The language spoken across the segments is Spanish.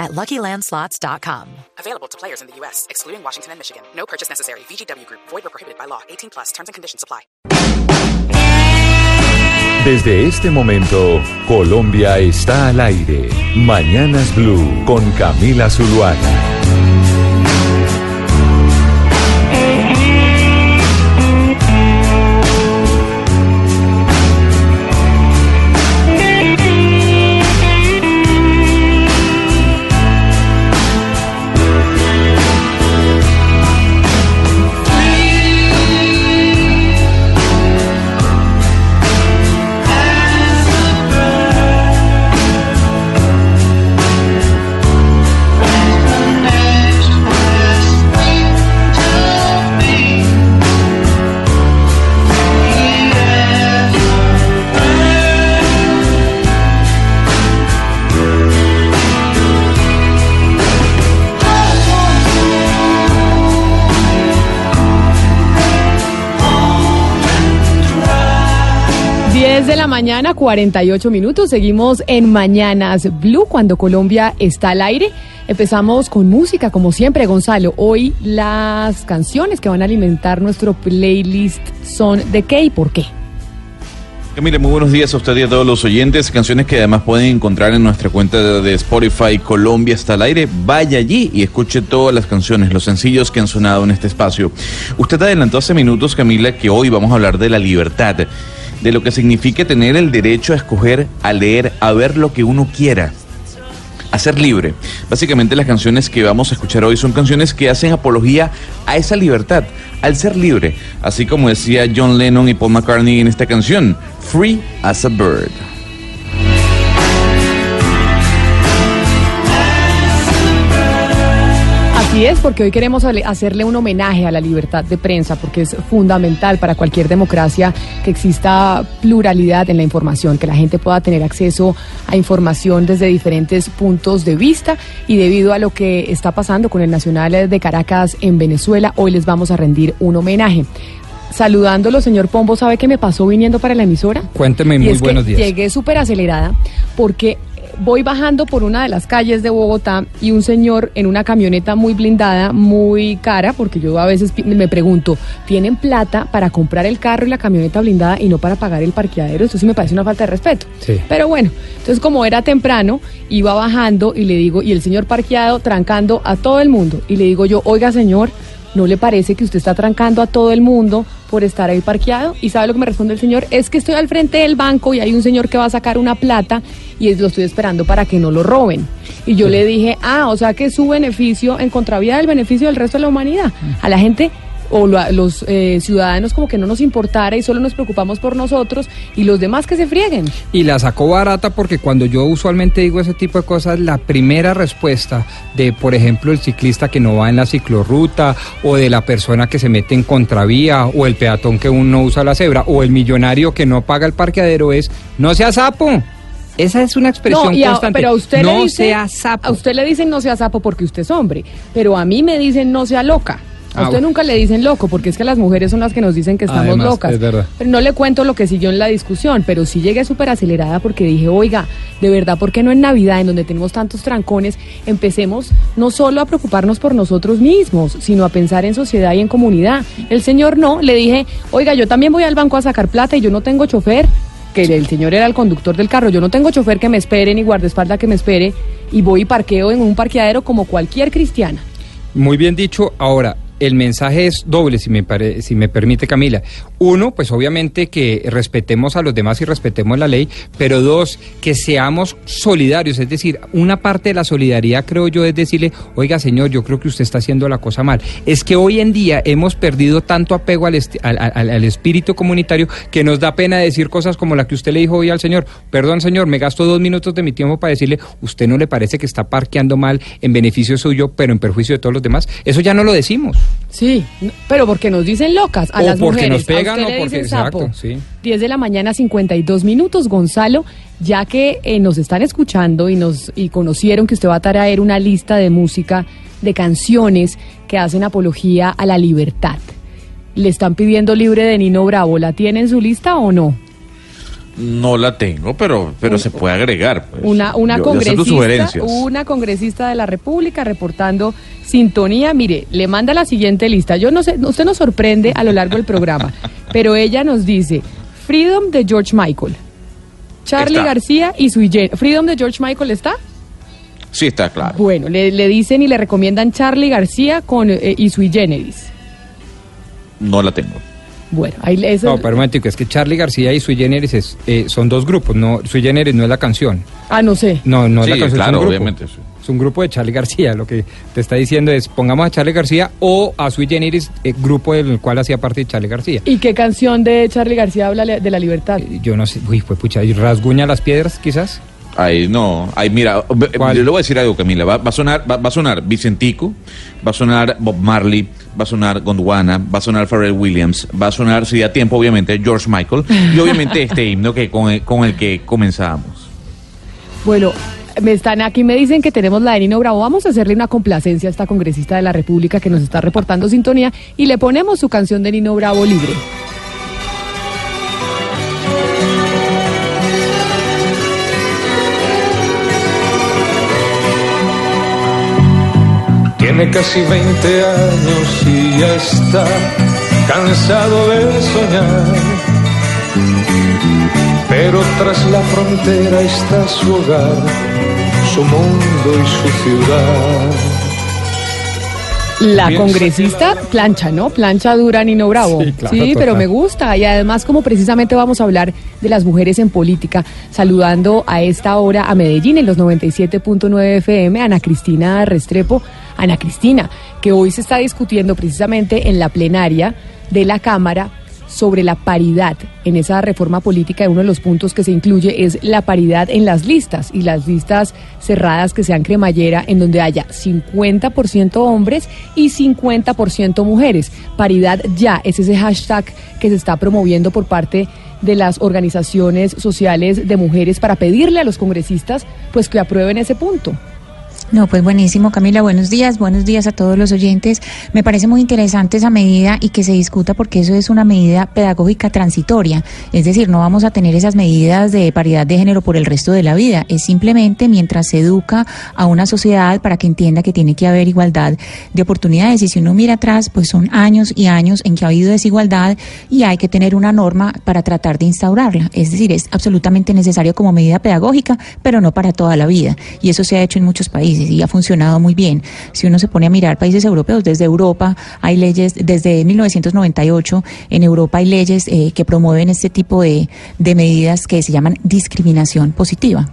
at LuckyLandSlots.com. Available to players in the U.S., excluding Washington and Michigan. No purchase necessary. VGW Group. Void or prohibited by law. 18 plus. Terms and conditions apply. Desde este momento, Colombia está al aire. Mañanas Blue con Camila Zuluaga. Mañana, 48 minutos. Seguimos en Mañanas Blue cuando Colombia está al aire. Empezamos con música, como siempre, Gonzalo. Hoy las canciones que van a alimentar nuestro playlist son de qué y por qué. Mire, muy buenos días a usted y a todos los oyentes. Canciones que además pueden encontrar en nuestra cuenta de Spotify Colombia está al aire. Vaya allí y escuche todas las canciones, los sencillos que han sonado en este espacio. Usted adelantó hace minutos, Camila, que hoy vamos a hablar de la libertad de lo que significa tener el derecho a escoger, a leer, a ver lo que uno quiera. A ser libre. Básicamente las canciones que vamos a escuchar hoy son canciones que hacen apología a esa libertad, al ser libre, así como decía John Lennon y Paul McCartney en esta canción, Free as a Bird. Así es, porque hoy queremos hacerle un homenaje a la libertad de prensa, porque es fundamental para cualquier democracia que exista pluralidad en la información, que la gente pueda tener acceso a información desde diferentes puntos de vista y debido a lo que está pasando con el Nacional de Caracas en Venezuela, hoy les vamos a rendir un homenaje saludándolo, señor Pombo, ¿sabe qué me pasó viniendo para la emisora? Cuénteme, muy buenos días. Llegué súper acelerada porque voy bajando por una de las calles de Bogotá y un señor en una camioneta muy blindada, muy cara, porque yo a veces me pregunto, ¿tienen plata para comprar el carro y la camioneta blindada y no para pagar el parqueadero? Esto sí me parece una falta de respeto. Sí. Pero bueno, entonces como era temprano, iba bajando y le digo, y el señor parqueado trancando a todo el mundo. Y le digo yo, oiga señor, ¿no le parece que usted está trancando a todo el mundo por estar ahí parqueado? Y sabe lo que me responde el señor, es que estoy al frente del banco y hay un señor que va a sacar una plata y lo estoy esperando para que no lo roben. Y yo le dije, ah, o sea que su beneficio en contravía del beneficio del resto de la humanidad. A la gente o los eh, ciudadanos como que no nos importara y solo nos preocupamos por nosotros y los demás que se frieguen. Y la sacó barata porque cuando yo usualmente digo ese tipo de cosas, la primera respuesta de, por ejemplo, el ciclista que no va en la ciclorruta o de la persona que se mete en contravía o el peatón que uno usa la cebra o el millonario que no paga el parqueadero es, no sea sapo. Esa es una expresión no, constante. pero a usted no le dice, sea sapo. A usted le dicen no sea sapo porque usted es hombre, pero a mí me dicen no sea loca. A Ah, usted bueno. nunca le dicen loco, porque es que las mujeres son las que nos dicen que estamos Además, locas. es verdad. Pero no le cuento lo que siguió en la discusión, pero sí llegué súper acelerada porque dije, oiga, de verdad, ¿por qué no en Navidad, en donde tenemos tantos trancones, empecemos no solo a preocuparnos por nosotros mismos, sino a pensar en sociedad y en comunidad? El señor no, le dije, oiga, yo también voy al banco a sacar plata y yo no tengo chofer que el señor era el conductor del carro. Yo no tengo chofer que me espere ni guardaespaldas que me espere y voy y parqueo en un parqueadero como cualquier cristiana. Muy bien dicho. Ahora, el mensaje es doble, si me, pare- si me permite Camila. Uno, pues obviamente que respetemos a los demás y respetemos la ley, pero dos, que seamos solidarios. Es decir, una parte de la solidaridad, creo yo, es decirle, oiga señor, yo creo que usted está haciendo la cosa mal. Es que hoy en día hemos perdido tanto apego al, al- al- al espíritu comunitario que nos da pena decir cosas como la que usted le dijo hoy al señor. Perdón señor, me gasto dos minutos de mi tiempo para decirle, ¿usted no le parece que está parqueando mal en beneficio suyo, pero en perjuicio de todos los demás? Eso ya no lo decimos. Sí, pero porque nos dicen locas a O las porque mujeres. nos pegan a usted o le porque- dicen sapo. exacto, sí. 10 de la mañana, 52 minutos. Gonzalo, ya que eh, nos están escuchando y nos y conocieron que usted va a traer una lista de música, de canciones que hacen apología a la libertad. Le están pidiendo libre de Nino Bravo. ¿La tiene en su lista o no? No la tengo, pero, pero se puede agregar. pues. Una, una Yo- congresista, una congresista de la República reportando sintonía. Mire, le manda la siguiente lista. Yo no sé, usted nos sorprende a lo largo del programa, pero ella nos dice Freedom de George Michael, Charlie Está. García y Gen- Freedom de George Michael está. Sí, está claro. Bueno, le, le dicen y le recomiendan Charlie García con eh, y Sui Generis. No la tengo. Bueno, ahí le- eso. No, pero un momentico, es que Charlie García y Sui Generis es, eh, son dos grupos, no, Sui Generis no es la canción. ah, no sé. No, no Sí, es la canción, claro, es un grupo. obviamente, sí. Es un grupo de Charlie García, lo que te está diciendo es pongamos a Charlie García o a Sui Generis, eh, grupo del cual hacía parte de Charlie García. ¿Y qué canción de Charlie García habla de la libertad? Eh, Yo no sé, uy, pues pucha, ¿y rasguña las piedras quizás? Ahí no, ahí mira, b- ¿Cuál? yo le voy a decir algo, Camila. Va, va a sonar, va, va a sonar Vicentico, va a sonar Bob Marley, va a sonar Gondwana, va a sonar Pharrell Williams, va a sonar, si da tiempo, obviamente, George Michael y obviamente este himno que con el, con el que comenzamos. Bueno, me están aquí, me dicen que tenemos la de Nino Bravo. Vamos a hacerle una complacencia a esta congresista de la República que nos está reportando sintonía y le ponemos su canción de Nino Bravo libre. Tiene casi 20 años y ya está cansado de soñar. Pero tras la frontera está su hogar, su mundo y su ciudad. La congresista plancha, ¿no? Plancha dura Nino Bravo. Sí, claro, pero me gusta. Y además, como precisamente vamos a hablar de las mujeres en política, saludando a esta hora a Medellín en los 97.9 FM, Ana Cristina Restrepo. Ana Cristina, que hoy se está discutiendo precisamente en la plenaria de la Cámara sobre la paridad en esa reforma política. Uno de los puntos que se incluye es la paridad en las listas y las listas cerradas que sean cremallera en donde haya 50% hombres y 50% mujeres. Paridad ya es ese hashtag que se está promoviendo por parte de las organizaciones sociales de mujeres para pedirle a los congresistas pues que aprueben ese punto. No, pues buenísimo, Camila. Buenos días, buenos días a todos los oyentes. Me parece muy interesante esa medida y que se discuta porque eso es una medida pedagógica transitoria. Es decir, no vamos a tener esas medidas de paridad de género por el resto de la vida. Es simplemente mientras se educa a una sociedad para que entienda que tiene que haber igualdad de oportunidades. Y si uno mira atrás, pues son años y años en que ha habido desigualdad y hay que tener una norma para tratar de instaurarla. Es decir, es absolutamente necesario como medida pedagógica, pero no para toda la vida. Y eso se ha hecho en muchos países y ha funcionado muy bien. Si uno se pone a mirar países europeos, desde Europa hay leyes, desde 1998 en Europa hay leyes eh, que promueven este tipo de, de medidas que se llaman discriminación positiva.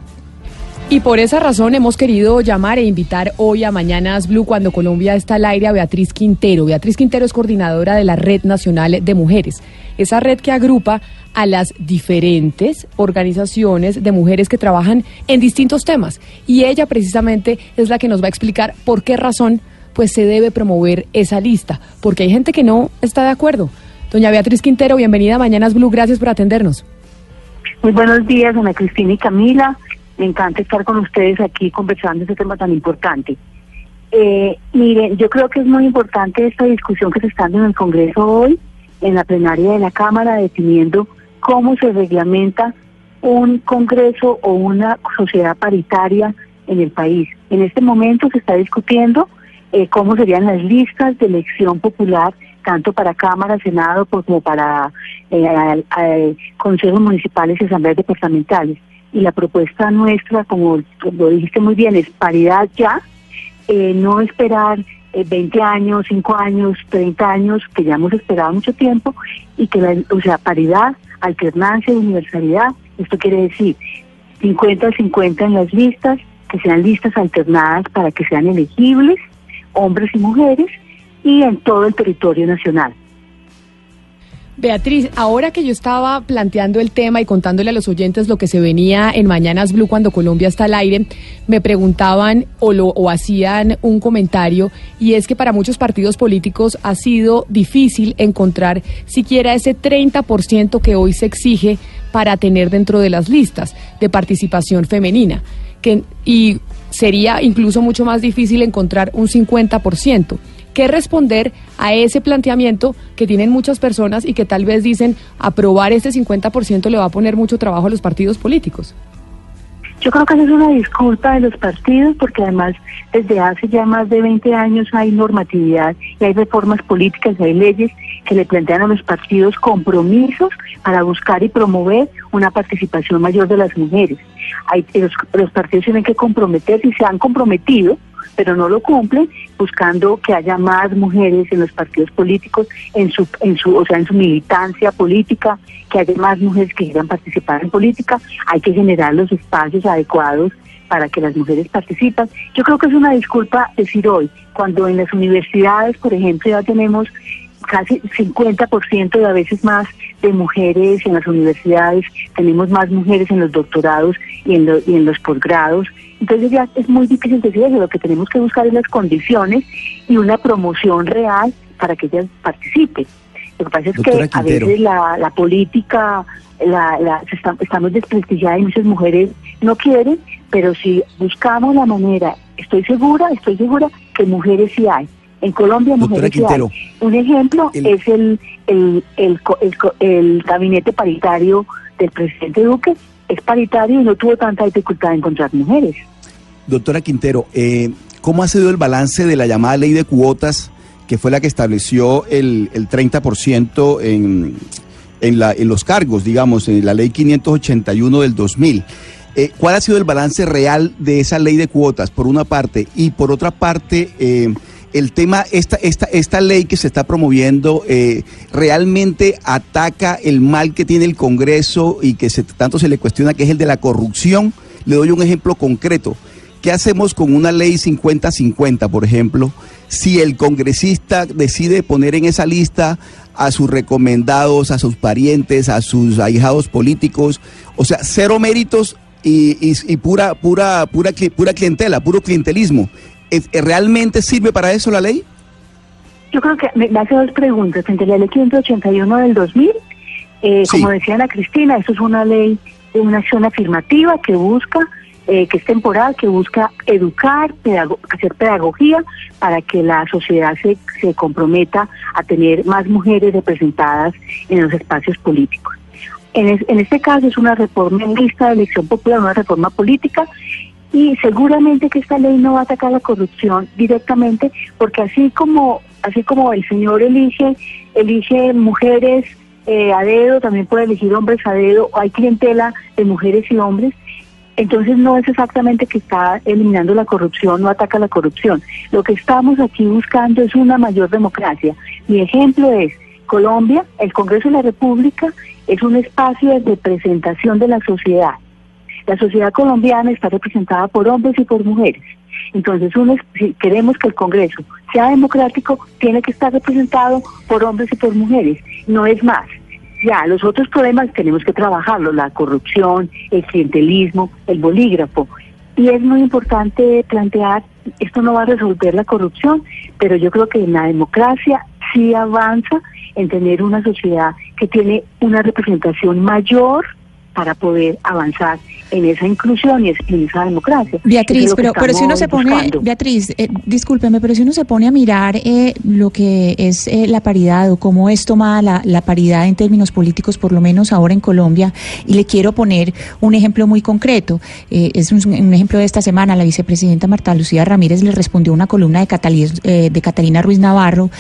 Y por esa razón hemos querido llamar e invitar hoy a Mañanas Blue cuando Colombia está al aire a Beatriz Quintero. Beatriz Quintero es coordinadora de la Red Nacional de Mujeres, esa red que agrupa a las diferentes organizaciones de mujeres que trabajan en distintos temas. Y ella precisamente es la que nos va a explicar por qué razón pues se debe promover esa lista, porque hay gente que no está de acuerdo. Doña Beatriz Quintero, bienvenida a Mañanas Blue, gracias por atendernos. Muy buenos días, Ana Cristina y Camila. Me encanta estar con ustedes aquí conversando este tema tan importante. Eh, miren, yo creo que es muy importante esta discusión que se está dando en el Congreso hoy, en la plenaria de la Cámara, definiendo cómo se reglamenta un Congreso o una sociedad paritaria en el país. En este momento se está discutiendo eh, cómo serían las listas de elección popular, tanto para Cámara, Senado, como para eh, consejos municipales y asambleas departamentales. Y la propuesta nuestra, como lo dijiste muy bien, es paridad ya, eh, no esperar eh, 20 años, 5 años, 30 años, que ya hemos esperado mucho tiempo, y que la, o sea, paridad, alternancia universalidad, esto quiere decir 50 50 en las listas, que sean listas alternadas para que sean elegibles, hombres y mujeres, y en todo el territorio nacional. Beatriz, ahora que yo estaba planteando el tema y contándole a los oyentes lo que se venía en Mañanas Blue cuando Colombia está al aire, me preguntaban o, lo, o hacían un comentario y es que para muchos partidos políticos ha sido difícil encontrar siquiera ese 30% que hoy se exige para tener dentro de las listas de participación femenina. Que, y sería incluso mucho más difícil encontrar un 50% qué responder a ese planteamiento que tienen muchas personas y que tal vez dicen aprobar este 50% le va a poner mucho trabajo a los partidos políticos. Yo creo que eso es una disculpa de los partidos porque además desde hace ya más de 20 años hay normatividad y hay reformas políticas y hay leyes que le plantean a los partidos compromisos para buscar y promover una participación mayor de las mujeres. Hay, los, los partidos tienen que comprometerse y se han comprometido pero no lo cumplen, buscando que haya más mujeres en los partidos políticos, en su, en su, o sea, en su militancia política, que haya más mujeres que quieran participar en política, hay que generar los espacios adecuados para que las mujeres participen. Yo creo que es una disculpa decir hoy, cuando en las universidades, por ejemplo, ya tenemos casi 50% y a veces más de mujeres en las universidades, tenemos más mujeres en los doctorados y en, y en los posgrados, entonces ya es muy difícil decir eso, lo que tenemos que buscar es las condiciones y una promoción real para que ellas participen. Lo que pasa es que a veces la, la política, la, la, estamos desprestigiadas y muchas mujeres no quieren, pero si buscamos la manera, estoy segura, estoy segura que mujeres sí hay. En Colombia mujeres hay. Un ejemplo es el, el, el, el gabinete paritario del presidente Duque, es paritario y no tuvo tanta dificultad en encontrar mujeres. Doctora Quintero, eh, ¿cómo ha sido el balance de la llamada ley de cuotas, que fue la que estableció el, el 30% en, en, la, en los cargos, digamos, en la ley 581 del 2000? Eh, ¿Cuál ha sido el balance real de esa ley de cuotas, por una parte? Y por otra parte, eh, el tema, esta, esta, esta ley que se está promoviendo eh, realmente ataca el mal que tiene el Congreso y que tanto se le cuestiona, que es el de la corrupción. Le doy un ejemplo concreto. ¿Qué hacemos con una ley 50-50, por ejemplo, si el congresista decide poner en esa lista a sus recomendados, a sus parientes, a sus ahijados políticos? O sea, cero méritos y, y pura, pura, pura, pura clientela, puro clientelismo. ¿Realmente sirve para eso la ley? Yo creo que me hace dos preguntas. Frente a la ley 581 del 2000, eh, como decía la Cristina, eso es una ley de una acción afirmativa que busca, eh, que es temporal, que busca educar, hacer pedagogía para que la sociedad se, se comprometa a tener más mujeres representadas en los espacios políticos. En, en este caso es una reforma en lista de elección popular, una reforma política y seguramente que esta ley no va a atacar la corrupción directamente porque así como así como el señor elige elige mujeres eh, a dedo también puede elegir hombres a dedo hay clientela de mujeres y hombres entonces no es exactamente que está eliminando la corrupción, no ataca la corrupción. Lo que estamos aquí buscando es una mayor democracia. Mi ejemplo es Colombia, el Congreso de la República es un espacio de representación de la sociedad la sociedad colombiana está representada por hombres y por mujeres. Entonces, uno, si queremos que el Congreso sea democrático, tiene que estar representado por hombres y por mujeres. No es más. Ya, los otros problemas tenemos que trabajarlos, la corrupción, el clientelismo, el bolígrafo. Y es muy importante plantear, esto no va a resolver la corrupción, pero yo creo que en la democracia sí avanza en tener una sociedad que tiene una representación mayor para poder avanzar en esa inclusión y en esa democracia. Beatriz, pero, pero si uno se pone, Beatriz, eh, discúlpeme, pero si uno se pone a mirar eh, lo que es eh, la paridad o cómo es tomada la, paridad en términos políticos, por lo menos ahora en Colombia, y le quiero poner un ejemplo muy concreto. es un, ejemplo de esta semana, la vicepresidenta Marta Lucía Ramírez le respondió una columna de, de Catalina Ruiz Navarro,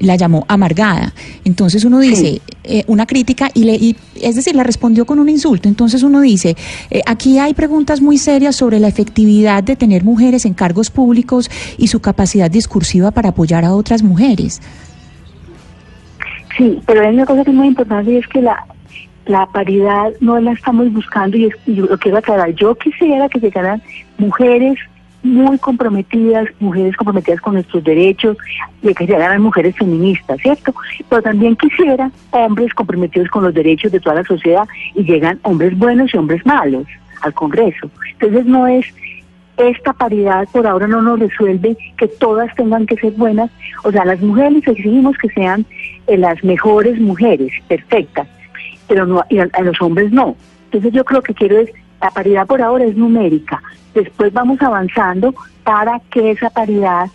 la llamó amargada. Entonces uno dice, una crítica, y, le, y es decir, la respondió con un insulto. Entonces uno dice, eh, aquí hay preguntas muy serias sobre la efectividad de tener mujeres en cargos públicos y su capacidad discursiva para apoyar a otras mujeres. Sí, pero hay una cosa que es muy importante y es que la, la paridad no la estamos buscando y, es, y lo quiero aclarar. Yo quisiera que llegaran mujeres muy comprometidas, mujeres comprometidas con nuestros derechos, y que llegaran mujeres feministas, ¿cierto? Pero también quisiera hombres comprometidos con los derechos de toda la sociedad y llegan hombres buenos y hombres malos al Congreso. Entonces no es esta paridad por ahora no nos resuelve que todas tengan que ser buenas. O sea, las mujeres exigimos que sean eh, las mejores mujeres, perfectas, pero no, y a, a los hombres no. Entonces yo creo que quiero es, la paridad por ahora es numérica. Después vamos avanzando para que esa paridad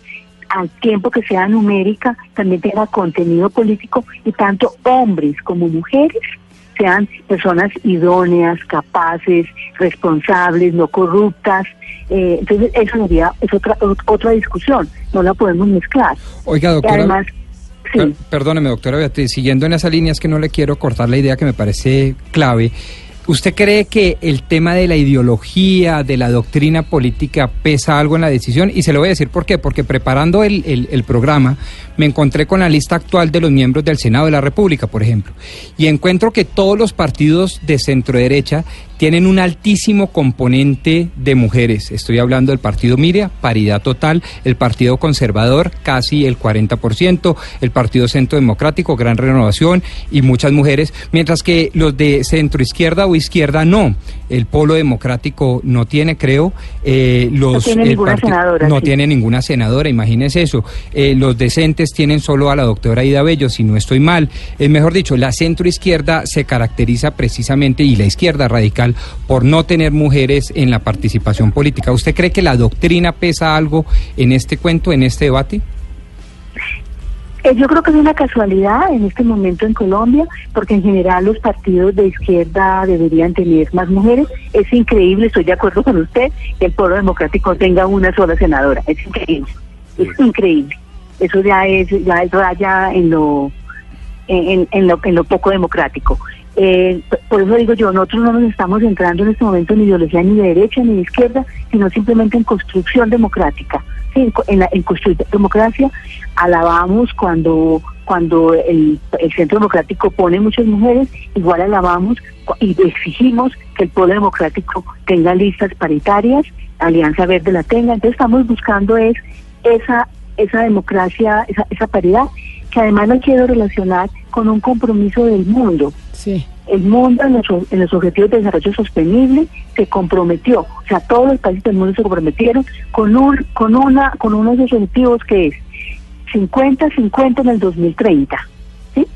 al tiempo que sea numérica también tenga contenido político y tanto hombres como mujeres sean personas idóneas, capaces, responsables, no corruptas. Eh, entonces, eso sería es otra otra discusión, no la podemos mezclar. Oiga, Y doctora. además, sí. Per- Perdóneme, doctora Beatriz, siguiendo en esa línea es que no le quiero cortar la idea que me parece clave. ¿Usted cree que el tema de la ideología, de la doctrina política pesa algo en la decisión? Y se lo voy a decir por qué. Porque preparando el, el- el programa me encontré con la lista actual de los miembros del Senado de la República, por ejemplo. Y encuentro que todos los partidos de centro derecha tienen un altísimo componente de mujeres. Estoy hablando del partido Miria, paridad total, el partido conservador, casi el 40%, el partido centro democrático, gran renovación y muchas mujeres, mientras que los de centro izquierda o izquierda no. El polo democrático no tiene, creo, eh, los tiene el ninguna senadora, no sí. tiene ninguna senadora, imagínese eso. Eh, los decentes tienen solo a la doctora Ida Bello, si no estoy mal. Eh, mejor dicho, la centro izquierda se caracteriza precisamente, y la izquierda radical, por no tener mujeres en la participación política. ¿Usted cree que la doctrina pesa algo en este cuento, en este debate? Eh, Yo creo que es una casualidad en este momento en Colombia, porque en general los partidos de izquierda deberían tener más mujeres. Es increíble, estoy de acuerdo con usted, que el Pueblo Democrático tenga una sola senadora. Es increíble, es increíble. Eso ya es, ya es raya en lo, en, en lo, en lo poco democrático. Eh, por eso digo yo, nosotros no nos estamos centrando en este momento en ideología ni de derecha ni de izquierda, sino simplemente en construcción democrática. En, la- construir democracia alabamos cuando cuando el, el centro democrático pone muchas mujeres, igual alabamos y exigimos que el pueblo democrático tenga listas paritarias, Alianza Verde la tenga, entonces estamos buscando es esa esa democracia, esa, esa paridad, que además la quiero relacionar con un compromiso del mundo. Sí. El mundo en los, en los objetivos de desarrollo sostenible se comprometió, o sea, todos los países del mundo se comprometieron con un con una con unos objetivos que es 50-50 en el 2030. ¿sí?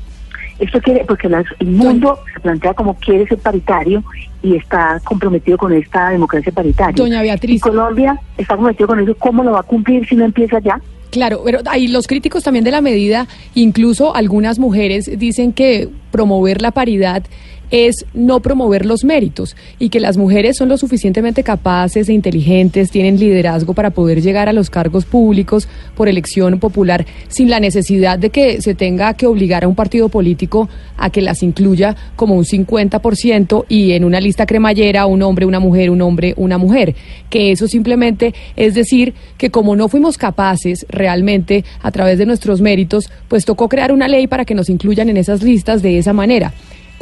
Esto quiere, porque las- el mundo se plantea como quiere ser paritario y está comprometido con esta democracia paritaria. Doña Beatriz. Y Colombia está comprometido con eso, ¿cómo lo va a cumplir si no empieza ya? Claro, pero hay los críticos también de la medida, incluso algunas mujeres dicen que promover la paridad es no promover los méritos y que las mujeres son lo suficientemente capaces e inteligentes, tienen liderazgo para poder llegar a los cargos públicos por elección popular sin la necesidad de que se tenga que obligar a un partido político a que las incluya como un 50% y en una lista cremallera un hombre, una mujer, un hombre, una mujer. Que eso simplemente es decir que como no fuimos capaces realmente a través de nuestros méritos, pues tocó crear una ley para que nos incluyan en esas listas de esa manera.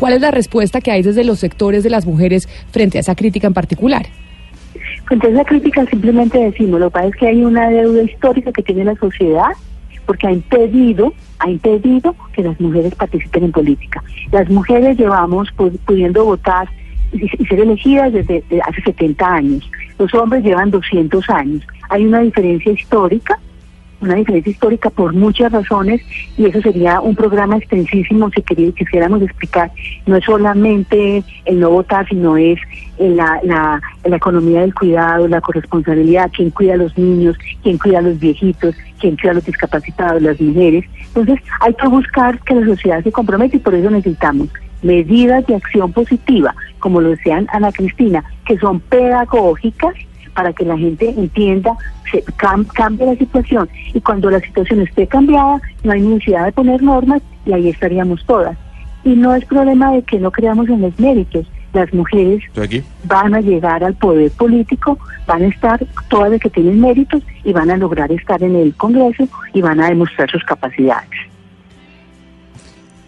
¿Cuál es la respuesta que hay desde los sectores de las mujeres frente a esa crítica en particular? Frente a esa crítica simplemente decimos, lo que pasa es que hay una deuda histórica que tiene la sociedad porque ha impedido, ha impedido que las mujeres participen en política. Las mujeres llevamos pu- pudiendo votar y, ser elegidas desde hace 70 años. Los hombres llevan 200 años. Hay una diferencia histórica una diferencia histórica por muchas razones y eso sería un programa extensísimo si quisiéramos explicar. No es solamente el no votar, sino es en la, la, la economía del cuidado, la corresponsabilidad, quién cuida a los niños, quién cuida a los viejitos, quién cuida a los discapacitados, las mujeres. Entonces hay que buscar que la sociedad se comprometa y por eso necesitamos medidas de acción positiva, como lo decían Ana Cristina, que son pedagógicas para que la gente entienda, se cam- cambie la situación. Y cuando la situación esté cambiada, no hay necesidad de poner normas y ahí estaríamos todas. Y no es problema de que no creamos en los méritos. Las mujeres aquí. van a llegar al poder político, van a estar todas las que tienen méritos y van a lograr estar en el Congreso y van a demostrar sus capacidades.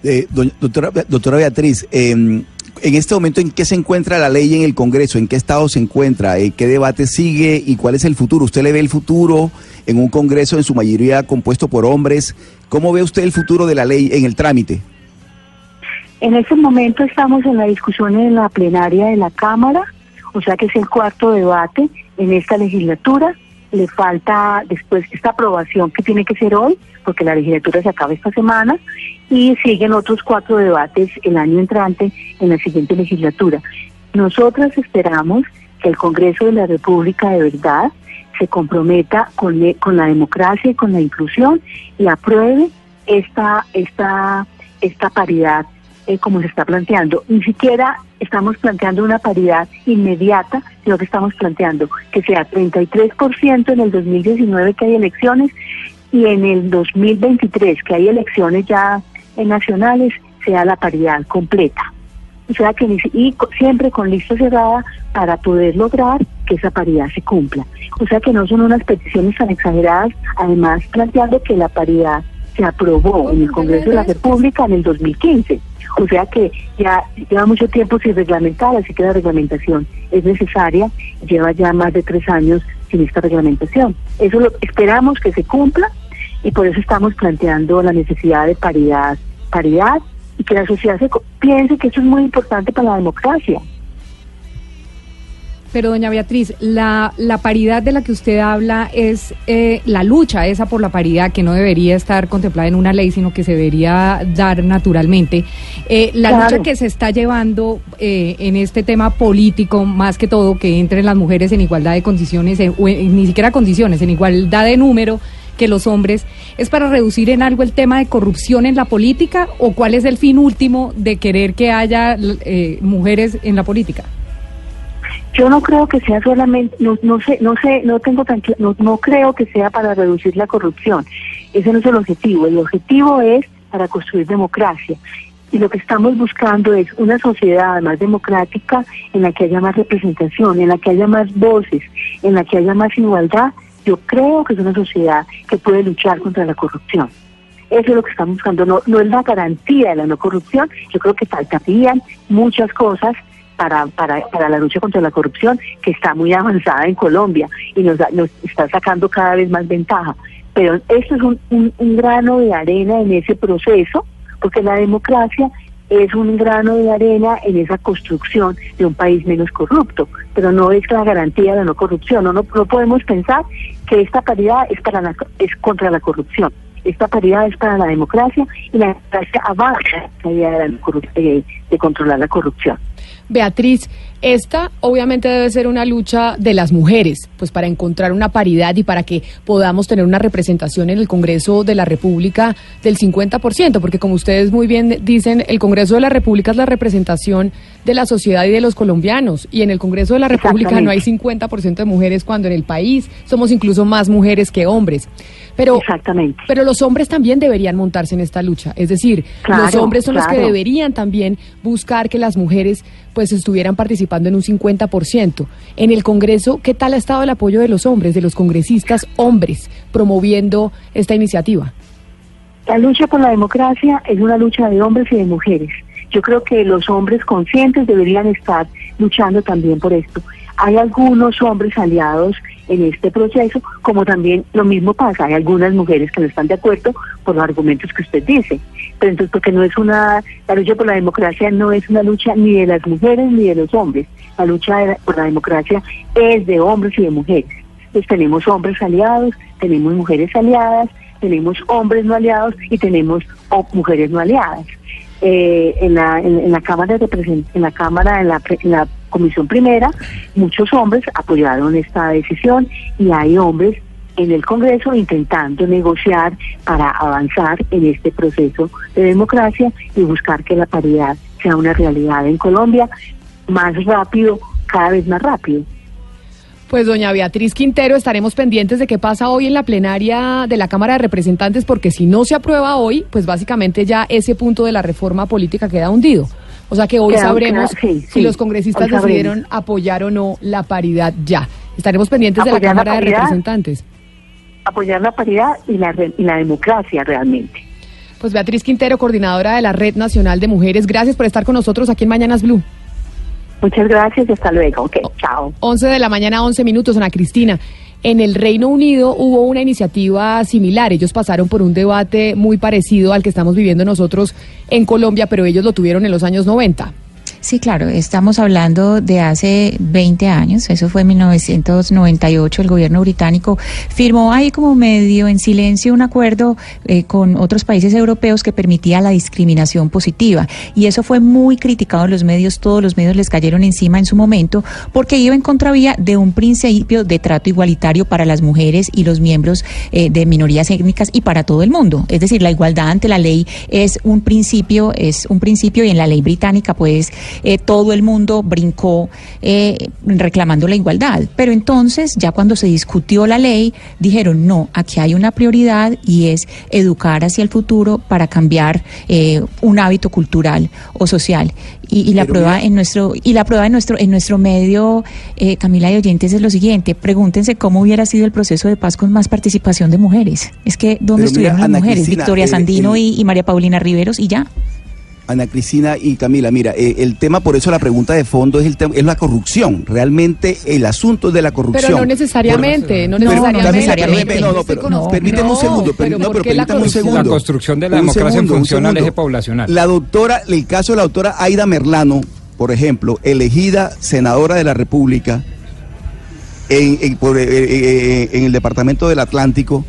Eh, doctora, doctora Beatriz, eh, en este momento, ¿en qué se encuentra la ley en el Congreso? ¿En qué estado se encuentra? Eh, ¿Qué debate sigue? ¿Y cuál es el futuro? ¿Usted le ve el futuro en un Congreso en su mayoría compuesto por hombres? ¿Cómo ve usted el futuro de la ley en el trámite? En este momento estamos en la discusión en la plenaria de la Cámara, o sea que es el cuarto debate en esta legislatura. Le falta después esta aprobación que tiene que ser hoy, porque la legislatura se acaba esta semana, y siguen otros cuatro debates el año entrante en la siguiente legislatura. Nosotras esperamos que el Congreso de la República de verdad se comprometa con, con la democracia y con la inclusión y apruebe esta, esta, esta paridad eh, como se está planteando. Ni siquiera estamos planteando una paridad inmediata, sino que estamos planteando que sea 33% en el 2019 que hay elecciones y en el 2023 que hay elecciones ya eh, nacionales sea la paridad completa. O sea que y siempre con lista cerrada para poder lograr que esa paridad se cumpla. O sea que no son unas peticiones tan exageradas, además planteando que la paridad se aprobó en el Congreso de la República en el 2015. O sea que ya lleva mucho tiempo sin reglamentar, así que la reglamentación es necesaria. Lleva ya más de tres años sin esta reglamentación. Eso lo esperamos que se cumpla y por eso estamos planteando la necesidad de paridad, paridad y que la sociedad se piense que eso es muy importante para la democracia. Pero doña Beatriz, la, la paridad de la que usted habla es eh, la lucha esa por la paridad que no debería estar contemplada en una ley, sino que se debería dar naturalmente. Eh, la Claro. lucha que se está llevando eh, en este tema político, más que todo, que entren las mujeres en igualdad de condiciones, en- o en- ni siquiera condiciones, en igualdad de número que los hombres, ¿es para reducir en algo el tema de corrupción en la política o cuál es el fin último de querer que haya eh, mujeres en la política? Yo no creo que sea solamente, no, no sé, no sé, no tengo tan, no, no creo que sea para reducir la corrupción. Ese no es el objetivo. El objetivo es para construir democracia. Y lo que estamos buscando es una sociedad más democrática en la que haya más representación, en la que haya más voces, en la que haya más igualdad. Yo creo que es una sociedad que puede luchar contra la corrupción. Eso es lo que estamos buscando. No, no es la garantía de la no corrupción. Yo creo que faltarían muchas cosas para, para, para la lucha contra la corrupción, que está muy avanzada en Colombia y nos, nos está sacando cada vez más ventaja. Pero esto es un, un, grano de arena en ese proceso, porque la democracia es un grano de arena en esa construcción de un país menos corrupto, pero no es la garantía de la no corrupción. No, no, no podemos pensar que esta paridad es, para la, es contra la corrupción. Esta paridad es para la democracia y la democracia avanza la idea de, eh, de controlar la corrupción. Beatriz, esta obviamente debe ser una lucha de las mujeres, pues para encontrar una paridad y para que podamos tener una representación en el Congreso de la República del 50%, porque como ustedes muy bien dicen, el Congreso de la República es la representación de la sociedad y de los colombianos, y en el Congreso de la República no hay 50% de mujeres cuando en el país somos incluso más mujeres que hombres. Pero, Exactamente. pero los hombres también deberían montarse en esta lucha, es decir, los hombres son los que deberían también buscar que las mujeres pues estuvieran participando en un 50%. En el Congreso, ¿qué tal ha estado el apoyo de los hombres, de los congresistas hombres, promoviendo esta iniciativa? La lucha por la democracia es una lucha de hombres y de mujeres. Yo creo que los hombres conscientes deberían estar luchando también por esto. Hay algunos hombres aliados en este proceso, como también lo mismo pasa, hay algunas mujeres que no están de acuerdo por los argumentos que usted dice. Pero entonces, porque no es una, la lucha por la democracia no es una lucha ni de las mujeres ni de los hombres. La lucha por la democracia es de hombres y de mujeres. Entonces tenemos hombres aliados, tenemos mujeres aliadas, tenemos hombres no aliados y tenemos mujeres no aliadas. Eh, en, la, en, la Cámara de en la Cámara, en la, en la Comisión Primera, muchos hombres apoyaron esta decisión y hay hombres en el Congreso intentando negociar para avanzar en este proceso de democracia y buscar que la paridad sea una realidad en Colombia más rápido, cada vez más rápido. Pues doña Beatriz Quintero, estaremos pendientes de qué pasa hoy en la plenaria de la Cámara de Representantes, porque si no se aprueba hoy, pues básicamente ya ese punto de la reforma política queda hundido. O sea que hoy sabremos sí, si los congresistas decidieron apoyar o no la paridad ya. Estaremos pendientes de la Cámara de. Representantes. Apoyar la paridad y la, y la democracia realmente. Pues Beatriz Quintero, coordinadora de la Red Nacional de Mujeres, gracias por estar con nosotros aquí en Mañanas Blue. Muchas gracias y hasta luego. Ok, chao. 11 de la mañana, 11 minutos, Ana Cristina. En el Reino Unido hubo una iniciativa similar. Ellos pasaron por un debate muy parecido al que estamos viviendo nosotros en Colombia, pero ellos lo tuvieron en los años 90. Sí, claro, estamos hablando de hace 20 años, eso fue en 1998, el gobierno británico firmó ahí como medio en silencio un acuerdo eh, con otros países europeos que permitía la discriminación positiva. Y eso fue muy criticado en los medios, todos los medios les cayeron encima en su momento porque iba en contravía de un principio de trato igualitario para las mujeres y los miembros eh, de minorías étnicas y para todo el mundo, es decir, la igualdad ante la ley es un principio, es un principio y en la ley británica pues eh, todo el mundo brincó eh, reclamando la igualdad. Pero entonces, ya cuando se discutió la ley, dijeron, no, aquí hay una prioridad y es educar hacia el futuro para cambiar eh, un hábito cultural o social. Y, y la Pero prueba mira- en nuestro y la prueba en nuestro en nuestro medio eh, Camila y oyentes es lo siguiente pregúntense cómo hubiera sido el proceso de paz con más participación de mujeres es que dónde Pero mira, estuvieron las Ana mujeres Cristina, Victoria el- Sandino el- y, y María Paulina Riveros y ya Ana Cristina y Camila, mira, eh, el tema, por eso la pregunta de fondo es el tema, es la corrupción. Realmente el asunto es de la corrupción. Pero no necesariamente, no Pero- necesariamente. necesariamente. No, no, pero No, permíteme un segundo, pero no, ¿por pero permítame un segundo. La construcción de la Un democracia en segundo, un función al segundo. eje poblacional. La doctora, el caso de la doctora Aida Merlano, por ejemplo, elegida senadora de la República en, en- por, eh, eh, en el departamento del Atlántico,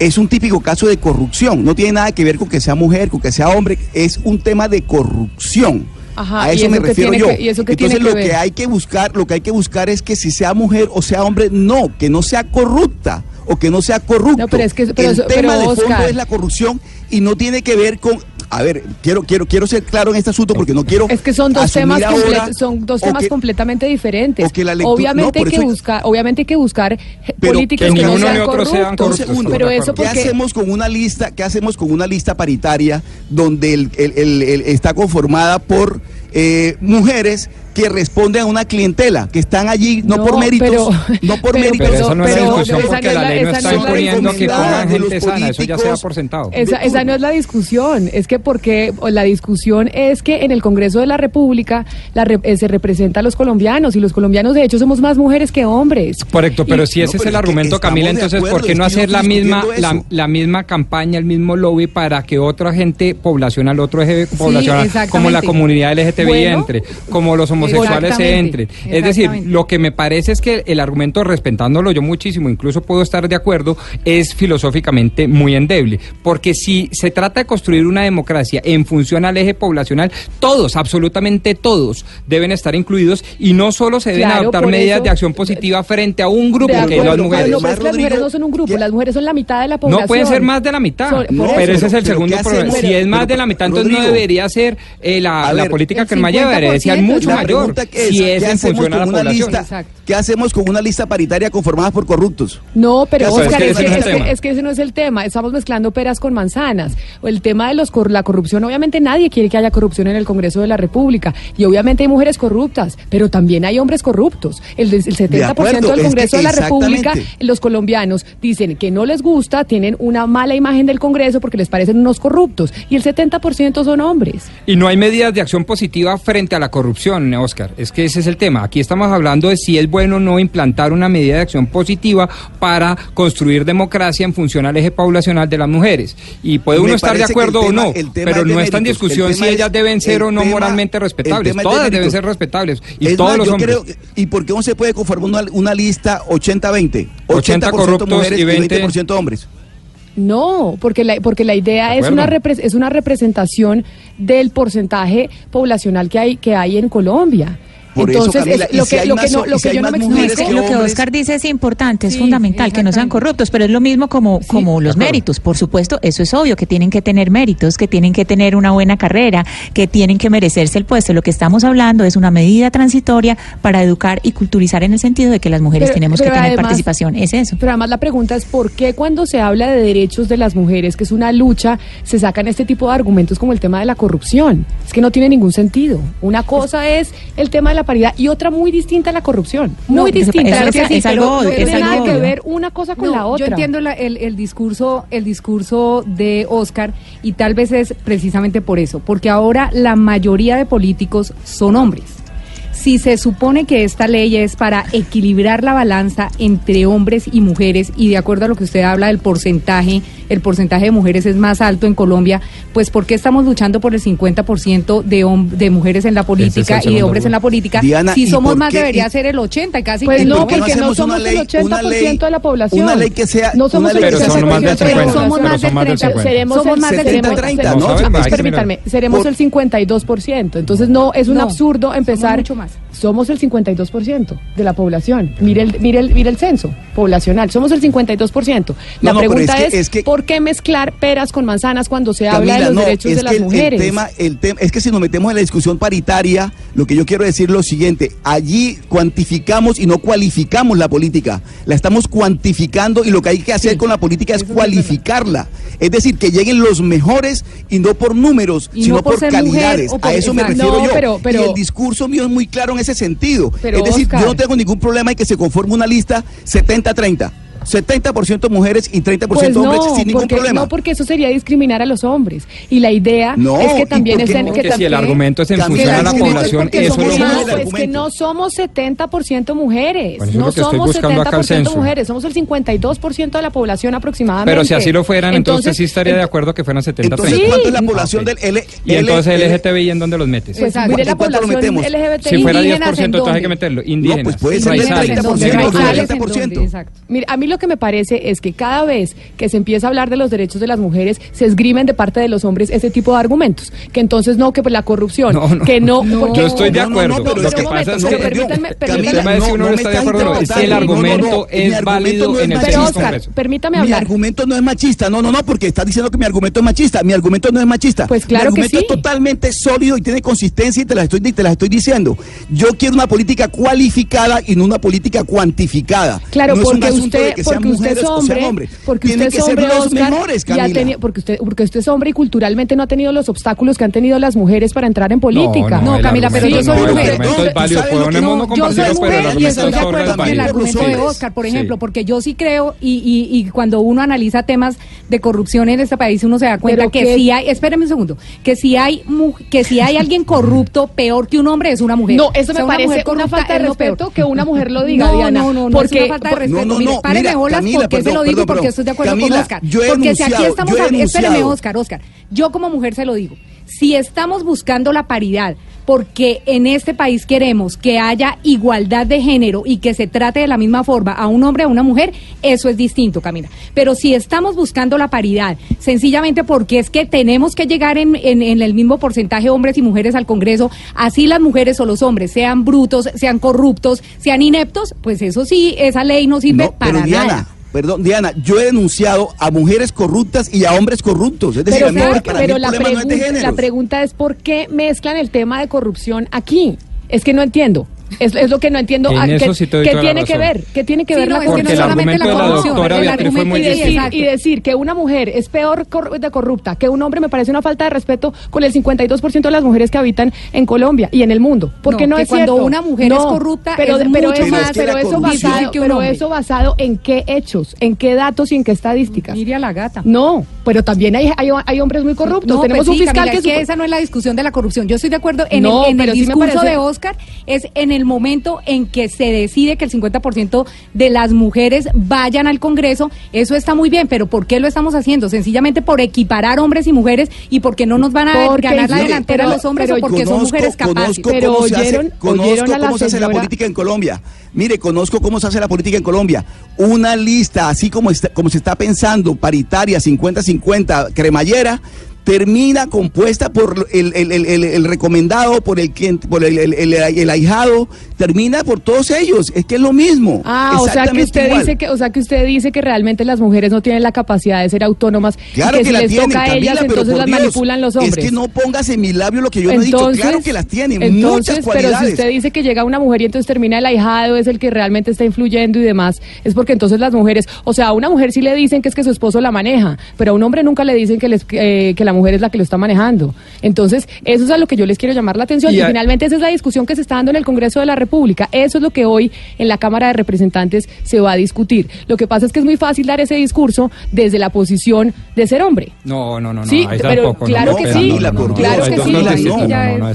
es un típico caso de corrupción. No tiene nada que ver con que sea mujer, con que sea hombre, es un tema de corrupción. Ajá, a ¿y eso me refiero yo. que- y eso qué Entonces que lo ver? que hay que buscar, lo que hay que buscar es que si sea mujer o sea hombre, no, que no sea corrupta o que no sea corrupto. No, pero es que- pero el tema de fondo es la corrupción y no tiene que ver con a ver, quiero quiero quiero ser claro en este asunto porque no quiero Es que son dos temas ahora son dos temas que- completamente diferentes. que la lectura- obviamente no, que buscar, obviamente hay que buscar Pero políticas que no uno sean otro sean corruptos. corruptos, segundo. Pero eso acuerdo. ¿Qué porque hacemos con una lista? ¿Qué hacemos con una lista paritaria donde el- el- está conformada por eh, mujeres que responden a una clientela, que están allí no, No, por méritos, pero- no por pero- méritos, Pero esa no es la discusión porque no es la la- ley no está imponiendo que pongan gente sana, eso ya se da políticos. por sentado. Esa, no es la discusión, es que porque la discusión es que en el Congreso de la República la re- eh, se representa a los colombianos y los colombianos de hecho somos más mujeres que hombres. Correcto, pero Y- si ese No, es el es que argumento, Camila, entonces, acuerdo, ¿por qué no hacer la misma, la, la misma campaña, el mismo lobby para que otra gente poblacional, otro eje poblacional, como la comunidad LGTBI Bueno, entre, como los homosexuales se exactamente, entren? Es decir, lo que me parece es que el argumento, respetándolo yo muchísimo, incluso puedo estar de acuerdo, es filosóficamente muy endeble. Porque si se trata de construir una democracia en función al eje poblacional, todos, absolutamente todos, deben estar incluidos y no solo se deben Claro, adoptar medidas eso- de acción positiva frente a un grupo, De que es las pero mujeres. no, pero es que las mujeres no son un grupo, ¿qué? las mujeres son la mitad de la población. No pueden ser más de la mitad, No, eso. pero ese es el segundo ¿qué problema. Si es más Pero, de la mitad, entonces no debería ser eh, la, a la ver, política que más lleva, debería ser 50%, mucho mayor. Pregunta que Si ¿qué es hacemos con una lista? Exacto. ¿Qué hacemos con una lista paritaria conformada por corruptos? No, pero es Oscar, que es ese que, no es es el que- tema. es que ese no es el tema. Estamos mezclando peras con manzanas. O El tema de los cor- la corrupción, obviamente nadie quiere que haya corrupción en el Congreso de la República. Y obviamente hay mujeres corruptas, pero también hay hombres corruptos. El, el 70% acuerdo, del es Congreso que de la República, los colombianos dicen que no les gusta, tienen una mala imagen del Congreso porque les parecen unos corruptos. Y el 70% son hombres. Y no hay medidas de acción positiva frente a la corrupción, Oscar. Es que ese es el tema. Aquí estamos hablando de si es bueno o no implantar una medida de acción positiva para construir democracia en función al eje poblacional de las mujeres. Y puede Me uno estar de acuerdo tema- o no, pero es no está en discusión si es- ellas deben ser o no tema- moralmente respetables. tema es de Todas deben ser respetables. Y Es todos más, los hombres. creo, ¿y por qué no se puede conformar una, una lista 80-20? 80 corruptos mujeres y 20 20% hombres. No, porque la, porque la idea De es una, repre- es una representación del porcentaje poblacional que hay, que hay en Colombia. Por eso, Entonces, Camila, es lo que, lo más que no, ho- lo si que hay yo no más me No, mujeres es que explico. lo que hombres. Oscar dice es importante, es Sí, fundamental, que no sean corruptos, pero es lo mismo como, Sí, como los méritos. Por supuesto, eso es obvio, que tienen que tener méritos, que tienen que tener una buena carrera, que tienen que merecerse el puesto. Lo que estamos hablando es una medida transitoria para educar y culturizar en el sentido de que las mujeres Pero- tenemos pero que tener participación. Es eso. Pero además la pregunta es por qué cuando se habla de derechos de las mujeres, que es una lucha, se sacan este tipo de argumentos como el tema de la corrupción. Es que no tiene ningún sentido. Una cosa es el tema de la paridad y otra muy distinta a la corrupción. No, Muy eso- distinta. eso Claro es- que sí, es pero algo- no tiene nada que ver una cosa con No, la otra. Yo entiendo la- el, el discurso, el discurso de Oscar y tal vez es precisamente por eso, porque ahora la mayoría de políticos son hombres. Si se supone que esta ley es para equilibrar la balanza entre hombres y mujeres y de acuerdo a lo que usted habla del porcentaje, el porcentaje de mujeres es más alto en Colombia, pues ¿por qué estamos luchando por el 50% de, de mujeres en la política y de hombres en la política? Diana, si ¿y somos más qué? debería Y- ser el 80 y casi Pues que no, no porque no hacemos somos una el ley- 80% una ley- de la población. una ley que sea- No somos una el ley Pero que sea son más del 80%, 50. somos pero más del más del 30. 50. Seremos Somos el más del 70, 30. 30, No ¿no? sabe, Pues, Max, permítanme, seremos Por- el 52%. Entonces no es un No, absurdo empezar. mucho más. Somos el 52% de la población. Mire el, mire el, mire el censo poblacional. Somos el 52%. La No, no, pregunta es es, que- es que- ¿por qué mezclar peras con manzanas cuando se habla de Camila, los no, derechos es de las que mujeres? El tema, el tema, es que si nos metemos en la discusión paritaria, lo que yo quiero decir es lo siguiente, allí cuantificamos y no cualificamos la política, la estamos cuantificando y lo que hay que hacer con la política es cualificarla. Es decir, que lleguen los mejores y no por números, Y sino no por por, mujer calidades. o por- a eso me refiero yo. pero- pero- y el discurso mío es muy claro en ese sentido. Pero, es decir, Oscar- yo no tengo ningún problema en que se conforme una lista 70-30. 70% mujeres y 30% Pues no, hombres sin ningún porque, problema. no, porque eso sería discriminar a los hombres. Y la idea No, es ¿y que también qué estén... no? que Que si el argumento es en función a la el es población, porque eso somos lo. No, el es que no somos 70% mujeres. Bueno, eso es no lo que estoy somos buscando acá el 70% censo. mujeres. Somos el 52% de la población aproximadamente. Pero si así lo fueran, entonces, Entonces, sí estaría de acuerdo que fueran 70 Entonces, Sí. ¿cuánto es la población Ok. del L? Y entonces L- LGTBI en dónde los metes? Pues mire la ¿En población metemos? LGBT. Si fuera indígenas, 10%, ¿en entonces hay que meterlo. Indígenas, pues puede ser raizales, 30%, raizales. 30%. Exacto. Mire, a mí lo que me parece es que cada vez que se empieza a hablar de los derechos de las mujeres, se esgrimen de parte de los hombres ese tipo de argumentos. Que entonces no, que pues la corrupción, No, no. que no. No. porque- Yo estoy de No, no, no, acuerdo. pero lo que pasa es que permítanme- si estás el argumento mi es válido en el. Pero Oscar, congreso. permítame Mi hablar. argumento no es machista, no, no, no, porque está diciendo que mi argumento es machista. Mi argumento no es machista. Pues claro mi que argumento sí. es totalmente sólido y tiene consistencia y te la estoy, te la estoy diciendo. Yo quiero una política cualificada y no una política cuantificada. Claro, porque usted, que sean porque usted es mujeres o sean hombre, hombres. porque Tienen usted que es ser hombre, los Oscar, mejores, y ha Camila. tenido- porque usted, porque usted es hombre y culturalmente no ha tenido los obstáculos que han tenido las mujeres para entrar en política. No, Camila, pero yo soy mujer. argumento es válido. ¿Tú sabes lo que- Podemos no yo soy el mujer y estoy de acuerdo con el argumento de. Oscar, por Sí. ejemplo, porque yo sí creo y, y, y cuando uno analiza temas de corrupción en este país uno se da cuenta que que- si hay, espéreme un segundo, que si hay que si hay alguien corrupto peor que un hombre es una mujer. No, eso O sea, me parece una falta de respeto que una mujer lo diga, no, Diana. No, no, no, porque es una falta de No, respeto. no, no, bolas Camila, porque se lo digo porque estoy de acuerdo Camila, con Oscar. yo he porque si aquí estamos, espéreme. Oscar, Oscar, yo como mujer se lo digo, si estamos buscando la paridad porque en este país queremos que haya igualdad de género y que se trate de la misma forma a un hombre a una mujer, eso es distinto, Camila. Pero si estamos buscando la paridad, sencillamente porque es que tenemos que llegar en, en- en el mismo porcentaje hombres y mujeres al Congreso, así las mujeres o los hombres sean brutos, sean corruptos, sean ineptos, pues eso sí, esa ley no sirve No, para pero Diana, nada. Perdón, Diana, yo he denunciado a mujeres corruptas y a hombres corruptos. Es decir, Pero, a mí, por- para pero mí la, problema no es de pregunta, la pregunta es por qué mezclan el tema de corrupción aquí. Es que no entiendo. Es, es lo que no entiendo. En Ah, eso ¿Qué, sí te doy qué toda la tiene que ver? ¿Qué tiene que Sí, ver no, la es que Porque no el solamente argumento la de la corrupción, doctora el Beatriz fue argumento muy y decir, exacto. y decir que una mujer es peor cor- de corrupta que un hombre me parece una falta de respeto con el 52% de las mujeres que habitan en Colombia y en el mundo. Porque no, No, que es cuando cierto. una mujer es corrupta, pero, es pero mucho eso, más pero eso basado, que pero eso basado en qué hechos, en qué datos y en qué estadísticas. Mire a la gata. No, pero también hay, hay, hay hombres muy corruptos. No, Tenemos pues un fiscal Camila, que es que supo- esa no es la discusión de la corrupción. Yo estoy de acuerdo en el, discurso de Oscar, es en el momento en que se decide que el 50% de las mujeres vayan al Congreso. Eso está muy bien, pero ¿por qué lo estamos haciendo? Sencillamente por equiparar hombres y mujeres y porque no nos van a Porque ganar la delantera pero- los hombres o porque son mujeres capaces. Conozco Pero cómo se hace- conozco oyeron a la cómo se hace la política en Colombia. Mire, conozco cómo se hace la política en Colombia. Una lista, así como, está- como se está pensando, paritaria, 50-50, cremallera, termina compuesta por el, el- el- el- el recomendado, por el quien, por el, el- el- el ahijado, termina por todos ellos. Es que es lo mismo. Ah, o sea que usted igual. dice que, o sea que usted dice que realmente las mujeres no tienen la capacidad de ser autónomas Claro y que, que, si la les tienen, toca a ellas entonces las Dios, manipulan los hombres. Es que no pongas en mi labio lo que yo no he dicho. Claro que las tienen, entonces, muchas Pero si cualidades. usted dice que llega una mujer y entonces termina el ahijado, es el que realmente está influyendo y demás, es porque entonces las mujeres, o sea, a una mujer sí le dicen que es que su esposo la maneja, pero a un hombre nunca le dicen que, les, eh, que la mujer mujer es la que lo está manejando. Entonces, eso es a lo que yo les quiero llamar la atención. Y Y, a- finalmente esa es la discusión que se está dando en el Congreso de la República. Eso es lo que hoy en la Cámara de Representantes se va a discutir. Lo que pasa es que es muy fácil dar ese discurso desde la posición de ser hombre. No, no, no, no. Sí, ahí pero tampoco, claro no, que sí, claro que sí,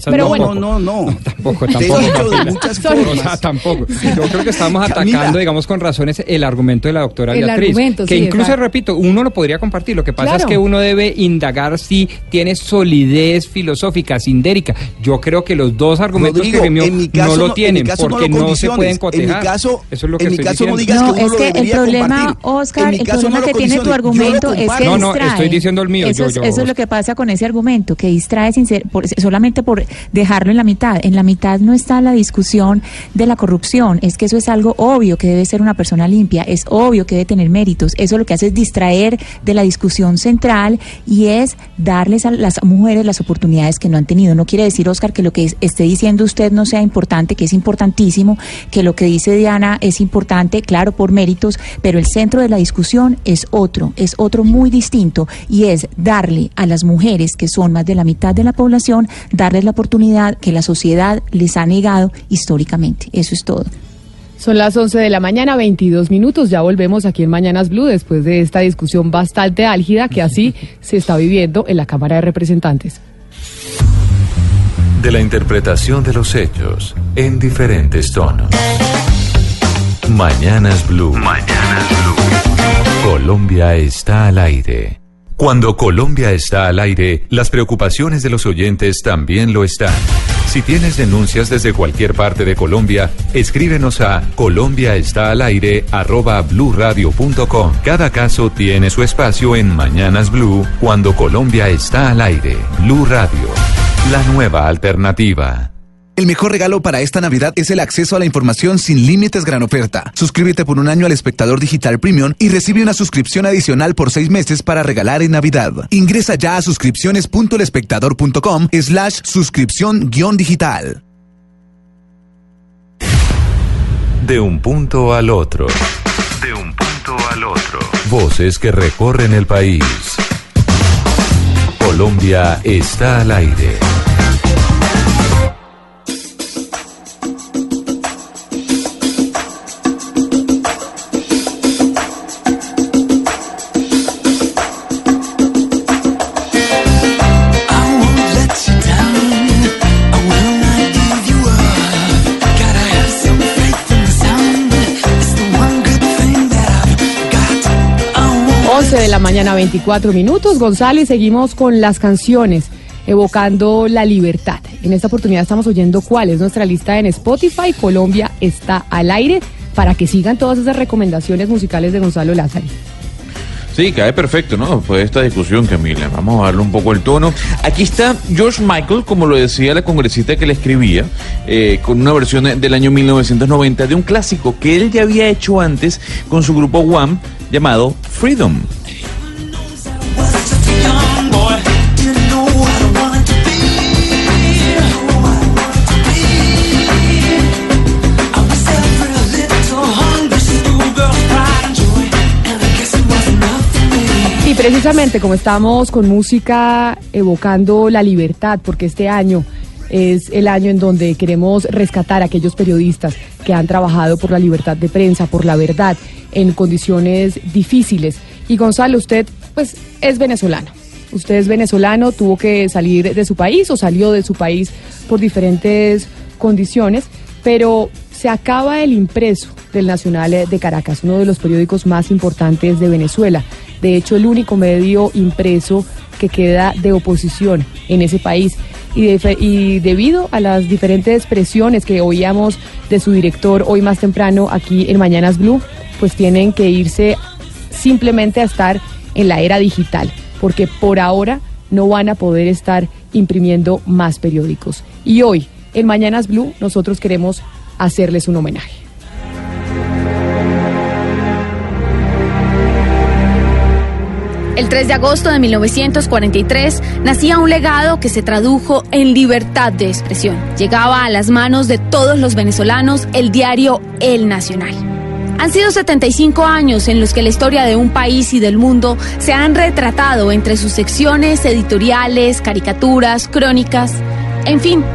pero no, bueno. No, no, no. Tampoco, tampoco. de muchas Sorry. O formas. sea, tampoco. Yo creo que estamos Camila. atacando, digamos, con razones el argumento de la doctora El Beatriz. que sí, incluso, repito, uno lo podría compartir. Lo que pasa Claro. es que uno debe indagar si tiene solidez filosófica, sindérica. Yo creo que los dos argumentos Rodrigo, que no lo en tienen mi caso porque lo no, se pueden En mi cotejar. caso- Eso es lo que en mi estoy caso no diciendo. digas No, que uno es lo que el problema, compartir. Oscar, el problema no que tiene tu argumento es que. No, no, distrae. estoy diciendo el mío, Eso, yo- es, yo- eso es lo que pasa con ese argumento, que distrae sin ser- por- solamente por dejarlo en la mitad. En la mitad no está la discusión de la corrupción. Es que eso es algo obvio, que debe ser una persona limpia. Es obvio que debe tener méritos. Eso lo que hace es distraer de la discusión central y es darles a las mujeres las oportunidades que no han tenido. No quiere decir, Oscar, que lo que es- esté diciendo usted no sea importante, que es importantísimo, que lo que dice Diana es importante, claro, por méritos, pero el centro de la discusión es otro, es otro muy distinto y es darle a las mujeres, que son más de la mitad de la población, darles la oportunidad que la sociedad les ha negado históricamente. Eso es todo. Son las 11 de la mañana, 22 minutos. Ya volvemos aquí en Mañanas Blue después de esta discusión bastante álgida que así se está viviendo en la Cámara de Representantes. De la interpretación de los hechos en diferentes tonos. Mañanas Blue. Mañanas Blue. Colombia está al aire. Cuando Colombia está al aire, las preocupaciones de los oyentes también lo están. Si tienes denuncias desde cualquier parte de Colombia, escríbenos a colombiaestalaire@bluradio.com. Cada caso tiene su espacio en Mañanas Blue cuando Colombia está al aire. Blue Radio, la nueva alternativa. El mejor regalo para esta Navidad es el acceso a la información sin límites gran oferta. Suscríbete por un año al espectador digital premium y recibe una suscripción adicional por seis meses para regalar en Navidad. Ingresa ya a suscripciones.elespectador.com slash suscripción guion digital. De un punto al otro. De un punto al otro. Voces que recorren el país. Colombia está al aire. De la mañana, 24 minutos. González, seguimos con las canciones evocando la libertad. En esta oportunidad estamos oyendo cuál es nuestra lista en Spotify. Colombia está al aire para que sigan todas esas recomendaciones musicales de Gonzalo Lázaro. Sí, cae perfecto, ¿no? De esta discusión, Camila. Vamos a darle un poco el tono. Aquí está George Michael, como lo decía la congresista que le escribía, eh, con una versión del año 1990 de un clásico que él ya había hecho antes con su grupo One llamado Freedom. Precisamente como estamos con música evocando la libertad, porque este año es el año en donde queremos rescatar a aquellos periodistas que han trabajado por la libertad de prensa, por la verdad, en condiciones difíciles. Y Gonzalo, usted pues es venezolano. Usted es venezolano, tuvo que salir de su país o salió de su país por diferentes condiciones, pero se acaba el impreso del Nacional de Caracas, uno de los periódicos más importantes de Venezuela. De hecho, el único medio impreso que queda de oposición en ese país. Y, de- y debido a las diferentes presiones que oíamos de su director hoy más temprano aquí en Mañanas Blue, pues tienen que irse simplemente a estar en la era digital, porque por ahora no van a poder estar imprimiendo más periódicos. Y hoy, en Mañanas Blue, nosotros queremos hacerles un homenaje. El 3 de agosto de 1943 nacía un legado que se tradujo en libertad de expresión. Llegaba a las manos de todos los venezolanos el diario El Nacional. Han sido 75 años en los que la historia de un país y del mundo se han retratado entre sus secciones editoriales, caricaturas, crónicas, en fin,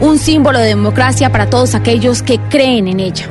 un símbolo de democracia para todos aquellos que creen en ella.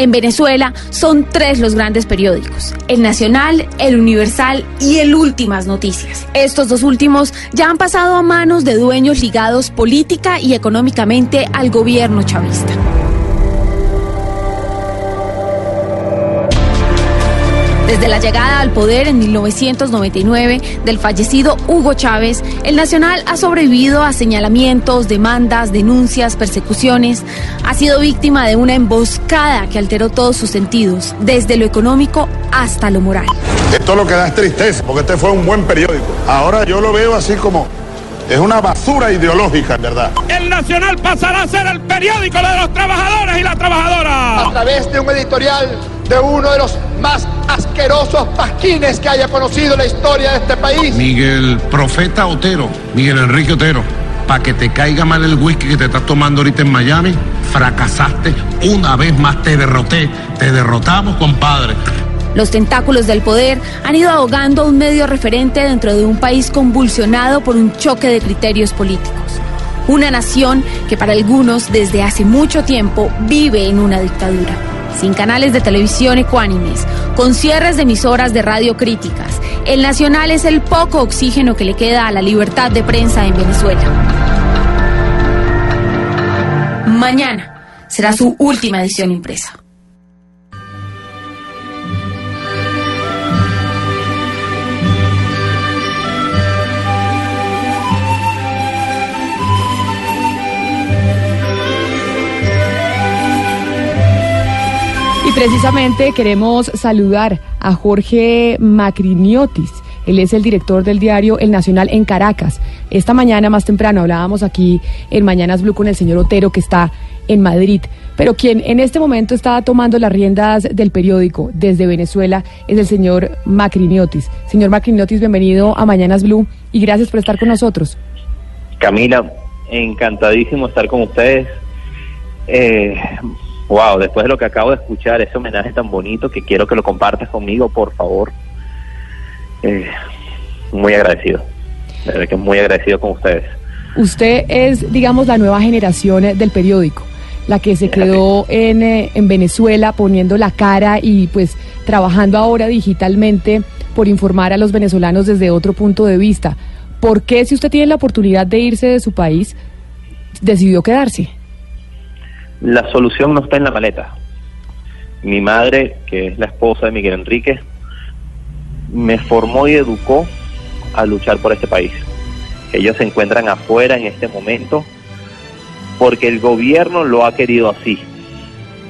En Venezuela son tres los grandes periódicos, el Nacional, el Universal y el Últimas Noticias. Estos dos últimos ya han pasado a manos de dueños ligados política y económicamente al gobierno chavista. Desde la llegada al poder en 1999 del fallecido Hugo Chávez, el Nacional ha sobrevivido a señalamientos, demandas, denuncias, persecuciones. Ha sido víctima de una emboscada que alteró todos sus sentidos, desde lo económico hasta lo moral. Esto lo que da es tristeza, porque este fue un buen periódico. Ahora yo lo veo así como es una basura ideológica, en verdad. El Nacional pasará a ser el periódico de los trabajadores y las trabajadoras. A través de un editorial de uno de los más asquerosos pasquines que haya conocido la historia de este país. Miguel Profeta Otero, Miguel Enrique Otero, para que te caiga mal el whisky que te estás tomando ahorita en Miami, fracasaste, una vez más te derroté, te derrotamos, compadre. Los tentáculos del poder han ido ahogando a un medio referente dentro de un país convulsionado por un choque de criterios políticos. Una nación que para algunos desde hace mucho tiempo vive en una dictadura sin canales de televisión ecuánimes, con cierres de emisoras de radio críticas. El Nacional es el poco oxígeno que le queda a la libertad de prensa en Venezuela. Mañana será su última edición impresa. Y precisamente queremos saludar a Jorge Macriniotis. Él es el director del diario El Nacional en Caracas. Esta mañana, más temprano, hablábamos aquí en Mañanas Blue con el señor Otero, que está en Madrid. Pero quien en este momento está tomando las riendas del periódico desde Venezuela es el señor Macriniotis. Señor Macriniotis, bienvenido a Mañanas Blue y gracias por estar con nosotros. Camila, encantadísimo estar con ustedes. Eh, wow, después de lo que acabo de escuchar, ese homenaje tan bonito que quiero que lo compartas conmigo, por favor. Eh, muy agradecido. De verdad que muy agradecido con ustedes. Usted es, digamos, la nueva generación eh, del periódico, la que se quedó en, eh, en Venezuela poniendo la cara y pues trabajando ahora digitalmente por informar a los venezolanos desde otro punto de vista. ¿Por qué si usted tiene la oportunidad de irse de su país, decidió quedarse? La solución no está en la maleta. Mi madre, que es la esposa de Miguel Enrique, me formó y educó a luchar por este país. Ellos se encuentran afuera en este momento porque el gobierno lo ha querido así,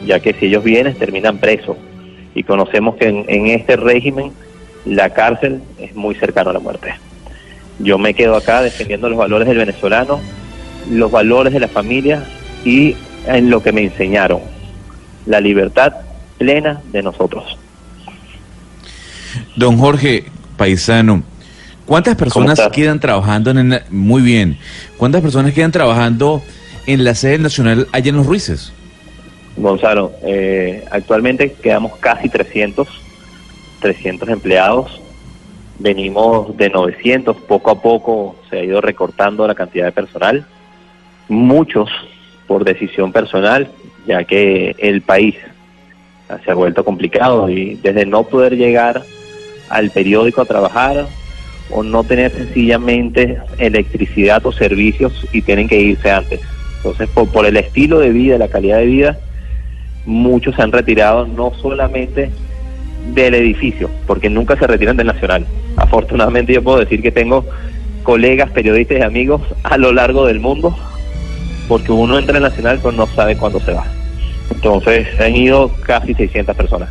ya que si ellos vienen terminan presos. Y conocemos que en, en este régimen la cárcel es muy cercano a la muerte. Yo me quedo acá defendiendo los valores del venezolano, los valores de la familia y en lo que me enseñaron, la libertad plena de nosotros. Don Jorge Paisano, ¿cuántas personas quedan trabajando en el- muy bien? ¿Cuántas personas quedan trabajando en la sede nacional allá en los Ruices? Gonzalo, eh, actualmente quedamos casi 300, 300 empleados. Venimos de 900, poco a poco se ha ido recortando la cantidad de personal. Muchos por decisión personal, ya que el país se ha vuelto complicado y desde no poder llegar al periódico a trabajar o no tener sencillamente electricidad o servicios y tienen que irse antes. Entonces, por, por el estilo de vida, la calidad de vida, muchos se han retirado no solamente del edificio, porque nunca se retiran del Nacional. Afortunadamente yo puedo decir que tengo colegas, periodistas y amigos a lo largo del mundo, porque uno entra al Nacional pero no sabe cuándo se va. Entonces han ido casi 600 personas.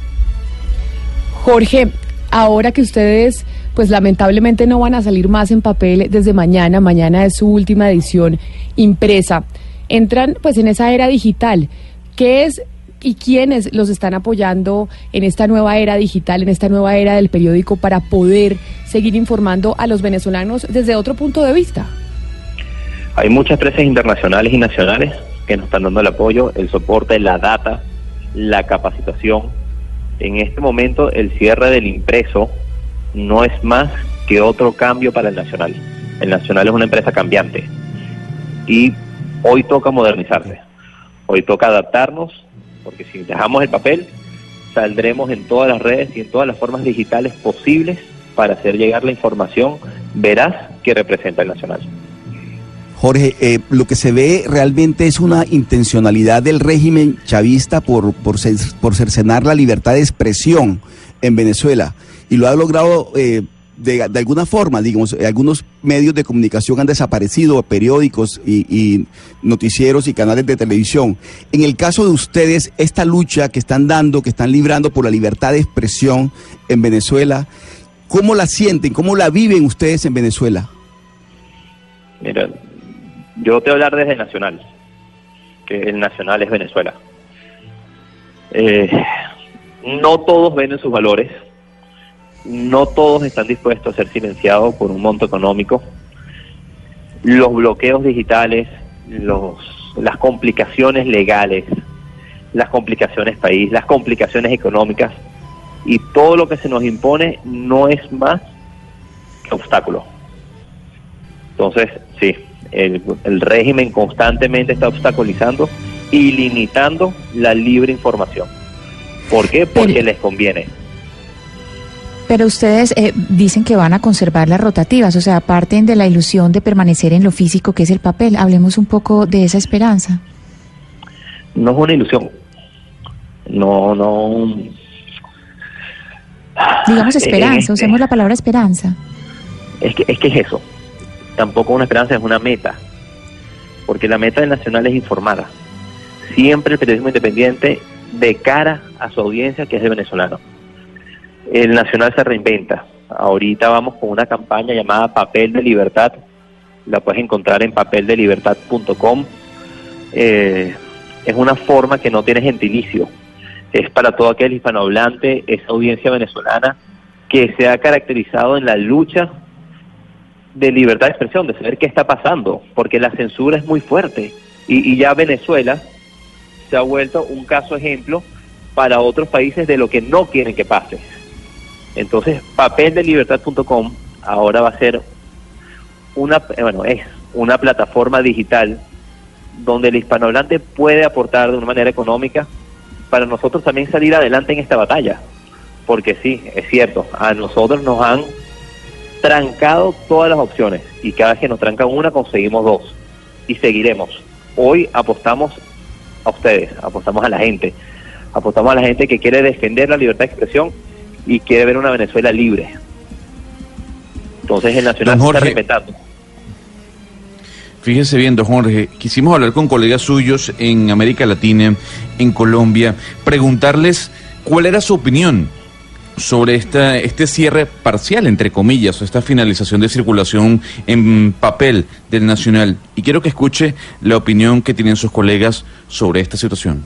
Jorge, ahora que ustedes, pues lamentablemente no van a salir más en papel desde mañana, mañana es su última edición impresa. entran pues en esa era digital. ¿Qué es y quiénes los están apoyando en esta nueva era digital, en esta nueva era del periódico para poder seguir informando a los venezolanos desde otro punto de vista? Hay muchas empresas internacionales y nacionales que nos están dando el apoyo, el soporte, la data, la capacitación. En este momento el cierre del impreso no es más que otro cambio para el Nacional. El Nacional es una empresa cambiante y hoy toca modernizarse, hoy toca adaptarnos, porque si dejamos el papel, saldremos en todas las redes y en todas las formas digitales posibles para hacer llegar la información veraz que representa el Nacional. Jorge, eh, lo que se ve realmente es una intencionalidad del régimen chavista por, por, por cercenar la libertad de expresión en Venezuela y lo ha logrado eh, de, de alguna forma, digamos, eh, algunos medios de comunicación han desaparecido, periódicos y, y noticieros y canales de televisión. En el caso de ustedes, esta lucha que están dando, que están librando por la libertad de expresión en Venezuela, ¿cómo la sienten? ¿Cómo la viven ustedes en Venezuela? Mira, yo te voy a hablar desde Nacional, que el Nacional es Venezuela. Eh, no todos ven en sus valores, no todos están dispuestos a ser silenciados por un monto económico. Los bloqueos digitales, los, las complicaciones legales, las complicaciones país, las complicaciones económicas y todo lo que se nos impone no es más que obstáculo. Entonces, sí, el, el régimen constantemente está obstaculizando y limitando la libre información. ¿Por qué? Porque les conviene. Pero ustedes eh, dicen que van a conservar las rotativas, o sea, parten de la ilusión de permanecer en lo físico que es el papel. Hablemos un poco de esa esperanza. No es una ilusión. No, no. Digamos esperanza, este- usemos la palabra esperanza. Es que, es que es eso. Tampoco una esperanza es una meta. Porque la meta del Nacional es informar. Siempre el periodismo independiente de cara a su audiencia que es de venezolano. El Nacional se reinventa. Ahorita vamos con una campaña llamada Papel de Libertad. La puedes encontrar en papeldelibertad.com. Eh, es una forma que no tiene gentilicio. Es para todo aquel hispanohablante, esa audiencia venezolana que se ha caracterizado en la lucha de libertad de expresión, de saber qué está pasando, porque la censura es muy fuerte y, y ya Venezuela se ha vuelto un caso ejemplo para otros países de lo que no quieren que pase. Entonces, papeldelibertad.com ahora va a ser una, eh, bueno, es una plataforma digital donde el hispanohablante puede aportar de una manera económica para nosotros también salir adelante en esta batalla. Porque sí, es cierto, a nosotros nos han trancado todas las opciones y cada vez que nos trancan una conseguimos dos y seguiremos. Hoy apostamos a ustedes, apostamos a la gente, apostamos a la gente que quiere defender la libertad de expresión y quiere ver una Venezuela libre. Entonces el Nacional Don se está Jorge. respetando. Fíjese bien, don Jorge, quisimos hablar con colegas suyos en América Latina, en Colombia, preguntarles cuál era su opinión sobre esta, este cierre parcial, entre comillas, o esta finalización de circulación en papel del Nacional. Y quiero que escuche la opinión que tienen sus colegas sobre esta situación.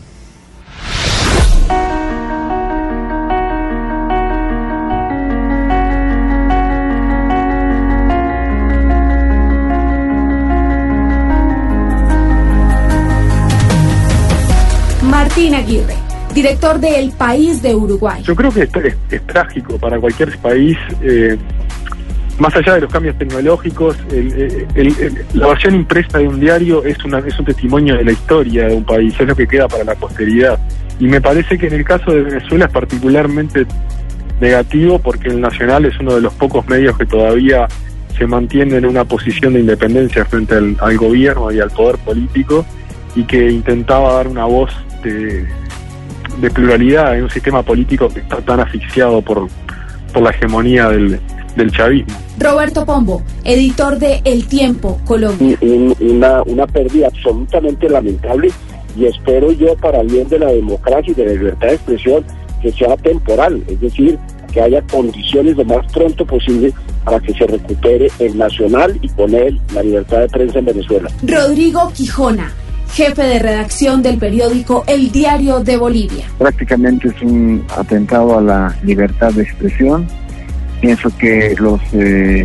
Martín Aguirre, director de El País de Uruguay. Yo creo que es, es trágico para cualquier país. eh, más allá de los cambios tecnológicos, el- el- la versión impresa de un diario es, una, es un testimonio de la historia de un país, es lo que queda para la posteridad. Y me parece que en el caso de Venezuela es particularmente negativo porque el Nacional es uno de los pocos medios que todavía se mantiene en una posición de independencia frente al gobierno y al poder político y que intentaba dar una voz de, de pluralidad en un sistema político que está tan asfixiado por, por la hegemonía del, del chavismo. Roberto Pombo, editor de El Tiempo, Colombia. un- una, una pérdida absolutamente lamentable y espero yo para el bien de la democracia y de la libertad de expresión que sea temporal, es decir, que haya condiciones lo más pronto posible para que se recupere el nacional y poner la libertad de prensa en Venezuela. Rodrigo Quijona, jefe de redacción del periódico El Diario de Bolivia. Prácticamente es un atentado a la libertad de expresión. Pienso que los eh,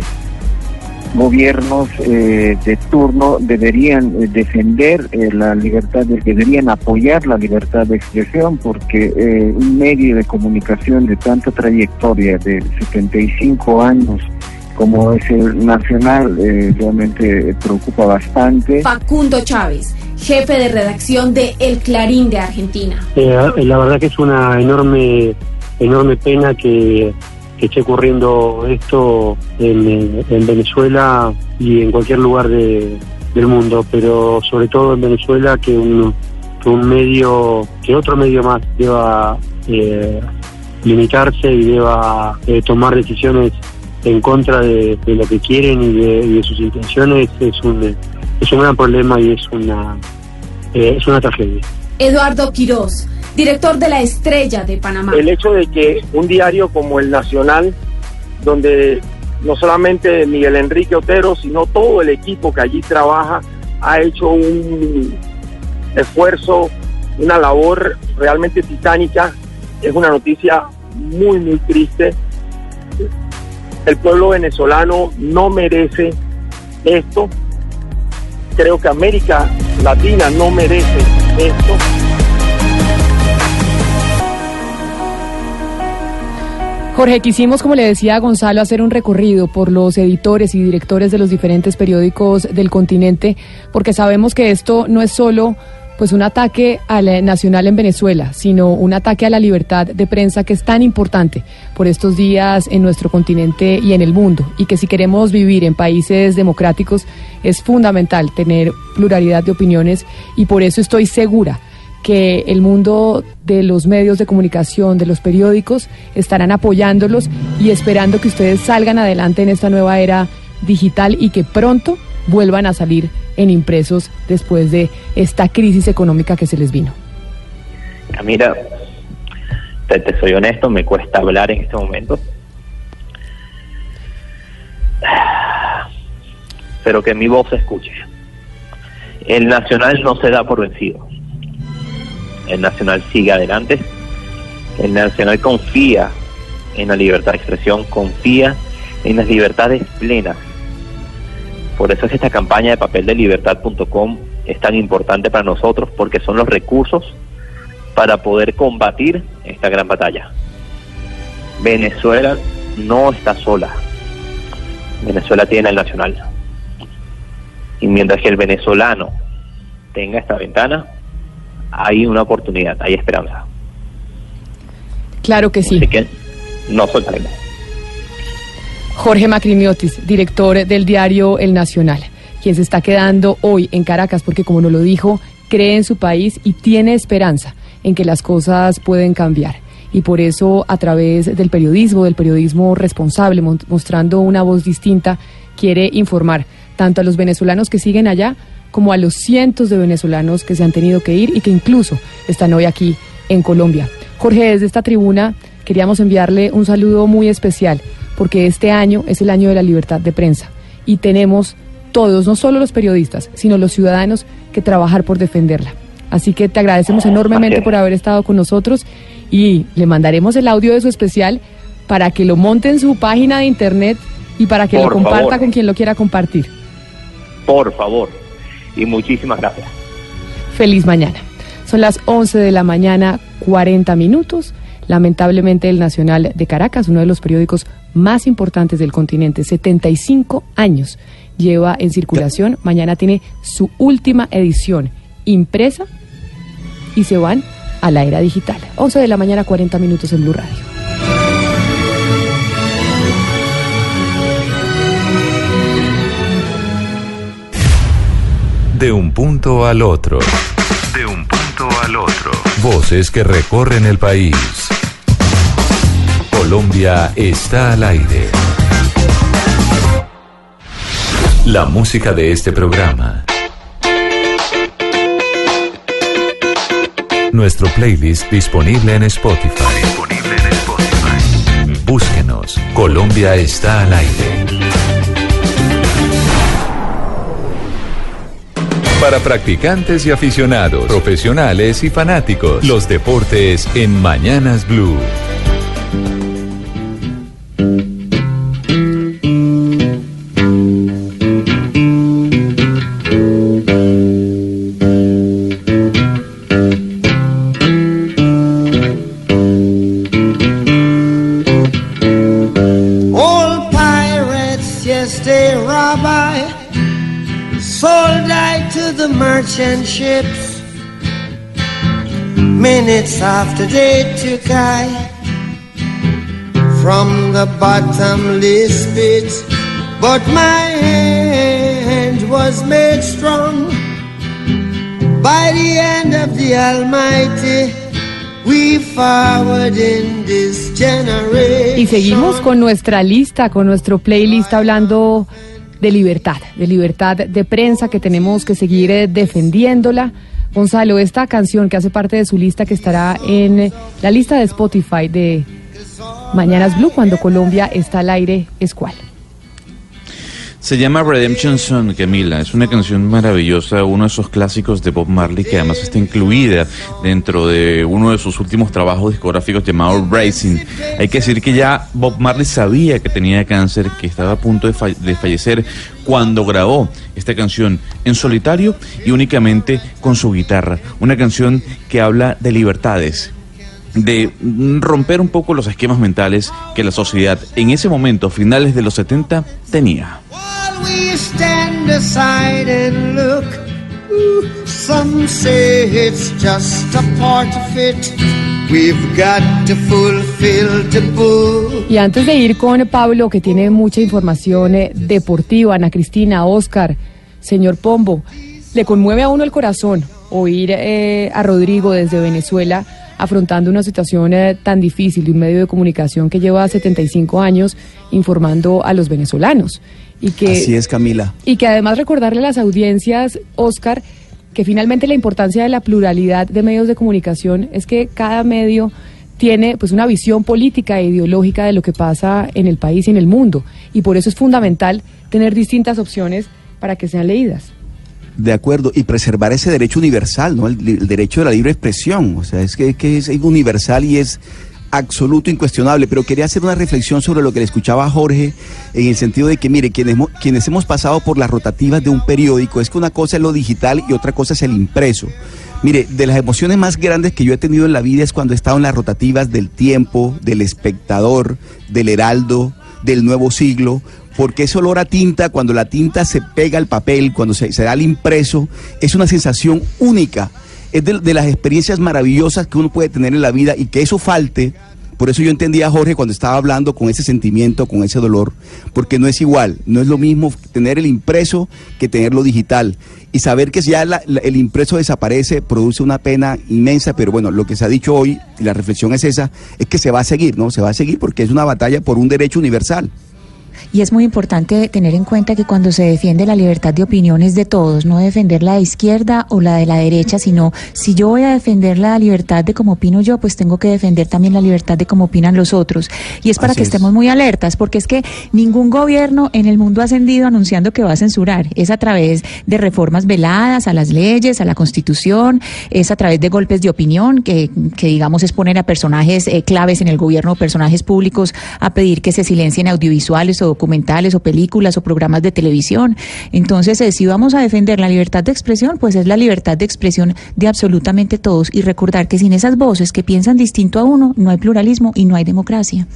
gobiernos eh, de turno deberían eh, defender eh, la libertad, de, deberían apoyar la libertad de expresión porque eh, un medio de comunicación de tanta trayectoria, de 75 años, como es el nacional, eh, realmente preocupa bastante. Facundo Chávez, jefe de redacción de El Clarín de Argentina. Eh, la verdad que es una enorme, enorme pena que, que esté ocurriendo esto en, en Venezuela y en cualquier lugar de- del mundo, pero sobre todo en Venezuela que un, que un medio, que otro medio más deba eh, limitarse y deba eh, tomar decisiones en contra de, de lo que quieren y de, y de sus intenciones es un es un gran problema y es una eh, es una tragedia. Eduardo Quirós, director de La Estrella de Panamá. el hecho de que un diario como el Nacional, donde no solamente Miguel Enrique Otero, sino todo el equipo que allí trabaja, ha hecho un esfuerzo, una labor realmente titánica, es una noticia muy, muy triste. El pueblo venezolano no merece esto. Creo que América Latina no merece esto. Jorge, quisimos, como le decía a Gonzalo, hacer un recorrido por los editores y directores de los diferentes periódicos del continente, porque sabemos que esto no es solo pues un ataque al eh, nacional en Venezuela, sino un ataque a la libertad de prensa que es tan importante por estos días en nuestro continente y en el mundo, y que si queremos vivir en países democráticos es fundamental tener pluralidad de opiniones y por eso estoy segura que el mundo de los medios de comunicación, de los periódicos, estarán apoyándolos y esperando que ustedes salgan adelante en esta nueva era digital y que pronto vuelvan a salir en impresos después de esta crisis económica que se les vino. Mira, te, te soy honesto, me cuesta hablar en este momento. Pero que mi voz se escuche. El Nacional no se da por vencido. El Nacional sigue adelante. El Nacional confía en la libertad de expresión, confía en las libertades plenas. Por eso es esta campaña de papeldeliberdad.com es tan importante para nosotros porque son los recursos para poder combatir esta gran batalla. Venezuela no está sola. Venezuela tiene el nacional. Y mientras que el venezolano tenga esta ventana, hay una oportunidad, hay esperanza. Claro que sí. Así que no soltaremos. Jorge Macrimiotis, director del diario El Nacional, quien se está quedando hoy en Caracas porque, como nos lo dijo, cree en su país y tiene esperanza en que las cosas pueden cambiar. Y por eso, a través del periodismo, del periodismo responsable, mostrando una voz distinta, quiere informar tanto a los venezolanos que siguen allá como a los cientos de venezolanos que se han tenido que ir y que incluso están hoy aquí en Colombia. Jorge, desde esta tribuna queríamos enviarle un saludo muy especial porque este año es el año de la libertad de prensa y tenemos todos, no solo los periodistas, sino los ciudadanos, que trabajar por defenderla. Así que te agradecemos enormemente por haber estado con nosotros y le mandaremos el audio de su especial para que lo monte en su página de internet y para que lo comparta favor. con quien lo quiera compartir. Por favor. Y muchísimas gracias. Feliz mañana. Son las 11 de la mañana, 40 minutos. Lamentablemente, el Nacional de Caracas, uno de los periódicos más importantes del continente, 75 años lleva en circulación. Mañana tiene su última edición impresa y se van a la era digital. 11 de la mañana, 40 minutos en Blue Radio. De un punto al otro. De un punto al otro. Voces que recorren el país. Colombia está al aire. La música de este programa. Nuestro playlist disponible en Spotify. Disponible en Spotify. Búsquenos. Colombia está al aire. Para practicantes y aficionados, profesionales y fanáticos, los deportes en Mañanas Blue. They took I from the bottomless pit. But my hand was made strong by the hand of the Almighty. We forward in this generation. Y seguimos con nuestra lista, con nuestro playlist hablando de libertad, de libertad de prensa que tenemos que seguir eh, defendiéndola. Gonzalo, esta canción que hace parte de su lista que estará en la lista de Spotify de Mañanas Blue cuando Colombia está al aire, ¿es cuál? Se llama Redemption Song, Camila. Es una canción maravillosa, uno de esos clásicos de Bob Marley que además está incluida dentro de uno de sus últimos trabajos discográficos llamado Racing. Hay que decir que ya Bob Marley sabía que tenía cáncer, que estaba a punto de, fa- de fallecer cuando grabó esta canción en solitario y únicamente con su guitarra. Una canción que habla de libertades, de romper un poco los esquemas mentales que la sociedad en ese momento, finales de los 70, tenía. we stand aside and look. Ooh, Some say it's just a part of it. We've got to fulfill the book. Y antes de ir con Pablo, que tiene mucha información eh, deportiva, Ana Cristina, Oscar, señor Pombo, le conmueve a uno el corazón oír eh, a Rodrigo desde Venezuela afrontando una situación eh, tan difícil de un medio de comunicación que lleva 75 años informando a los venezolanos. Y que, Así es, Camila. y que además recordarle a las audiencias, Oscar, que finalmente la importancia de la pluralidad de medios de comunicación es que cada medio tiene pues una visión política e ideológica de lo que pasa en el país y en el mundo y por eso es fundamental tener distintas opciones para que sean leídas. De acuerdo, y preservar ese derecho universal, ¿no? El, derecho de la libre expresión. O sea, es que, que es universal y es absoluto, incuestionable. Pero quería hacer una reflexión sobre lo que le escuchaba a Jorge, en el sentido de que, mire, quienes, quienes hemos pasado por las rotativas de un periódico, es que una cosa es lo digital y otra cosa es el impreso. Mire, de las emociones más grandes que yo he tenido en la vida es cuando he estado en las rotativas del tiempo, del espectador, del heraldo, del nuevo siglo, porque ese olor a tinta, cuando la tinta se pega al papel, cuando se, da al impreso, es una sensación única. Es de, las experiencias maravillosas que uno puede tener en la vida y que eso falte. Por eso yo entendía a Jorge cuando estaba hablando con ese sentimiento, con ese dolor, porque no es igual, no es lo mismo tener el impreso que tenerlo digital. Y saber que si ya el impreso desaparece produce una pena inmensa, pero bueno, lo que se ha dicho hoy, y la reflexión es esa, es que se va a seguir, ¿no? Se va a seguir porque es una batalla por un derecho universal. Y es muy importante tener en cuenta que cuando se defiende la libertad de opinión es de todos, no defender la de izquierda o la de la derecha, sino si yo voy a defender la libertad de cómo opino yo, pues tengo que defender también la libertad de cómo opinan los otros. Y es para Así que es. estemos muy alertas, porque es que ningún gobierno en el mundo ha ascendido anunciando que va a censurar. Es a través de reformas veladas a las leyes, a la constitución, es a través de golpes de opinión, que, que digamos es poner a personajes eh, claves en el gobierno, personajes públicos, a pedir que se silencien audiovisuales o documentales o películas o programas de televisión. Entonces, eh, si vamos a defender la libertad de expresión, pues es la libertad de expresión de absolutamente todos y recordar que sin esas voces que piensan distinto a uno, no hay pluralismo y no hay democracia.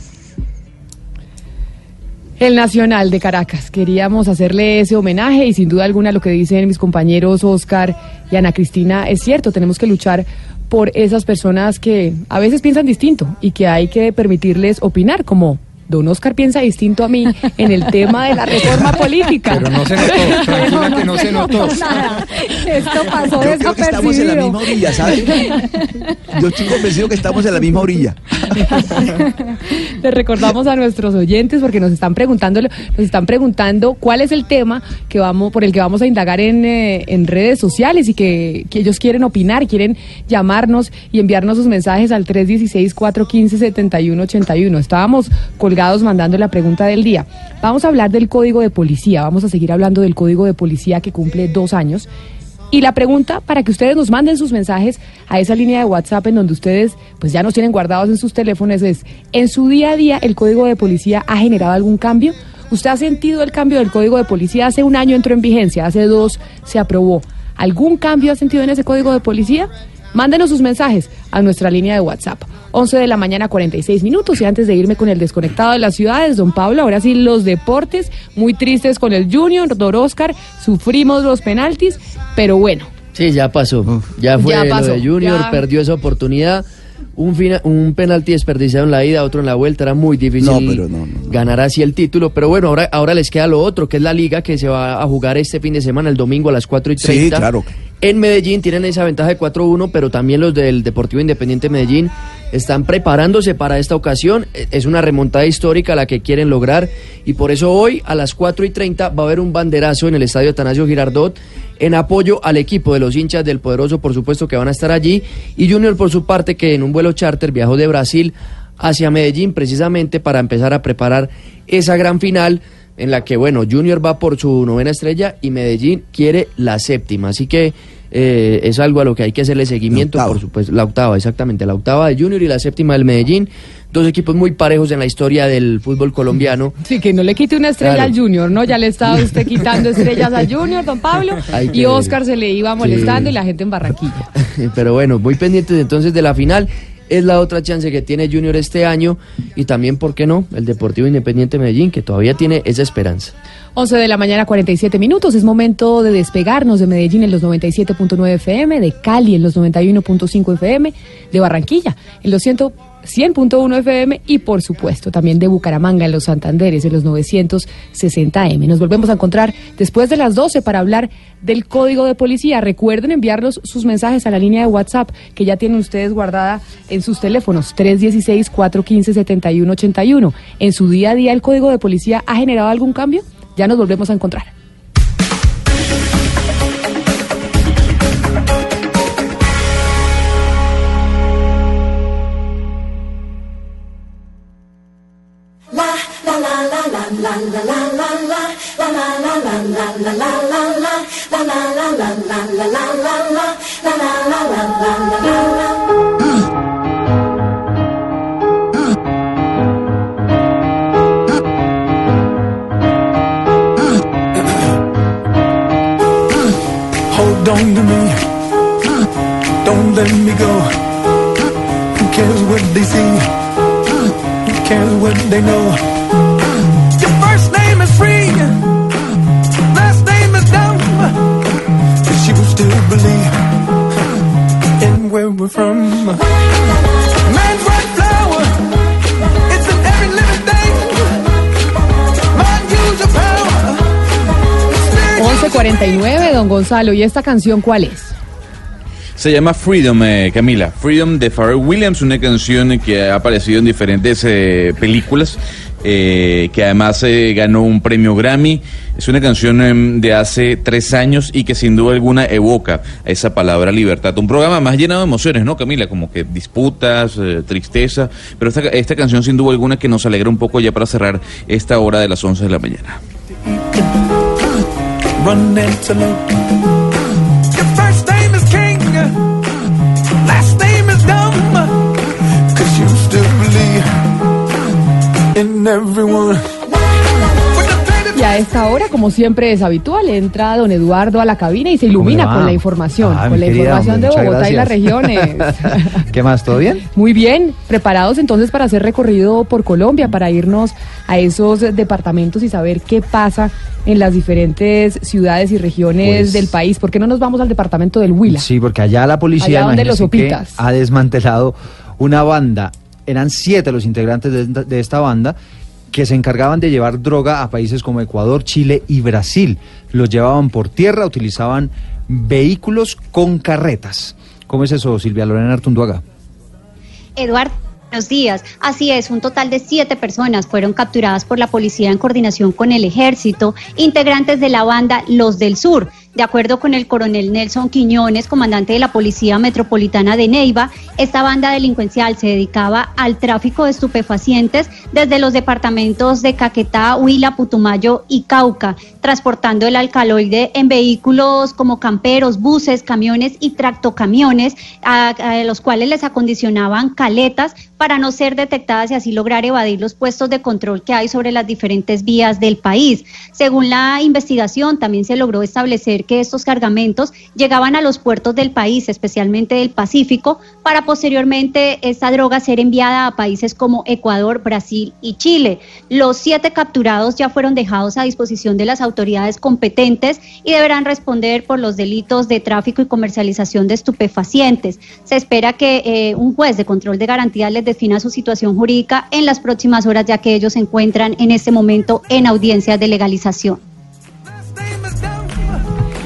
El Nacional de Caracas. Queríamos hacerle ese homenaje y sin duda alguna lo que dicen mis compañeros Oscar y Ana Cristina es cierto, tenemos que luchar por esas personas que a veces piensan distinto y que hay que permitirles opinar como Don Oscar piensa distinto a mí en el tema de la reforma política. Pero no se notó, tranquila que no se notó. nada. Esto pasó Yo creo que estamos en la misma orilla, ¿sabes? Yo estoy convencido que estamos en la misma orilla. Le recordamos a nuestros oyentes porque nos están preguntando, nos están preguntando cuál es el tema que vamos, por el que vamos a indagar en, eh, en redes sociales y que, que ellos quieren opinar, quieren llamarnos y enviarnos sus mensajes al 316-415-7181. Estábamos mandando la pregunta del día. Vamos a hablar del código de policía, vamos a seguir hablando del código de policía que cumple dos años. Y la pregunta para que ustedes nos manden sus mensajes a esa línea de WhatsApp en donde ustedes pues ya nos tienen guardados en sus teléfonos es, ¿en su día a día el código de policía ha generado algún cambio? ¿Usted ha sentido el cambio del código de policía? Hace un año entró en vigencia, hace dos se aprobó. ¿Algún cambio ha sentido en ese código de policía? Mándenos sus mensajes a nuestra línea de WhatsApp. 11 de la mañana, 46 minutos. Y antes de irme con el desconectado de las ciudades, don Pablo, ahora sí los deportes, muy tristes con el Junior, Dor Oscar, sufrimos los penaltis, pero bueno. Sí, ya pasó. Ya fue Ya lo pasó, de Junior, ya. perdió esa oportunidad. Un, fina- un penalti desperdiciado en la ida, otro en la vuelta, era muy difícil No, pero no, no, ganar así el título. Pero bueno, ahora, ahora les queda lo otro, que es la liga que se va a jugar este fin de semana, el domingo a las 4 y Sí, 30. claro. En Medellín tienen esa ventaja de 4-1, pero también los del Deportivo Independiente Medellín están preparándose para esta ocasión. E- Es una remontada histórica la que quieren lograr y por eso hoy a las 4 y 30 va a haber un banderazo en el estadio Atanasio Girardot en apoyo al equipo de los hinchas del Poderoso, por supuesto que van a estar allí. Y Junior, por su parte, que en un vuelo charter viajó de Brasil hacia Medellín precisamente para empezar a preparar esa gran final en la que, bueno, Junior va por su novena estrella y Medellín quiere la séptima. Así que eh, es algo a lo que hay que hacerle seguimiento, por supuesto. La octava, exactamente. La octava de Junior y la séptima del Medellín. Dos equipos muy parejos en la historia del fútbol colombiano. Sí, que no le quite una estrella Claro. al Junior, ¿no? Ya le estaba usted quitando estrellas al Junior, don Pablo. Y Oscar se le iba molestando Sí. y la gente en Barranquilla. Pero bueno, muy pendientes entonces de la final. Es la otra chance que tiene Junior este año. Y también, ¿por qué no? El Deportivo Independiente Medellín, que todavía tiene esa esperanza. 11 de la mañana, 47 minutos. Es momento de despegarnos de Medellín en los 97.9 FM, de Cali en los 91.5 FM, de Barranquilla en los 100 100.1 FM y por supuesto también de Bucaramanga en los Santanderes en los 960 M. Nos volvemos a encontrar después de las 12 para hablar del código de policía. Recuerden enviarnos sus mensajes a la línea de WhatsApp que ya tienen ustedes guardada en sus teléfonos 316-415-7181. ¿En su día a día el código de policía ha generado algún cambio? Ya nos volvemos a encontrar. Hold on to me. Don't let me go. Who cares what they see? Who cares what they know? Free. Last name is dumb. But you still believe in where we're from. Man's right flower. It's in every living thing. Mind, use your power. 11.49, don Gonzalo. ¿Y esta canción cuál es? Se llama Freedom, eh, Camila. Freedom de Pharrell Williams, una canción que ha aparecido en diferentes eh, películas, eh, que además eh, ganó un premio Grammy. Es una canción em, de hace tres años y que sin duda alguna evoca esa palabra libertad. Un programa más llenado de emociones, ¿no, Camila? Como que disputas, eh, tristeza. Pero esta, esta canción sin duda alguna que nos alegra un poco ya para cerrar esta hora de las 11 de la mañana. Y a esta hora, como siempre es habitual, entra don Eduardo a la cabina y se ilumina con la información, Ah, con la querida, información hombre, de Bogotá y las regiones. ¿Qué más? ¿Todo bien? Muy bien, preparados entonces para hacer recorrido por Colombia, para irnos a esos departamentos y saber qué pasa en las diferentes ciudades y regiones Pues- del país. ¿Por qué no nos vamos al departamento del Huila? Sí, porque allá la policía Allá donde los que ha desmantelado una banda. Eran siete los integrantes de, esta- banda que se encargaban de llevar droga a países como Ecuador, Chile y Brasil. Los llevaban por tierra, utilizaban vehículos con carretas. ¿Cómo es eso, Silvia Lorena Artunduaga? Eduardo. Buenos días. Así es, un total de siete personas fueron capturadas por la policía en coordinación con el ejército, integrantes de la banda Los del Sur. De acuerdo con el coronel Nelson Quiñones, comandante de la Policía Metropolitana de Neiva, esta banda delincuencial se dedicaba al tráfico de estupefacientes desde los departamentos de Caquetá, Huila, Putumayo y Cauca, transportando el alcaloide en vehículos como camperos, buses, camiones y tractocamiones, a, los cuales les acondicionaban caletas para no ser detectadas y así lograr evadir los puestos de control que hay sobre las diferentes vías del país. Según la investigación, también se logró establecer que estos cargamentos llegaban a los puertos del país, especialmente del Pacífico, para posteriormente esta droga ser enviada a países como Ecuador, Brasil y Chile. Los siete capturados ya fueron dejados a disposición de las autoridades competentes y deberán responder por los delitos de tráfico y comercialización de estupefacientes. Se espera que eh, un juez de control de garantías les defina su situación jurídica en las próximas horas, ya que ellos se encuentran en este momento en audiencias de legalización.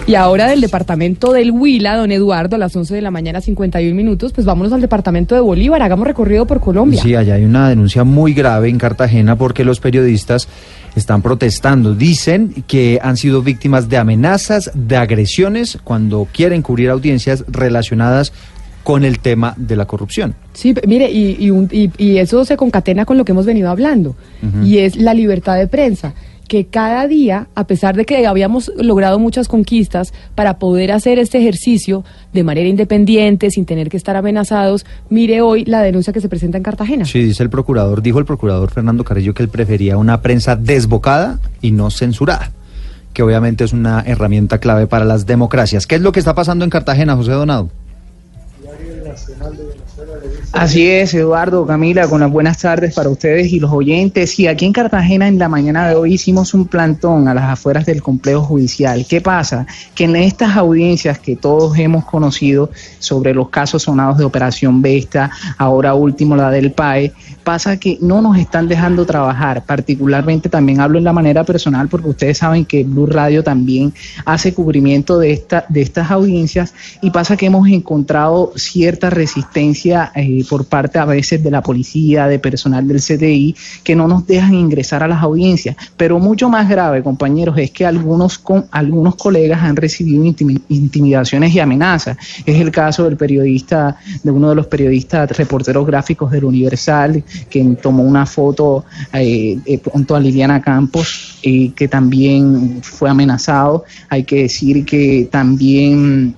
Y ahora del departamento del Huila, don Eduardo, a las 11 de la mañana, 51 minutos, pues vámonos al departamento de Bolívar, hagamos recorrido por Colombia. Sí, allá hay una denuncia muy grave en Cartagena porque los periodistas están protestando. Dicen que han sido víctimas de amenazas, de agresiones cuando quieren cubrir audiencias relacionadas con el tema de la corrupción. Sí, mire, y, y, un- y- y eso se concatena con lo que hemos venido hablando, y es la libertad de prensa, que cada día, a pesar de que habíamos logrado muchas conquistas para poder hacer este ejercicio de manera independiente, sin tener que estar amenazados, mire hoy la denuncia que se presenta en Cartagena. Sí, dice el procurador, dijo el procurador Fernando Carrillo que él prefería una prensa desbocada y no censurada, que obviamente es una herramienta clave para las democracias. ¿Qué es lo que está pasando en Cartagena, José Donado? Así es, Eduardo, Camila, con las buenas tardes para ustedes y los oyentes. Y aquí en Cartagena en la mañana de hoy hicimos un plantón a las afueras del complejo judicial. ¿Qué pasa? Que en estas audiencias que todos hemos conocido sobre los casos sonados de Operación Vesta, ahora último la del PAE, pasa que no nos están dejando trabajar. Particularmente también hablo en la manera personal porque ustedes saben que Blue Radio también hace cubrimiento de, esta, de estas audiencias y pasa que hemos encontrado cierta resistencia eh, por parte a veces de la policía, de personal del CTI, que no nos dejan ingresar a las audiencias. Pero mucho más grave, compañeros, es que algunos, con, algunos colegas han recibido intimi- intimidaciones y amenazas. Es el caso del periodista, de uno de los periodistas reporteros gráficos del Universal, que tomó una foto eh, eh, junto a Liliana Campos, eh, que también fue amenazado. Hay que decir que también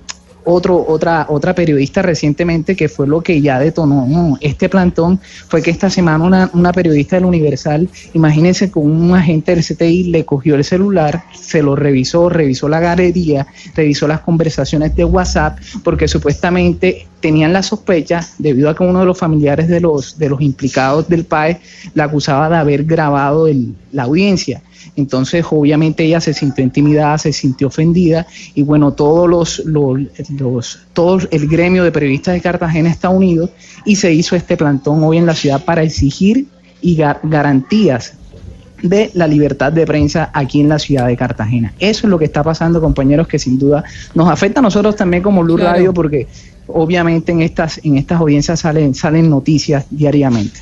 otro, otra, otra periodista recientemente que fue lo que ya detonó este plantón fue que esta semana una, una periodista del Universal, imagínense con un agente del CTI le cogió el celular, se lo revisó, revisó la galería, revisó las conversaciones de WhatsApp, porque supuestamente tenían la sospecha, debido a que uno de los familiares de los, de los implicados del PAE la acusaba de haber grabado el- la audiencia. Entonces, obviamente ella se sintió intimidada, se sintió ofendida y bueno, todos los, los, los- todo el gremio de periodistas de Cartagena está unido y se hizo este plantón hoy en la ciudad para exigir y gar- garantías de la libertad de prensa aquí en la ciudad de Cartagena. Eso es lo que está pasando, compañeros, que sin duda nos afecta a nosotros también como Blue Claro. Radio porque obviamente en estas en estas audiencias salen salen noticias diariamente.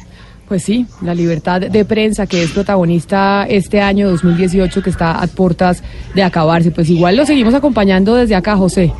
Pues sí, la libertad de prensa que es protagonista este año 2018 que está a puertas de acabarse. Pues igual lo seguimos acompañando desde acá, José.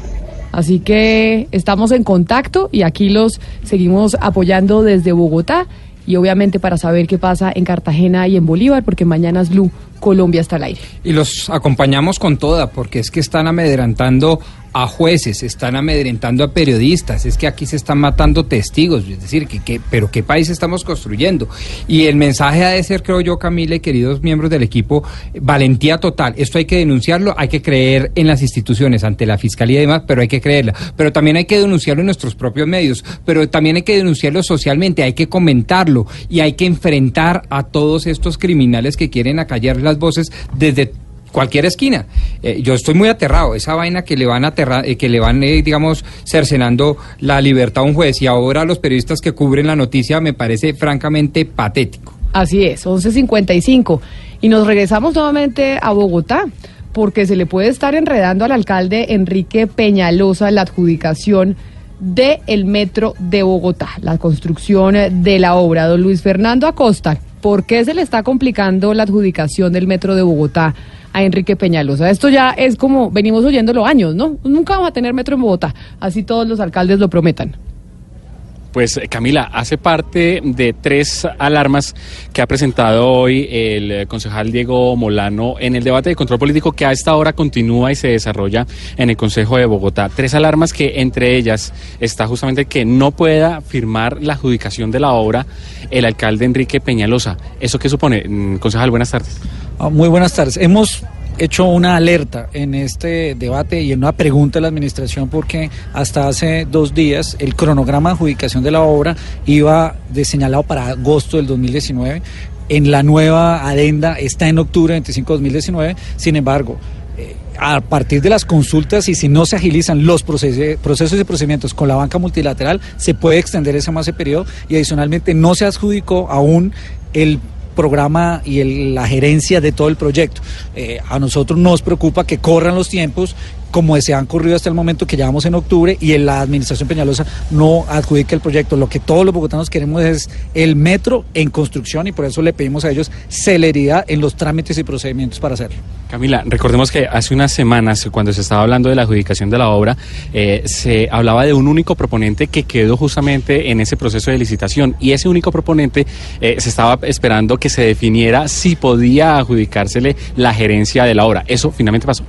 Así que estamos en contacto y aquí los seguimos apoyando desde Bogotá y obviamente para saber qué pasa en Cartagena y en Bolívar, porque mañana es Blue, Colombia está al aire. Y los acompañamos con toda, porque es que están amedrantando a jueces, están amedrentando a periodistas, es que aquí se están matando testigos, es decir, que, que- pero qué país estamos construyendo. Y el mensaje ha de ser, creo yo, Camila y queridos miembros del equipo, valentía total. Esto hay que denunciarlo, hay que creer en las instituciones, ante la fiscalía y demás, pero hay que creerla. Pero también hay que denunciarlo en nuestros propios medios, pero también hay que denunciarlo socialmente, hay que comentarlo y hay que enfrentar a todos estos criminales que quieren acallar las voces desde cualquier esquina. Eh, yo estoy muy aterrado. Esa vaina que le van aterra eh, que le van, eh, digamos, cercenando la libertad a un juez y ahora los periodistas que cubren la noticia me parece francamente patético. Así es, 11.55. Y nos regresamos nuevamente a Bogotá, porque se le puede estar enredando al alcalde Enrique Peñalosa la adjudicación del el metro de Bogotá, la construcción de la obra. Don Luis Fernando Acosta, ¿por qué se le está complicando la adjudicación del metro de Bogotá a Enrique Peñalosa. Esto ya es como venimos oyéndolo años, ¿no? Nunca vamos a tener metro en Bogotá, así todos los alcaldes lo prometan. Pues eh, Camila, hace parte de tres alarmas que ha presentado hoy el eh, concejal Diego Molano en el debate de control político que a esta hora continúa y se desarrolla en el Consejo de Bogotá. Tres alarmas que entre ellas está justamente que no pueda firmar la adjudicación de la obra el alcalde Enrique Peñalosa. ¿Eso qué supone? Mm, Concejal, buenas tardes. Ah, Muy buenas tardes. Hemos hecho una alerta en este debate y en una pregunta a la administración porque hasta hace dos días el cronograma de adjudicación de la obra iba de señalado para agosto del 2019. En la nueva adenda está en octubre 25 de 2019. Sin embargo, eh, a partir de las consultas y si no se agilizan los procese- procesos y procedimientos con la banca multilateral, se puede extender ese más periodo y adicionalmente no se adjudicó aún el programa y el- la gerencia de todo el proyecto. Eh, a nosotros nos preocupa que corran los tiempos como se han corrido hasta el momento que llevamos en octubre y en la administración Peñalosa no adjudica el proyecto. Lo que todos los bogotanos queremos es el metro en construcción y por eso le pedimos a ellos celeridad en los trámites y procedimientos para hacerlo. Camila, recordemos que hace unas semanas, cuando se estaba hablando de la adjudicación de la obra, eh, se hablaba de un único proponente que quedó justamente en ese proceso de licitación y ese único proponente eh, se estaba esperando que se definiera si podía adjudicársele la gerencia de la obra. Eso finalmente pasó.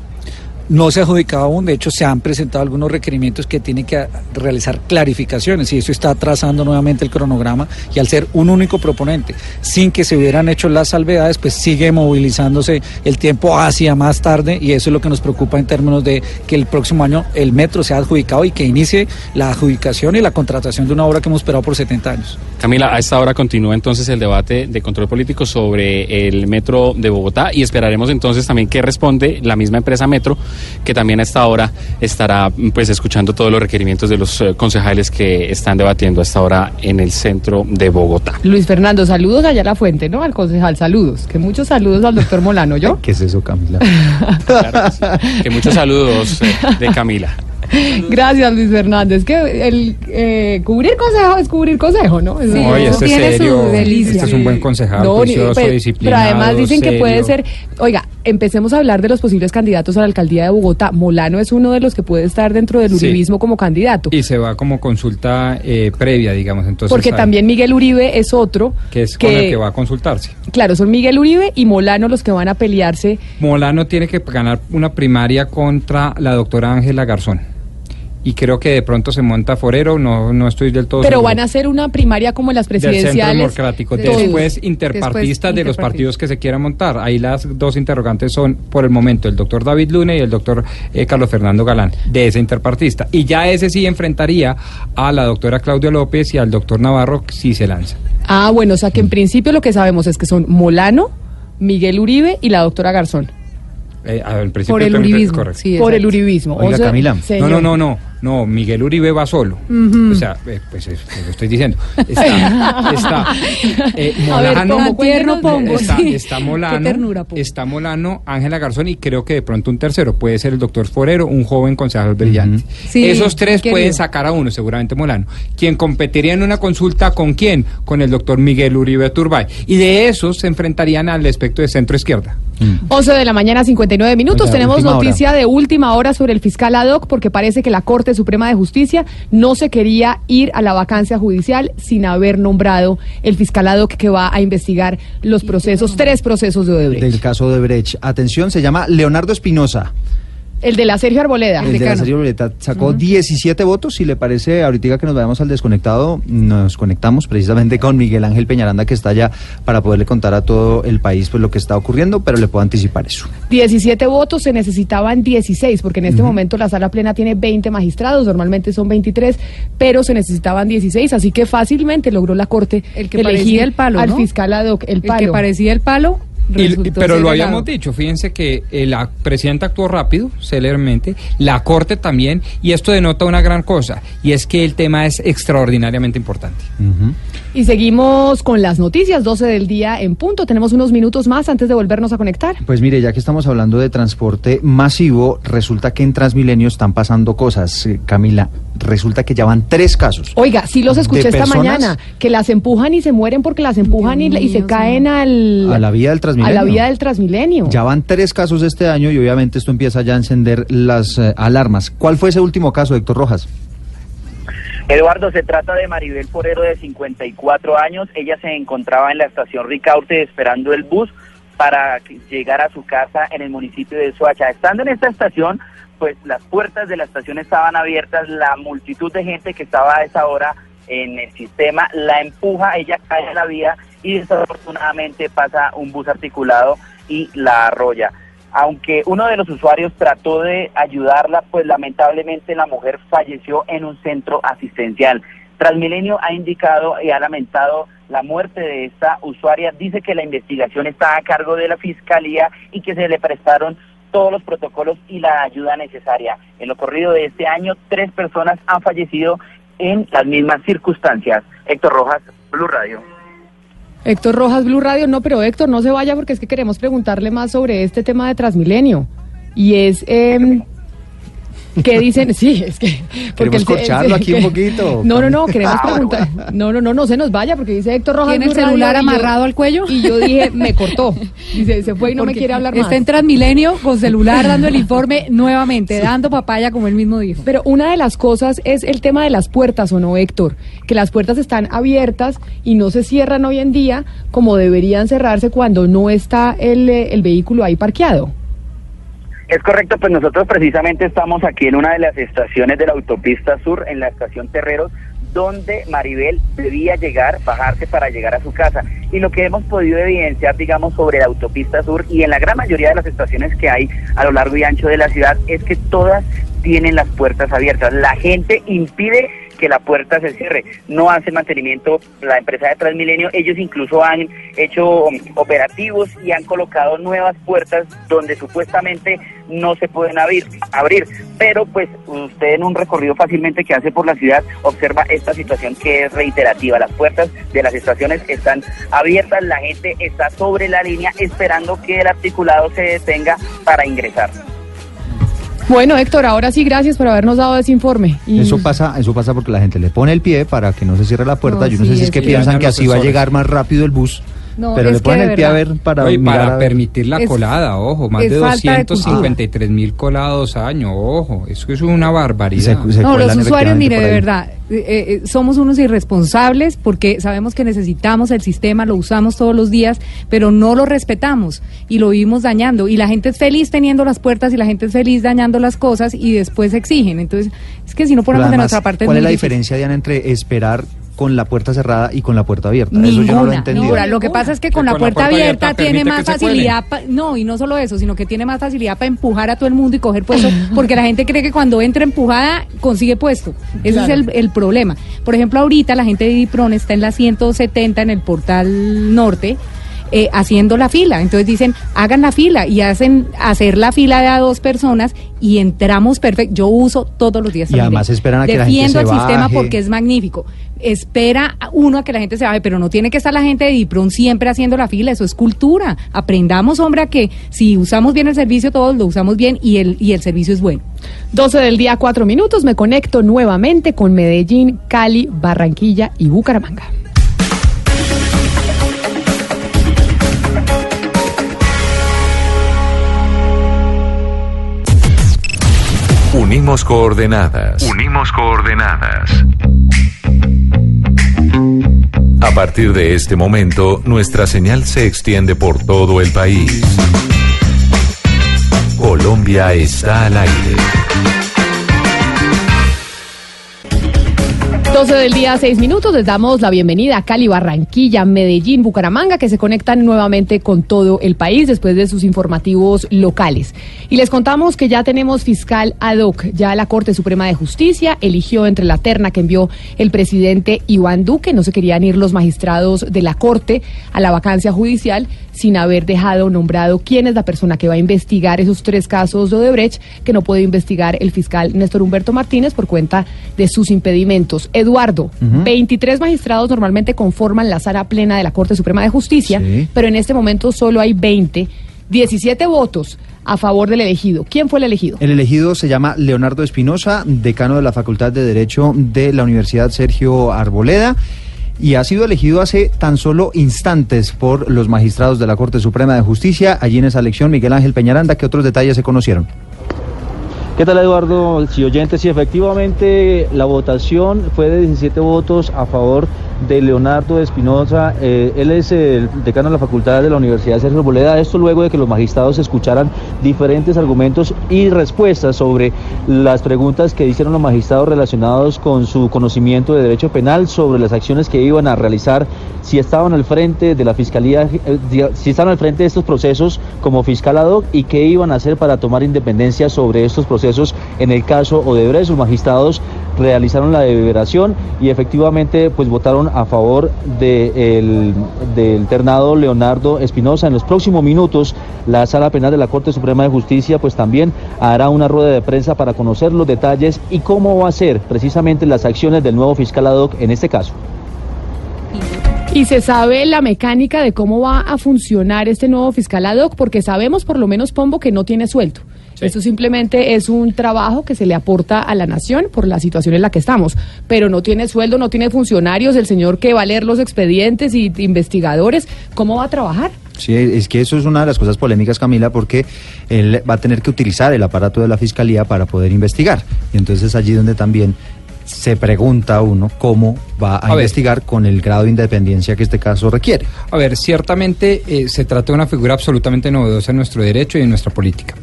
No se ha adjudicado aún, de hecho se han presentado algunos requerimientos que tienen que realizar clarificaciones y eso está trazando nuevamente el cronograma y al ser un único proponente, sin que se hubieran hecho las salvedades, pues sigue movilizándose el tiempo hacia más tarde y eso es lo que nos preocupa en términos de que el próximo año el metro sea adjudicado y que inicie la adjudicación y la contratación de una obra que hemos esperado por 70 años. Camila, a esta hora continúa entonces el debate de control político sobre el metro de Bogotá y esperaremos entonces también qué responde la misma empresa Metro, que también a esta hora estará pues escuchando todos los requerimientos de los eh, concejales que están debatiendo a esta hora en el centro de Bogotá. Luis Fernando, saludos allá a la fuente, ¿no? Al concejal, saludos. Que muchos saludos al doctor Molano, ¿yo? ¿Qué es eso, Camila? Que muchos saludos eh, de Camila. Gracias, Luis Fernández. Que el eh, cubrir consejo es cubrir consejo, ¿no? Oye, eso este su serio, delicia. este es un buen concejal, No, juicioso, pero- Pero disciplinado, además dicen que puede ser, oiga, empecemos a hablar de los posibles candidatos a la alcaldía de Bogotá. Molano es uno de los que puede estar dentro del Sí. uribismo como candidato. Y se va como consulta eh, previa, digamos. Entonces, Porque también Miguel Uribe es otro. Que es con el que va a consultarse. Claro, son Miguel Uribe y Molano los que van a pelearse. Molano tiene que ganar una primaria contra la doctora Ángela Garzón. Y creo que de pronto se monta Forero, no, no estoy del todo Pero seguro. van a hacer una primaria como en las del Centro presidenciales. Democrático. Después, interpartistas de los partidos que se quieran montar. Ahí las dos interrogantes son, por el momento, el doctor David Lune y el doctor eh, Carlos Fernando Galán, de ese interpartista. Y ya ese sí enfrentaría a la doctora Claudia López y al doctor Navarro si se lanza. Ah, bueno, o sea que en principio lo que sabemos es que son Molano, Miguel Uribe y la doctora Garzón. Eh, Por el uribismo, sí, Por el uribismo. Oiga, O sea, Camila. Señor. no, no, no. No, Miguel Uribe va solo. O sea, eh, pues es- lo estoy diciendo. Está, está eh, A ver, Molano, tierno está, sí. está Qué Molano, ternura, está Molano, Ángela Garzón y creo que de pronto un tercero puede ser el doctor Forero, un joven concejal brillante. Sí, Esos tres querido. pueden sacar a uno, seguramente Molano. Quien competiría en una consulta con quién? Con el doctor Miguel Uribe Turbay. Y de esos se enfrentarían al espectro de centro izquierda. 11 de la mañana, 59 minutos. Oiga, Tenemos última noticia de última hora sobre el fiscal ad hoc porque parece que la Corte Suprema de Justicia no se quería ir a la vacancia judicial sin haber nombrado el fiscal ad hoc que va a investigar los procesos, tres procesos de Odebrecht. Del caso de Brecht. Atención, se llama Leonardo Espinosa. El de la Sergio Arboleda. El de la serie Violeta sacó 17 votos. Si le parece, ahorita que nos vayamos al desconectado, nos conectamos precisamente con Miguel Ángel Peñaranda, que está allá para poderle contar a todo el país pues, lo que está ocurriendo, pero le puedo anticipar eso. 17 votos, se necesitaban 16, porque en este momento la sala plena tiene 20 magistrados, normalmente son 23, pero se necesitaban 16, así que fácilmente logró la Corte El que elegir parecía el palo, al ¿no? fiscal ad hoc, el El palo. que parecía el palo. Y- pero lo habíamos dicho, fíjense que eh, la presidenta actuó rápido, célermente, la corte también, y esto denota una gran cosa, y es que el tema es extraordinariamente importante. Y seguimos con las noticias, 12 del día en punto. Tenemos unos minutos más antes de volvernos a conectar. Pues mire, ya que estamos hablando de transporte masivo, resulta que en Transmilenio están pasando cosas. Eh, Camila, resulta que ya van tres casos. Oiga, sí los escuché esta personas- mañana, que las empujan y se mueren porque las empujan y, y se caen al, A la vía del Transmilenio. a la vía del Transmilenio. Ya van tres casos este año y obviamente esto empieza ya a encender las eh, alarmas. ¿Cuál fue ese último caso, Héctor Rojas? Eduardo, se trata de Maribel Forero de 54 años. Ella se encontraba en la estación Ricaurte esperando el bus para llegar a su casa en el municipio de Soacha. Estando en esta estación, pues las puertas de la estación estaban abiertas, la multitud de gente que estaba a esa hora en el sistema la empuja, ella cae en la vía y desafortunadamente pasa un bus articulado y la arrolla. Aunque uno de los usuarios trató de ayudarla, pues lamentablemente la mujer falleció en un centro asistencial. Transmilenio ha indicado y ha lamentado la muerte de esta usuaria. Dice que la investigación está a cargo de la fiscalía y que se le prestaron todos los protocolos y la ayuda necesaria. En lo corrido de este año, tres personas han fallecido en las mismas circunstancias. Héctor Rojas, Blue Radio. Héctor Rojas, Blue Radio. No, pero Héctor, no se vaya porque es que queremos preguntarle más sobre este tema de Transmilenio. Y es... em, ¿Qué dicen? Sí, es que... porque Queremos corcharlo aquí un poquito. No, no, no, queremos Ah, preguntar. No, no, no, no se nos vaya porque dice Héctor Rojas. ¿Tiene el celular amarrado al cuello? Y yo dije, me cortó. Dice, se fue y no me quiere hablar más. Está en Transmilenio con celular dando el informe nuevamente, dando papaya como él mismo dijo. Pero una de las cosas es el tema de las puertas, ¿o no, Héctor? Que las puertas están abiertas y no se cierran hoy en día como deberían cerrarse cuando no está el, eh, el vehículo ahí parqueado. Es correcto, pues nosotros precisamente estamos aquí en una de las estaciones de la autopista sur, en la estación Terreros, donde Maribel debía llegar, bajarse para llegar a su casa. Y lo que hemos podido evidenciar, digamos, sobre la autopista sur y en la gran mayoría de las estaciones que hay a lo largo y ancho de la ciudad, es que todas tienen las puertas abiertas. La gente impide que la puerta se cierre. No hace mantenimiento la empresa de Transmilenio. Ellos incluso han hecho operativos y han colocado nuevas puertas donde supuestamente no se pueden abrir. abrir. Pero pues usted en un recorrido fácilmente que hace por la ciudad observa esta situación que es reiterativa. Las puertas de las estaciones están abiertas, la gente está sobre la línea esperando que el articulado se detenga para ingresar. Bueno, Héctor, ahora sí, gracias por habernos dado ese informe. Y- Eso pasa, eso pasa porque la gente le pone el pie para que no se cierre la puerta. No, Yo no sí, sé si es es que piensan que así va a llegar más rápido el bus. No, pero es le ponen el pie a ver para a permitir la Es- colada, ojo, más de falta de 253 mil colados año, ojo, eso es una barbaridad. Se- se No, los usuarios, mire, de verdad, eh, eh, somos unos irresponsables porque sabemos que necesitamos el sistema, lo usamos todos los días, pero no lo respetamos y lo vivimos dañando. Y la gente es feliz teniendo las puertas y la gente es feliz dañando las cosas y después exigen. Entonces, es que si no ponemos de nuestra parte... ¿Cuál es la difícil. diferencia, Diana, entre esperar con la puerta cerrada y con la puerta abierta? Eso yo no lo he Ninguna, entendido. ninguna. Lo que pasa es que con la con la puerta puerta abierta abierta tiene más facilidad, pa- no, y no solo eso, sino que tiene más facilidad para empujar a todo el mundo y coger puesto, porque la gente cree que cuando entra empujada consigue puesto. Ese Claro. es el, el problema. Por ejemplo, ahorita la gente de Dipron está en la 170 en el portal norte. eh, haciendo la fila, entonces dicen hagan la fila y hacen hacer la fila de a dos personas y entramos perfecto. Yo uso todos los días. Y además esperan a que la gente Defiendo se el sistema porque es magnífico. Espera a uno a que la gente se baje, pero no tiene que estar la gente de Dipron siempre haciendo la fila, eso es cultura. Aprendamos, hombre, a que si usamos bien el servicio, todos lo usamos bien y el, y el servicio es bueno. 12 del día, 4 minutos. Me conecto nuevamente con Medellín, Cali, Barranquilla y Bucaramanga. Unimos coordenadas. Unimos coordenadas. A partir de este momento, nuestra señal se extiende por todo el país. Colombia está al aire. 12 del día, 6 minutos. Les damos la bienvenida a Cali, Barranquilla, Medellín, Bucaramanga, que se conectan nuevamente con todo el país después de sus informativos locales. Y les contamos que ya tenemos fiscal ad hoc. Ya la Corte Suprema de Justicia eligió entre la terna que envió el presidente Iván Duque. No se querían ir los magistrados de la Corte a la vacancia judicial sin haber dejado nombrado quién es la persona que va a investigar esos tres casos de Odebrecht que no puede investigar el fiscal Néstor Humberto Martínez por cuenta de sus impedimentos. Eduardo Eduardo, 23 magistrados normalmente conforman la sala plena de la Corte Suprema de Justicia, pero en este momento solo hay 20, 17 votos a favor del elegido. ¿Quién fue el elegido? El elegido se llama Leonardo Espinosa, decano de la Facultad de Derecho de la Universidad Sergio Arboleda. Y ha sido elegido hace tan solo instantes por los magistrados de la Corte Suprema de Justicia. Allí en esa elección, Miguel Ángel Peñaranda, ¿qué otros detalles se conocieron? ¿Qué tal Eduardo? Si oyentes, sí, efectivamente la votación fue de 17 votos a favor de Leonardo Espinosa. Eh, él es el decano de la Facultad de la Universidad Sergio Boleda. Esto luego de que los magistrados escucharan diferentes argumentos y respuestas sobre las preguntas que hicieron los magistrados relacionados con su conocimiento de derecho penal, sobre las acciones que iban a realizar, si estaban al frente de la fiscalía, eh, si estaban al frente de estos procesos como fiscal ad hoc y qué iban a hacer para tomar independencia sobre estos procesos en el caso Odebrecht. Los magistrados realizaron la deliberación y efectivamente pues votaron a favor de el- del ternado Leonardo Espinosa. En los próximos minutos la Sala Penal de la Corte Suprema de Justicia pues también hará una rueda de prensa para conocer los detalles y cómo va a ser precisamente las acciones del nuevo fiscal ad en este caso. Y se sabe la mecánica de cómo va a funcionar este nuevo fiscal ad hoc, porque sabemos por lo menos, Pombo, que no tiene sueldo. Esto simplemente es un trabajo que se le aporta a la nación por la situación en la que estamos, pero no tiene sueldo, no tiene funcionarios, el señor que va a leer los expedientes y investigadores, ¿cómo va a trabajar? Sí, es que eso es una de las cosas polémicas, Camila, porque él va a tener que utilizar el aparato de la fiscalía para poder investigar. Y entonces es allí donde también se pregunta uno cómo va a, A ver. investigar con el grado de independencia que este caso requiere. A ver, ciertamente eh, se trata de una figura absolutamente novedosa en nuestro derecho y en nuestra política.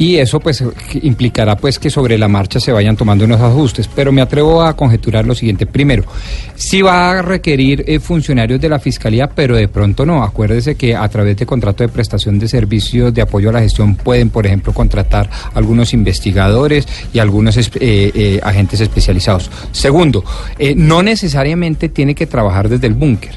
Y eso pues implicará pues que sobre la marcha se vayan tomando unos ajustes. Pero me atrevo a conjeturar lo siguiente. Primero, sí va a requerir eh, funcionarios de la Fiscalía, pero de pronto no. Acuérdese que a través de contrato de prestación de servicios de apoyo a la gestión pueden, por ejemplo, contratar algunos investigadores y algunos eh, eh, agentes especializados. Segundo, no necesariamente tiene que trabajar desde el búnker.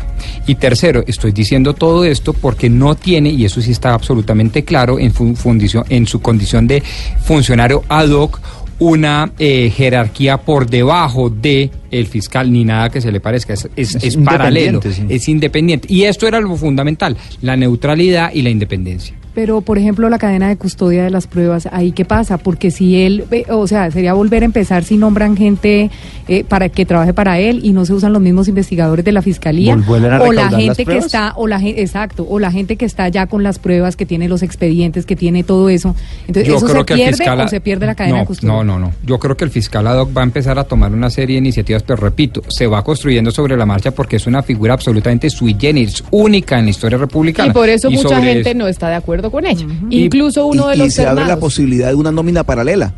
Y tercero, estoy diciendo todo esto porque no tiene, y eso sí está absolutamente claro, en, fu- fundición- en su condición de funcionario ad hoc, una eh, jerarquía por debajo de el fiscal ni nada que se le parezca es, es- Es es paralelo sí. es independiente y esto era lo fundamental la neutralidad y la independencia Pero, por ejemplo, la cadena de custodia de las pruebas, ¿ahí qué pasa? Porque si él, ve- o sea, sería volver a empezar si nombran gente eh, para que trabaje para él y no se usan los mismos investigadores de la fiscalía. A o la gente que está, o la gente, exacto, o la gente que está ya con las pruebas, que tiene los expedientes, que tiene todo eso. Entonces, ¿eso se pierde o se pierde la cadena no, de custodia? No, no, no. Yo creo que el fiscal ad hoc va a empezar a tomar una serie de iniciativas, pero repito, se va construyendo sobre la marcha porque es una figura absolutamente sui generis, única en la historia republicana. Y por eso mucha gente eso- no está de acuerdo con ella. Incluso uno y, de y los se abre la posibilidad de una nómina paralela.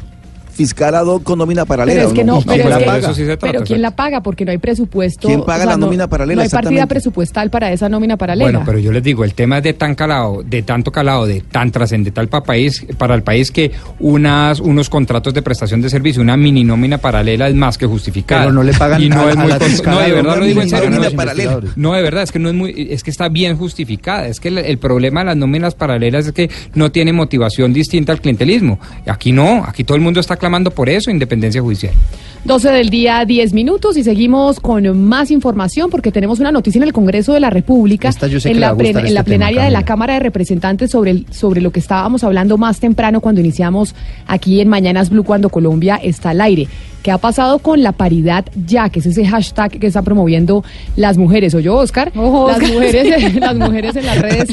Fiscal ad hoc con nómina paralela. Pero es que ¿o no, ¿Y pero, quién es la que- paga? pero ¿quién la paga? Porque no hay presupuesto. ¿Quién paga la no- nómina paralela? No hay partida presupuestal para esa nómina paralela. Bueno, pero yo les digo, el tema es de tan calado, de tanto calado, de tan trascendental para país, para el país que unas, unos contratos de prestación de servicio, una mini nómina paralela es más que justificada. Pero no le pagan y no a- es a muy la No, de verdad lo digo en serio. No, de verdad, es que no es muy, es que está bien justificada. Es que el, el problema de las nóminas paralelas es que no tiene motivación distinta al clientelismo. Aquí no, aquí todo el mundo está clamando por eso, independencia judicial. 12 del día, 10 minutos y seguimos con más información porque tenemos una noticia en el Congreso de la República, Esta yo sé que en la, plen- en este la tema, plenaria de la. Cámara de Representantes sobre, el- sobre lo que estábamos hablando más temprano cuando iniciamos aquí en Mañanas Blue cuando Colombia está al aire. ¿Qué ha pasado con la paridad ya? Que es ese hashtag que está promoviendo las mujeres. ¿O yo, Oscar? Ojo, las Oscar. mujeres, las mujeres en las redes,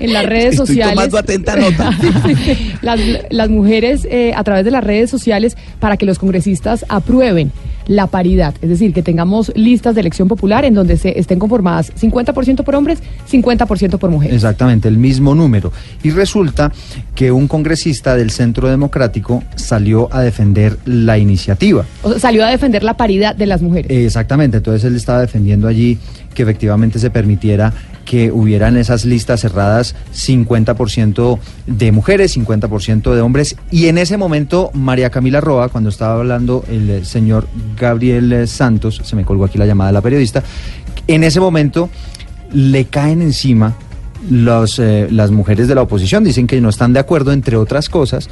en las redes Estoy sociales. tomando atenta nota. las, las mujeres eh, a través de las redes sociales para que los congresistas aprueben la paridad, es decir, que tengamos listas de elección popular en donde se estén conformadas 50% por hombres, 50% por mujeres. Exactamente, el mismo número. Y resulta que un congresista del Centro Democrático salió a defender la iniciativa. O sea, salió a defender la paridad de las mujeres. Exactamente, entonces él estaba defendiendo allí que efectivamente se permitiera que hubieran esas listas cerradas 50% de mujeres, 50% de hombres. Y en ese momento, María Camila Roa, cuando estaba hablando el eh, señor Gabriel eh, Santos, se me colgó aquí la llamada de la periodista, en ese momento le caen encima los, eh, las mujeres de la oposición, dicen que no están de acuerdo, entre otras cosas,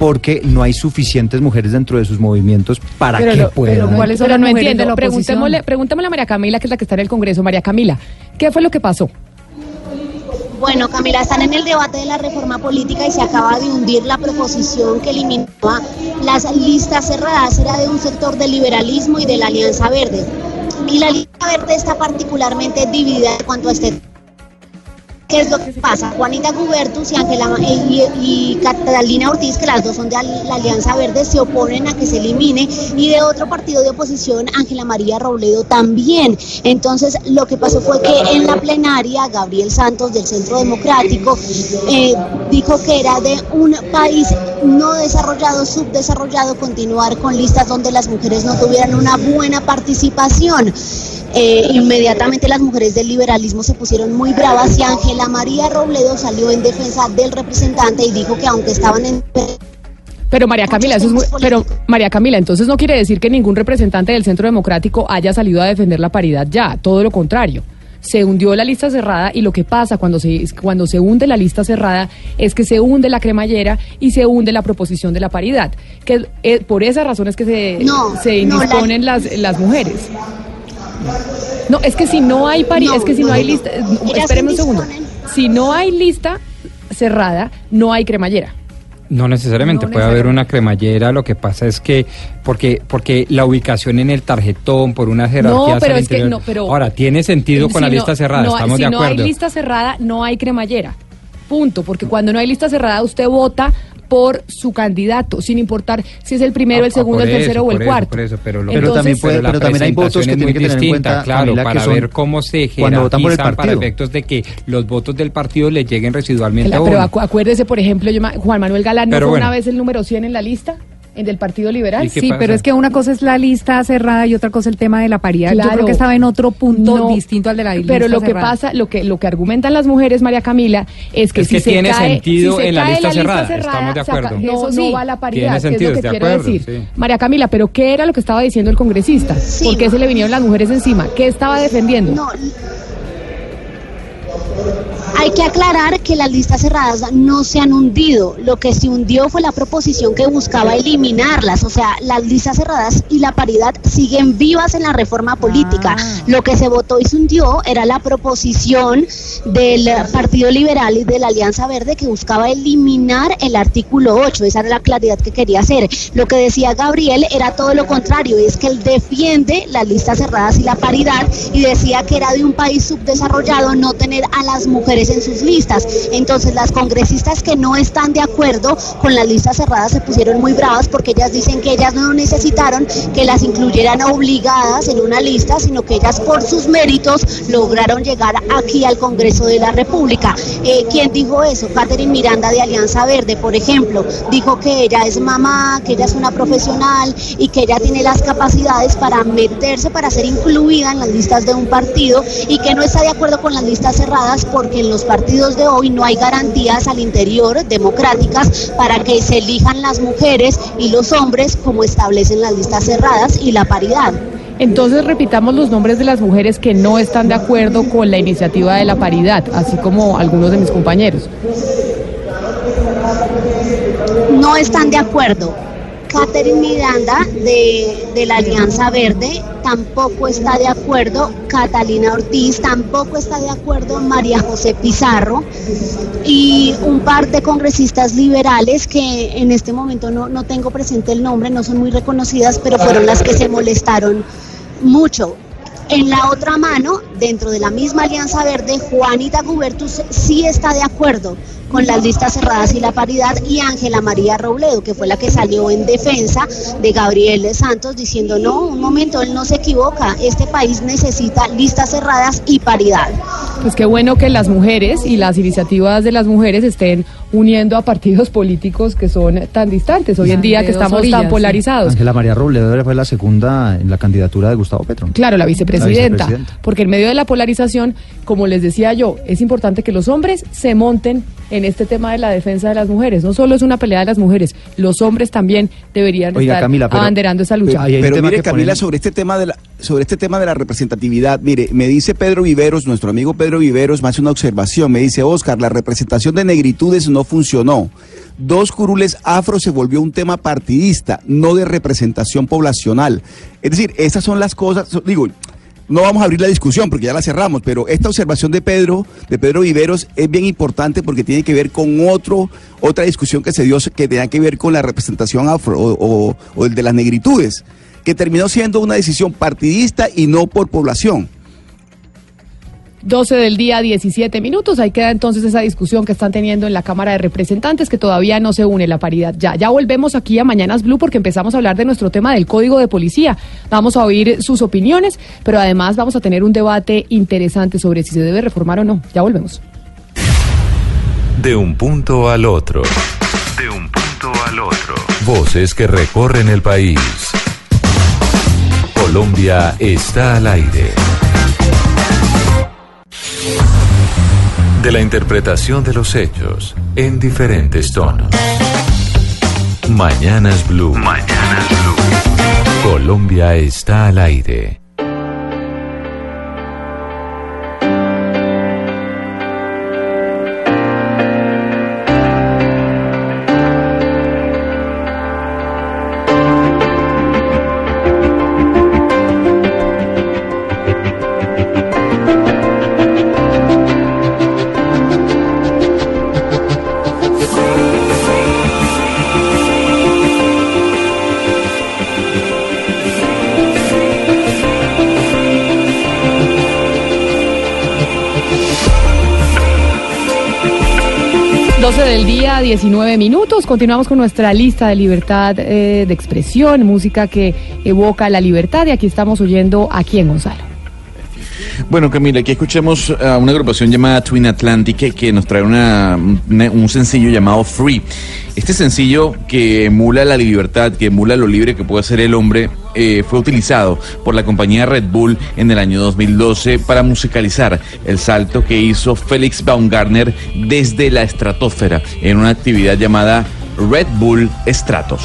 porque no hay suficientes mujeres dentro de sus movimientos para Pero que no- puedan. pero ¿cuáles son Pero las no entiendo. de la oposición? Preguntémosle, Preguntémosle a María Camila, que es la que está en el Congreso. María Camila, ¿qué fue lo que pasó? Bueno, Camila, están en el debate de la reforma política y se acaba de hundir la proposición que eliminaba las listas cerradas. Era de un sector del liberalismo y de la Alianza Verde. Y la Alianza Verde está particularmente dividida en cuanto a este ¿Qué es lo que pasa? Juanita Gubertus y, eh, y, Catalina Ortiz, que las dos son de la Alianza Verde, se oponen a que se elimine. Y de otro partido de oposición, Ángela María Robledo también. Entonces, lo que pasó fue que en la plenaria, Gabriel Santos del Centro Democrático eh, dijo que era de un país no desarrollado, subdesarrollado, continuar con listas donde las mujeres no tuvieran una buena participación. Eh, inmediatamente las mujeres del liberalismo se pusieron muy bravas y Ángela María Robledo salió en defensa del representante y dijo que aunque estaban en Pero María Camila, eso es muy- pero María Camila, entonces no quiere decir que ningún representante del Centro Democrático haya salido a defender la paridad ya, todo lo contrario. Se hundió la lista cerrada y lo que pasa cuando se cuando se hunde la lista cerrada es que se hunde la cremallera y se hunde la proposición de la paridad, que eh, por esas razones que se No, se no, la- indisponen las las mujeres. No, es que si no hay No, es que si no, no, hay no. lista, espéreme un segundo. Si no hay lista cerrada, no hay cremallera. No necesariamente, No puede haber una cremallera, lo que pasa es que, porque, porque la ubicación en el tarjetón, por una jerarquía pero es que no, pero- Ahora, tiene sentido con Si la no- lista cerrada, no- estamos si de no acuerdo. hay lista cerrada, no hay cremallera. Punto. Porque cuando no hay lista cerrada, usted vota por su candidato, sin importar si es el primero, el Ah, segundo, por el tercero eso, o el por eso, cuarto. por eso, pero, lo- Pero también puede- pero también hay votos que tienen muy que tener en distinta, cuenta, claro, Camila, que para son ver cómo se el jerarquizan para efectos de que los votos del partido le lleguen residualmente a Pero uno. acu- acuérdese, por ejemplo, yo ma- Juan Manuel Galán no Pero fue bueno. una vez el número 100 en la lista, en del Partido Liberal. ¿Y qué Sí, pasa? pero es que una cosa es la lista cerrada y otra cosa el tema de la paridad. Yo Claro. creo que estaba en otro punto No, distinto al de la lista Pero lo que cerrada. pasa, lo que lo que argumentan las mujeres, María Camila, es que Es si que se tiene cae, sentido si se en la cae lista cerrada, estamos de acuerdo. no, Eso no sí. va la paridad, Tiene que es sentido, lo que quiere acuerdo, decir. sí. María Camila, pero ¿qué era lo que estaba diciendo el congresista? ¿Por qué se le vinieron las mujeres encima? ¿Qué estaba defendiendo? No, Hay que aclarar que las listas cerradas no se han hundido. Lo que se hundió fue la proposición que buscaba eliminarlas. O sea, las listas cerradas y la paridad siguen vivas en la reforma política. Lo que se votó y se hundió era la proposición del Partido Liberal y de la Alianza Verde que buscaba eliminar el artículo 8. Esa era la claridad que quería hacer. Lo que decía Gabriel era todo lo contrario, es que él defiende las listas cerradas y la paridad y decía que era de un país subdesarrollado no tener a las mujeres en sus listas. Entonces las congresistas que no están de acuerdo con las listas cerradas se pusieron muy bravas porque ellas dicen que ellas no necesitaron que las incluyeran obligadas en una lista, sino que ellas por sus méritos lograron llegar aquí al Congreso de la República. Eh, ¿Quién dijo eso? Catherine Miranda de Alianza Verde, por ejemplo, dijo que ella es mamá, que ella es una profesional y que ella tiene las capacidades para meterse, para ser incluida en las listas de un partido y que no está de acuerdo con las listas cerradas porque en los partidos de hoy no hay garantías al interior democráticas para que se elijan las mujeres y los hombres como establecen las listas cerradas y la paridad. Entonces repitamos los nombres de las mujeres que no están de acuerdo con la iniciativa de la paridad, así como algunos de mis compañeros. no están de acuerdo. Catherine Miranda de, de la Alianza Verde tampoco está de acuerdo. Catalina Ortiz tampoco está de acuerdo. María José Pizarro y un par de congresistas liberales que en este momento no, no tengo presente el nombre, no son muy reconocidas, pero fueron las que se molestaron mucho. En la otra mano, dentro de la misma Alianza Verde, Juanita Gubertus sí está de acuerdo con las listas cerradas y la paridad y Ángela María Robledo, que fue la que salió en defensa de Gabriel Santos diciendo, no, un momento, él no se equivoca, este país necesita listas cerradas y paridad. Pues qué bueno que las mujeres y las iniciativas de las mujeres estén uniendo a partidos políticos que son tan distantes hoy en día que estamos orillas, tan polarizados. Ángela María Robledo fue la segunda en la candidatura de Gustavo Petro. Claro, la vicepresidenta, vicepresidenta. porque en medio de la polarización, como les decía yo, es importante que los hombres se monten en este tema de la defensa de las mujeres. No solo es una pelea de las mujeres, los hombres también deberían Oiga, estar Camila, pero- abanderando esa lucha. Pero mire, Camila, sobre este tema de la sobre este tema de la representatividad, mire, me dice Pedro Viveros, nuestro amigo Pedro Viveros, me hace una observación, me dice, Oscar, la representación de negritudes no funcionó. Dos curules afro se volvió un tema partidista, no de representación poblacional. Es decir, estas son las cosas, digo, no vamos a abrir la discusión porque ya la cerramos, pero esta observación de Pedro, de Pedro Viveros, es bien importante porque tiene que ver con otro, otra discusión que se dio que tenía que ver con la representación afro o, o- o el de las negritudes, que terminó siendo una decisión partidista y no por población. 12 del día, 17 minutos. Ahí queda entonces esa discusión que están teniendo en la Cámara de Representantes, que todavía no se une la paridad. Ya, ya volvemos aquí a Mañanas Blue porque empezamos a hablar de nuestro tema del Código de Policía. Vamos a oír sus opiniones, pero además vamos a tener un debate interesante sobre si se debe reformar o no. Ya volvemos. De un punto al otro. De un punto al otro. Voces que recorren el país. Colombia está al aire. De la interpretación de los hechos en diferentes tonos. Mañanas Blue. Mañanas Blue. Colombia está al aire. 19 minutos. Continuamos con nuestra lista de libertad eh, de expresión, música que evoca la libertad. Y aquí estamos oyendo a quién, Gonzalo. Bueno, Camila, aquí escuchamos a una agrupación llamada Twin Atlantic que, nos trae una- una- un sencillo llamado Free. Este sencillo que emula la libertad, que emula lo libre que puede ser el hombre, eh, fue utilizado por la compañía Red Bull en el año 2012 para musicalizar el salto que hizo Félix Baumgartner desde la estratosfera en una actividad llamada Red Bull Stratos.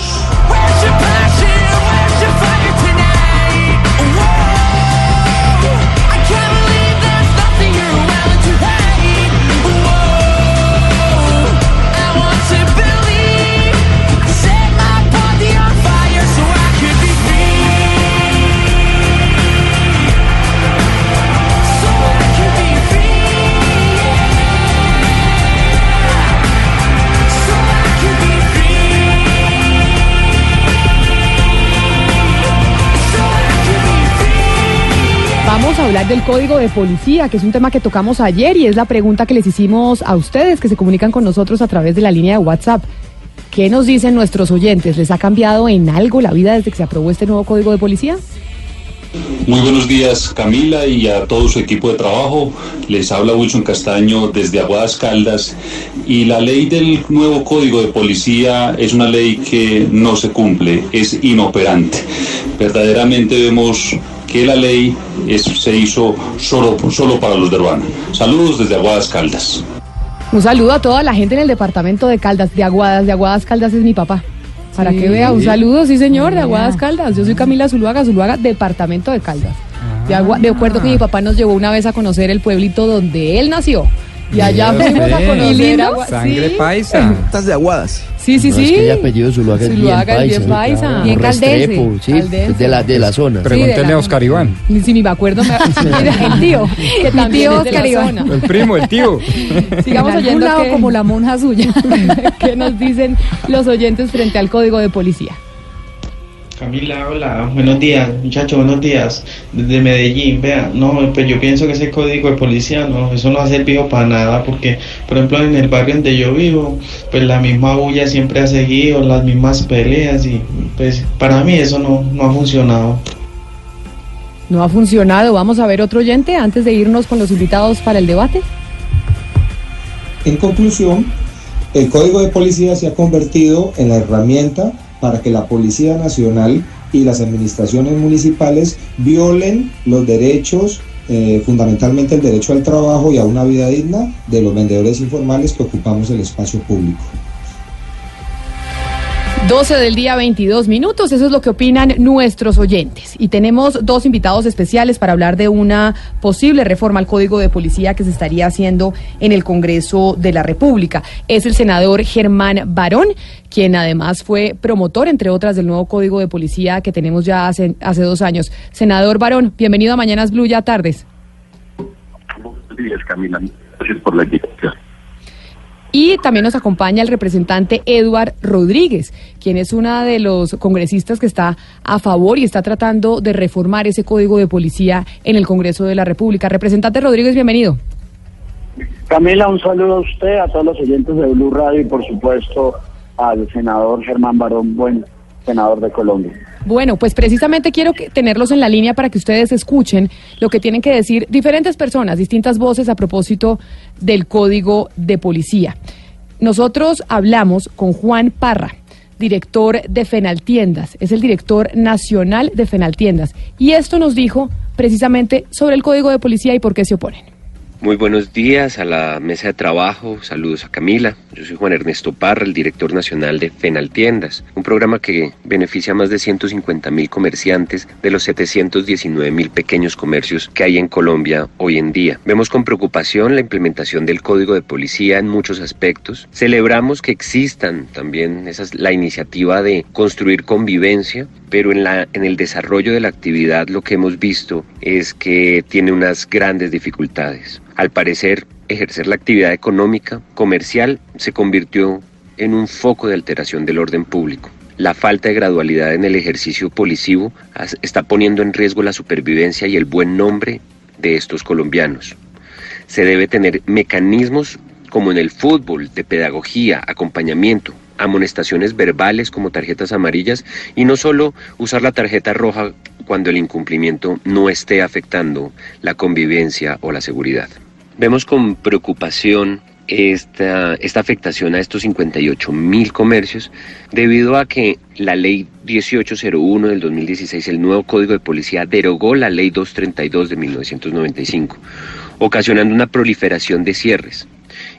Hablar del código de policía, que es un tema que tocamos ayer y es la pregunta que les hicimos a ustedes que se comunican con nosotros a través de la línea de WhatsApp. ¿Qué nos dicen nuestros oyentes? ¿Les ha cambiado en algo la vida desde que se aprobó este nuevo código de policía? Muy buenos días Camila y a todo su equipo de trabajo. Les habla Wilson Castaño desde Aguadas Caldas y la ley del nuevo código de policía es una ley que no se cumple, es inoperante. Verdaderamente vemos que la ley es- se hizo solo, solo para los de Urbana. Saludos desde Aguadas Caldas. Un saludo a toda la gente en el departamento de Caldas, de Aguadas. De Aguadas Caldas es mi papá. Para Sí. que vea, un saludo, sí señor, de Aguadas Caldas. Yo soy Camila Zuluaga, Zuluaga, departamento de Caldas. De, agua, de acuerdo que mi papá nos llevó una vez a conocer el pueblito donde él nació. Y allá Mira fuimos a conocer. Agua- Sangre sí. paisa. Estás de Aguadas. Sí, sí, No, sí. Es que el apellido Zuluaga es bien Zuluaga es paisa. bien paisa. claro, Bien Restrepo, Sí, caldense. de la, de la zona. Pregúntele a Oscar Iván. Si me acuerdo, me... el tío. Que también tío es de la Oscar Iván. zona. El primo, el tío. Sigamos oyendo lado qué- como la monja suya. qué nos dicen los oyentes frente al código de policía. Camila, hola, buenos días, muchachos, buenos días. Desde Medellín, vean, no, pues yo pienso que ese código de policía, no, eso no ha servido para nada, porque, por ejemplo, en el barrio donde yo vivo, pues la misma bulla siempre ha seguido, las mismas peleas, y pues para mí eso no, no ha funcionado. No ha funcionado. Vamos a ver otro oyente antes de irnos con los invitados para el debate. En conclusión, el Código de Policía se ha convertido en la herramienta para que la Policía Nacional y las administraciones municipales violen los derechos eh, fundamentalmente el derecho al trabajo y a una vida digna de los vendedores informales que ocupamos el espacio público. 12 del día 22 minutos, eso es lo que opinan nuestros oyentes. Y tenemos dos invitados especiales para hablar de una posible reforma al Código de Policía que se estaría haciendo en el Congreso de la República. Es el senador Germán Barón, quien además fue promotor, entre otras, del nuevo Código de Policía que tenemos ya hace, hace dos años. Senador Barón, bienvenido a Mañanas Blue, ya tardes. Buenos días, Camila. Gracias por la invitación. Y también nos acompaña el representante Eduard Rodríguez, quien es uno de los congresistas que está a favor y está tratando de reformar ese código de policía en el Congreso de la República. Representante Rodríguez, bienvenido. Camila, un saludo a usted, a todos los oyentes de Blue Radio y por supuesto al senador Germán Barón, buen senador de Colombia. Bueno, pues precisamente quiero tenerlos en la línea para que ustedes escuchen lo que tienen que decir diferentes personas, distintas voces a propósito del código de policía. Nosotros hablamos con Juan Parra, director de Fenaltiendas, es el director nacional de Fenaltiendas, y esto nos dijo precisamente sobre el código de policía y por qué se oponen. Muy buenos días a la mesa de trabajo, saludos a Camila. Yo soy Juan Ernesto Parra, el director nacional de Fenaltiendas, un programa que beneficia a más de 150 mil comerciantes de los 719 mil pequeños comercios que hay en Colombia hoy en día. Vemos con preocupación la implementación del Código de Policía en muchos aspectos. Celebramos que existan también esa es la iniciativa de construir convivencia, pero en, la, en el desarrollo de la actividad lo que hemos visto es que tiene unas grandes dificultades. Al parecer, ejercer la actividad económica, comercial, se convirtió en un foco de alteración del orden público. La falta de gradualidad en el ejercicio policivo está poniendo en riesgo la supervivencia y el buen nombre de estos colombianos. Se debe tener mecanismos como en el fútbol, de pedagogía, acompañamiento, amonestaciones verbales como tarjetas amarillas y no solo usar la tarjeta roja cuando el incumplimiento no esté afectando la convivencia o la seguridad. Vemos con preocupación esta, esta afectación a estos 58 mil comercios debido a que la ley 1801 del 2016, el nuevo código de policía, derogó la ley 232 de 1995, ocasionando una proliferación de cierres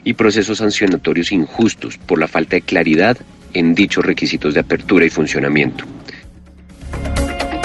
y procesos sancionatorios injustos por la falta de claridad en dichos requisitos de apertura y funcionamiento.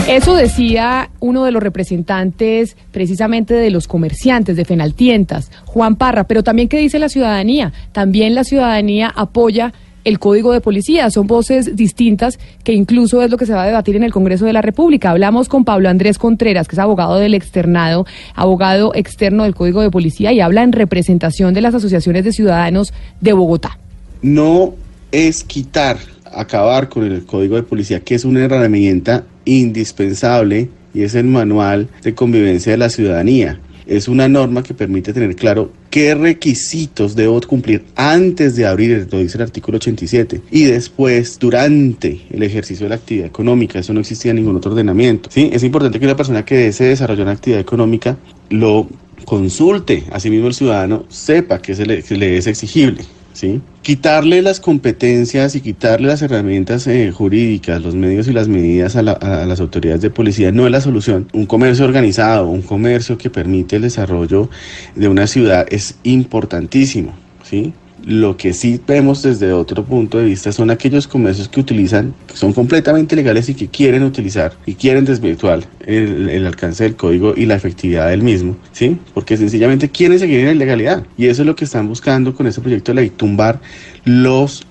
Eso decía uno de los representantes precisamente de los comerciantes de Fenaltientas, Juan Parra, pero también qué dice la ciudadanía. También la ciudadanía apoya el código de policía. Son voces distintas que incluso es lo que se va a debatir en el Congreso de la República. Hablamos con Pablo Andrés Contreras, que es abogado del externado, abogado externo del código de policía y habla en representación de las asociaciones de ciudadanos de Bogotá. no es quitar, acabar con el código de policía, que es una herramienta indispensable y es el manual de convivencia de la ciudadanía. Es una norma que permite tener claro qué requisitos debo cumplir antes de abrir, lo dice el artículo 87, y después, durante el ejercicio de la actividad económica. Eso no existía en ningún otro ordenamiento. ¿sí? Es importante que una persona que desee desarrollar una actividad económica lo consulte. Asimismo, el ciudadano sepa que se que le es exigible. ¿Sí? Quitarle las competencias y quitarle las herramientas eh, jurídicas, los medios y las medidas a, la- a las autoridades de policía no es la solución. Un comercio organizado, un comercio que permite el desarrollo de una ciudad es importantísimo. ¿sí? Lo que sí vemos desde otro punto de vista son aquellos comercios que utilizan, que son completamente legales y que quieren utilizar y quieren desvirtuar el, alcance del código y la efectividad del mismo, ¿sí? Porque sencillamente quieren seguir en la ilegalidad. Y eso es lo que están buscando con este proyecto de ley, tumbar los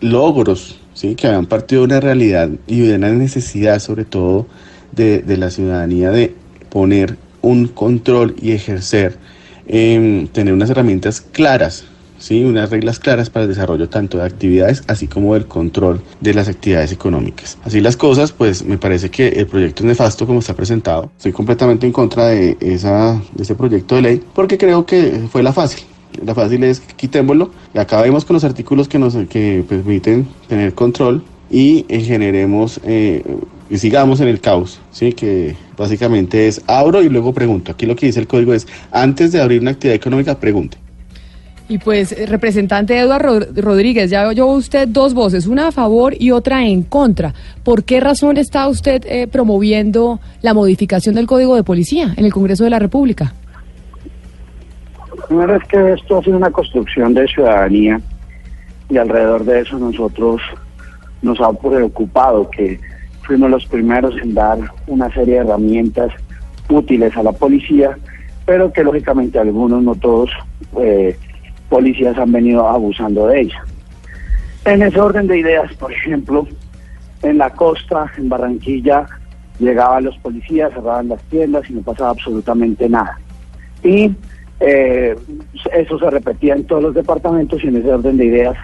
logros, ¿sí? Que habían partido de una realidad y de una necesidad, sobre todo, de, de la ciudadanía de poner un control y ejercer, em, tener unas herramientas claras ¿sí? unas reglas claras para el desarrollo tanto de actividades así como del control de las actividades económicas. Así las cosas, pues me parece que el proyecto es nefasto como está presentado. Estoy completamente en contra de, esa, de ese proyecto de ley porque creo que fue la fácil. La fácil es quitémoslo y acabemos con los artículos que nos que permiten tener control y eh, generemos eh, y sigamos en el caos, ¿sí? que básicamente es abro y luego pregunto. Aquí lo que dice el código es antes de abrir una actividad económica, pregunte. Y pues, eh, representante Eduardo Rod- Rodríguez, ya oyó usted dos voces, una a favor y otra en contra. ¿Por qué razón está usted eh, promoviendo la modificación del Código de Policía en el Congreso de la República? Primero es que esto ha sido una construcción de ciudadanía y alrededor de eso nosotros nos ha preocupado que fuimos los primeros en dar una serie de herramientas útiles a la policía, pero que lógicamente algunos, no todos, eh, policías han venido abusando de ella. En ese orden de ideas, por ejemplo, en la costa, en Barranquilla, llegaban los policías, cerraban las tiendas y no pasaba absolutamente nada. Y eh, eso se repetía en todos los departamentos y en ese orden de ideas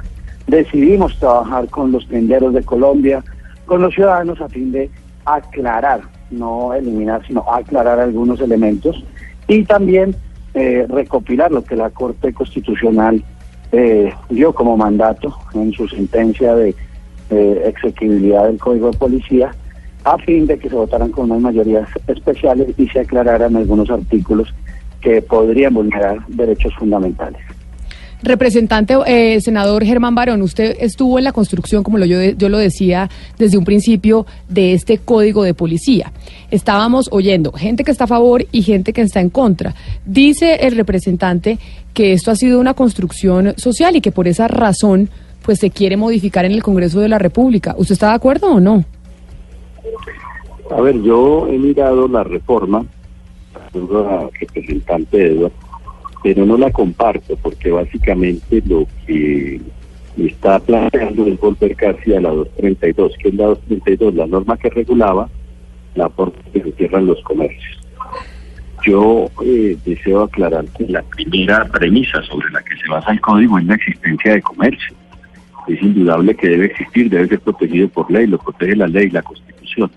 decidimos trabajar con los tenderos de Colombia, con los ciudadanos a fin de aclarar, no eliminar, sino aclarar algunos elementos y también eh, recopilar lo que la Corte Constitucional eh, dio como mandato en su sentencia de eh, exequibilidad del Código de Policía a fin de que se votaran con unas mayorías especiales y se aclararan algunos artículos que podrían vulnerar derechos fundamentales. Representante, eh, senador Germán Barón, usted estuvo en la construcción, como lo, yo, yo lo decía desde un principio, de este código de policía. Estábamos oyendo gente que está a favor y gente que está en contra. Dice el representante que esto ha sido una construcción social y que por esa razón pues se quiere modificar en el Congreso de la República. ¿Usted está de acuerdo o no? A ver, yo he mirado la reforma, representante Edward, pero no la comparto porque básicamente lo que está planteando es volver casi a la 232, que es la 232, la norma que regulaba la en que se cierran los comercios. Yo eh, deseo aclarar que la primera premisa sobre la que se basa el código es la existencia de comercio. Es indudable que debe existir, debe ser protegido por ley, lo protege la ley, la constitución.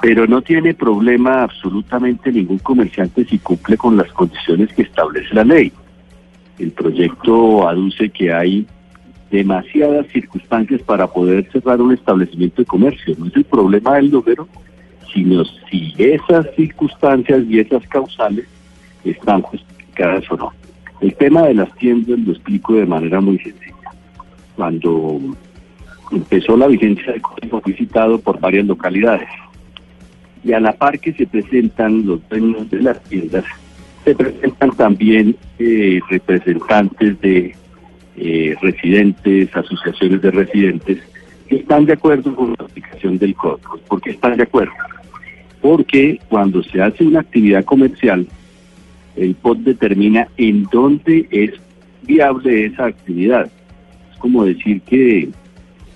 Pero no tiene problema absolutamente ningún comerciante si cumple con las condiciones que establece la ley. El proyecto aduce que hay demasiadas circunstancias para poder cerrar un establecimiento de comercio. No es el problema del número, sino si esas circunstancias y esas causales están justificadas o no. El tema de las tiendas lo explico de manera muy sencilla. Cuando empezó la vigencia del código fui citado por varias localidades y a la par que se presentan los dueños de las tiendas, se presentan también eh, representantes de eh, residentes, asociaciones de residentes, que están de acuerdo con la aplicación del código. ¿Por qué están de acuerdo? Porque cuando se hace una actividad comercial, el POT determina en dónde es viable esa actividad. Es como decir que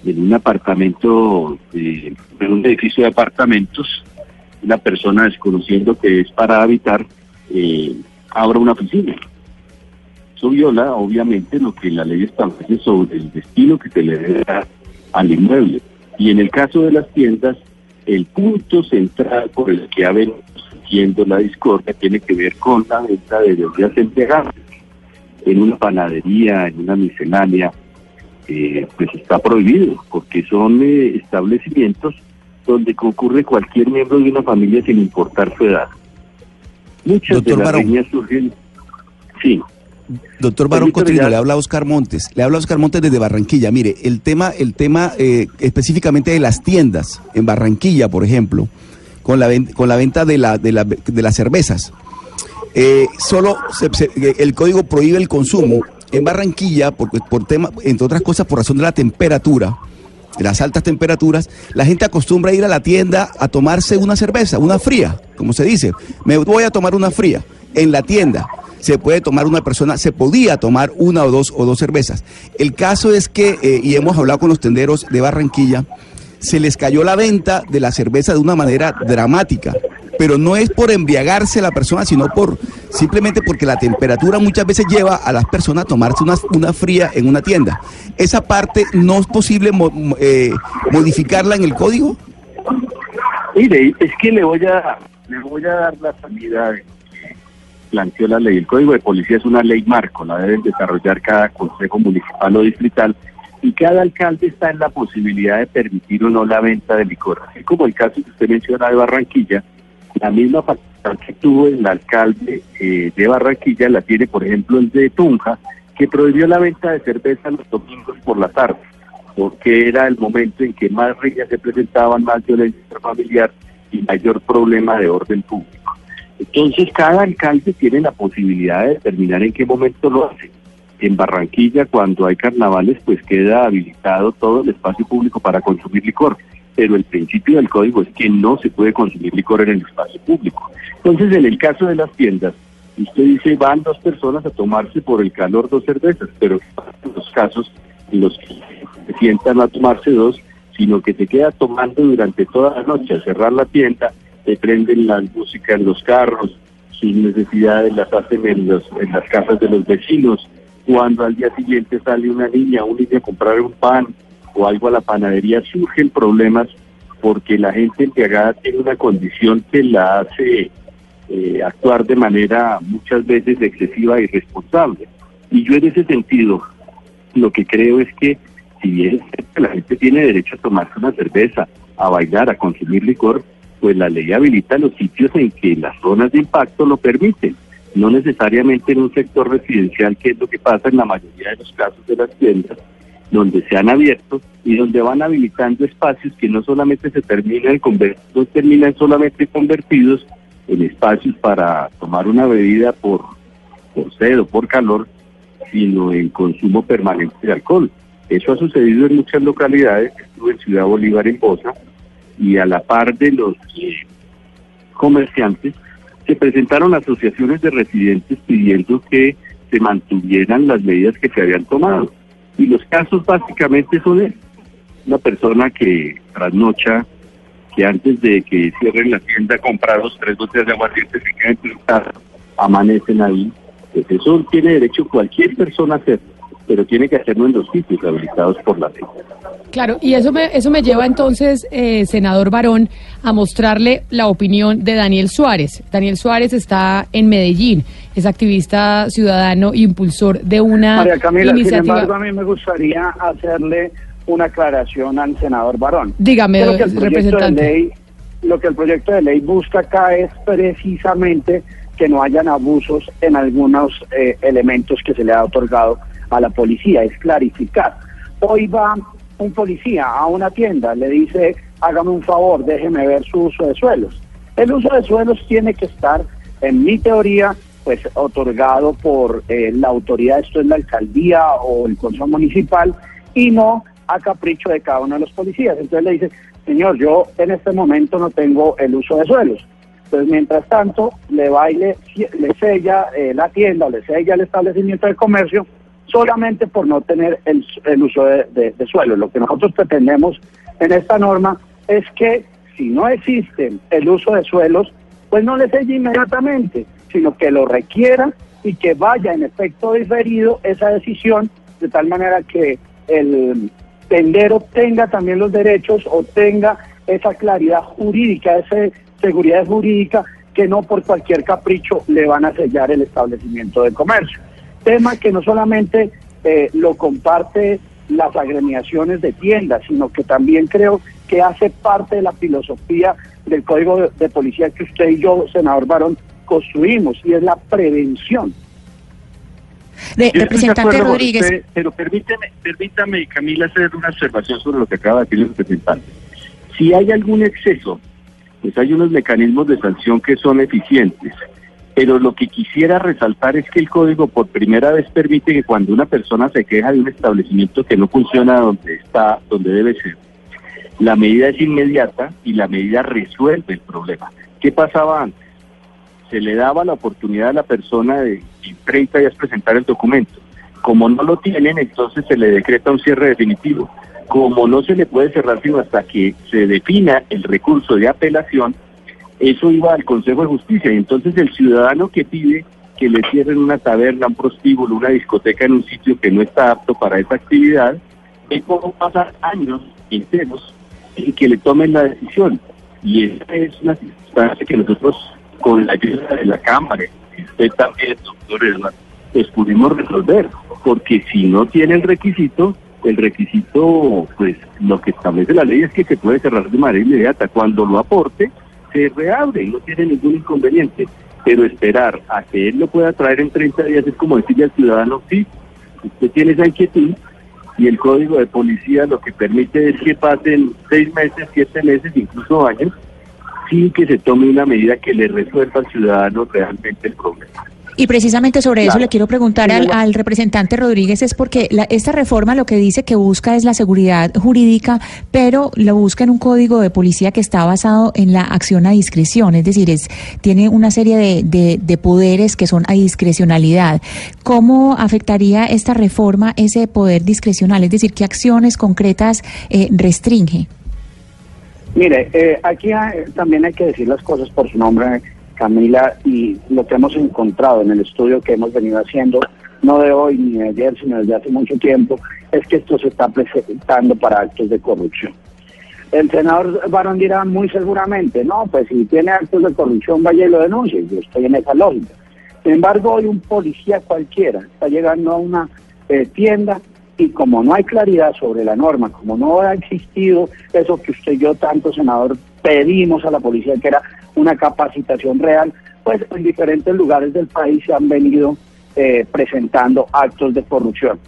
en un apartamento, eh, en un edificio de apartamentos, una persona desconociendo que es para habitar, eh, abra una oficina. Eso viola, obviamente, lo que la ley establece sobre el destino que se le debe dar al inmueble. Y en el caso de las tiendas, el punto central por el que ha venido surgiendo la discordia tiene que ver con la venta de bebidas embriagantes. En una panadería, en una miscelánea, eh, pues está prohibido, porque son eh, establecimientos donde concurre cualquier miembro de una familia sin importar su edad. Muchas Doctor de las Barón. surgen... Sí. Doctor Barón Cotrino, le habla Oscar Montes. Le habla Oscar Montes desde Barranquilla. Mire, el tema, el tema eh, específicamente de las tiendas en Barranquilla, por ejemplo, con la, con la venta de, la, de, la- de las cervezas. Eh, solo se- se- el código prohíbe el consumo en Barranquilla, porque por tema, entre otras cosas, por razón de la temperatura, las altas temperaturas, la gente acostumbra ir a la tienda a tomarse una cerveza, una fría, como se dice. Me voy a tomar una fría en la tienda. Se puede tomar una persona, se podía tomar una o dos o dos cervezas. El caso es que, eh, y hemos hablado con los tenderos de Barranquilla, se les cayó la venta de la cerveza de una manera dramática. Pero no es por embriagarse la persona, sino por simplemente porque la temperatura muchas veces lleva a las personas a tomarse una, una fría en una tienda. Esa parte no es posible mo- eh, modificarla en el código. Mire, es que le voy a le voy a dar la salida planteó la ley. El Código de Policía es una ley marco, la deben desarrollar cada consejo municipal o distrital y cada alcalde está en la posibilidad de permitir o no la venta de licor. Así como el caso que usted menciona de Barranquilla, la misma que tuvo el alcalde eh, de Barranquilla la tiene, por ejemplo, el de Tunja, que prohibió la venta de cerveza los domingos por la tarde, porque era el momento en que más riñas se presentaban, más violencia familiar y mayor problema de orden público. Entonces, cada alcalde tiene la posibilidad de determinar en qué momento lo hace. En Barranquilla, cuando hay carnavales, pues queda habilitado todo el espacio público para consumir licor, pero el principio del código es que no se puede consumir licor en el espacio público. Entonces, en el caso de las tiendas, usted dice, van dos personas a tomarse por el calor dos cervezas, pero en los casos en los que se sientan a tomarse dos, sino que se queda tomando durante toda la noche, al cerrar la tienda, se prenden la música en los carros, sus necesidades las hacen en, los, en las casas de los vecinos, cuando al día siguiente sale una niña un niño a comprar un pan o algo a la panadería, surgen problemas porque la gente embriagada tiene una condición que la hace eh, actuar de manera muchas veces excesiva e irresponsable. Y yo en ese sentido lo que creo es que si bien la gente tiene derecho a tomarse una cerveza, a bailar, a consumir licor, pues la ley habilita los sitios en que las zonas de impacto lo permiten, no necesariamente en un sector residencial, que es lo que pasa en la mayoría de los casos de las tiendas, donde se han abierto y donde van habilitando espacios que no solamente se terminan, no terminan solamente convertidos en espacios para tomar una bebida por, por sed o por calor, sino en consumo permanente de alcohol. Eso ha sucedido en muchas localidades, estuve en Ciudad Bolívar, en Bosa, y a la par de los comerciantes, se presentaron asociaciones de residentes pidiendo que se mantuvieran las medidas que se habían tomado. Y los casos básicamente son estos. una persona que trasnocha, que antes de que cierren la tienda comprar los tres botellas de aguardiente se quedan en casa, amanecen ahí. Pues eso tiene derecho cualquier persona a hacerlo, pero tiene que hacerlo en los sitios habilitados por la ley. Claro, y eso me, eso me lleva entonces, eh, senador Barón, a mostrarle la opinión de Daniel Suárez. Daniel Suárez está en Medellín, es activista ciudadano e impulsor de una María Camila, iniciativa. sin embargo, a mí me gustaría hacerle una aclaración al senador Barón. Dígame, Creo que el representante. De ley, lo que el proyecto de ley busca acá es precisamente que no hayan abusos en algunos eh, elementos que se le ha otorgado a la policía, es clarificar. Hoy va un policía a una tienda, le dice, hágame un favor, déjeme ver su uso de suelos. El uso de suelos tiene que estar, en mi teoría, pues otorgado por eh, la autoridad, esto es la alcaldía o el consejo municipal, y no a capricho de cada uno de los policías. Entonces le dice, señor, yo en este momento no tengo el uso de suelos. Entonces, mientras tanto, le va y le, le sella eh, la tienda, le sella el establecimiento de comercio, solamente por no tener el, el uso de, de, de suelo. Lo que nosotros pretendemos en esta norma es que si no existe el uso de suelos, pues no le selle inmediatamente, sino que lo requiera y que vaya en efecto diferido esa decisión, de tal manera que el tendero tenga también los derechos o tenga esa claridad jurídica, esa seguridad jurídica, que no por cualquier capricho le van a sellar el establecimiento de comercio. Tema que no solamente eh, lo comparte las agremiaciones de tiendas, sino que también creo que hace parte de la filosofía del Código de, Policía que usted y yo, senador Barón, construimos, y es la prevención. De con usted, pero permíteme, permítame, Camila, hacer una observación sobre lo que acaba de decir el representante. Si hay algún exceso, pues hay unos mecanismos de sanción que son eficientes. Pero lo que quisiera resaltar es que el código por primera vez permite que cuando una persona se queja de un establecimiento que no funciona donde está, donde debe ser, la medida es inmediata y la medida resuelve el problema. ¿Qué pasaba antes? Se le daba la oportunidad a la persona de en 30 días presentar el documento. Como no lo tienen, entonces se le decreta un cierre definitivo. Como no se le puede cerrar sino hasta que se defina el recurso de apelación, eso iba al Consejo de Justicia y entonces el ciudadano que pide que le cierren una taberna, un prostíbulo, una discoteca en un sitio que no está apto para esa actividad, es como pasar años enteros en que le tomen la decisión. Y esa es una circunstancia que nosotros, con la ayuda de la Cámara, usted también, doctor Eduardo, pues pudimos resolver, porque si no tiene el requisito, el requisito, pues lo que establece la ley es que se puede cerrar de manera inmediata. Cuando lo aporte, se reabre y no tiene ningún inconveniente. Pero esperar a que él lo pueda traer en 30 días es como decirle al ciudadano, sí, Usted tiene esa inquietud y el código de policía lo que permite es que pasen seis meses, siete meses, incluso años, sin que se tome una medida que le resuelva al ciudadano realmente el problema. Y precisamente sobre eso le quiero preguntar al, al representante Rodríguez, es porque la- esta reforma lo que dice que busca es la seguridad jurídica, pero lo busca en un código de policía que está basado en la acción a discreción, es decir, es, tiene una serie de, de- de poderes que son a discrecionalidad. ¿Cómo afectaría esta reforma ese poder discrecional? Es decir, ¿qué acciones concretas eh, restringe? Mire, eh, aquí también hay que decir las cosas por su nombre, Camila, y lo que hemos encontrado en el estudio que hemos venido haciendo, no de hoy ni de ayer, sino desde hace mucho tiempo, es que esto se está presentando para actos de corrupción. El senador Barón dirá muy seguramente, no, pues si tiene actos de corrupción, vaya y lo denuncie. Yo estoy en esa lógica. Sin embargo, hoy un policía cualquiera está llegando a una eh, tienda y como no hay claridad sobre la norma, como no ha existido eso que usted y yo, tanto senador, pedimos a la policía, que era una capacitación real, pues en diferentes lugares del país se han venido eh, presentando actos de corrupción.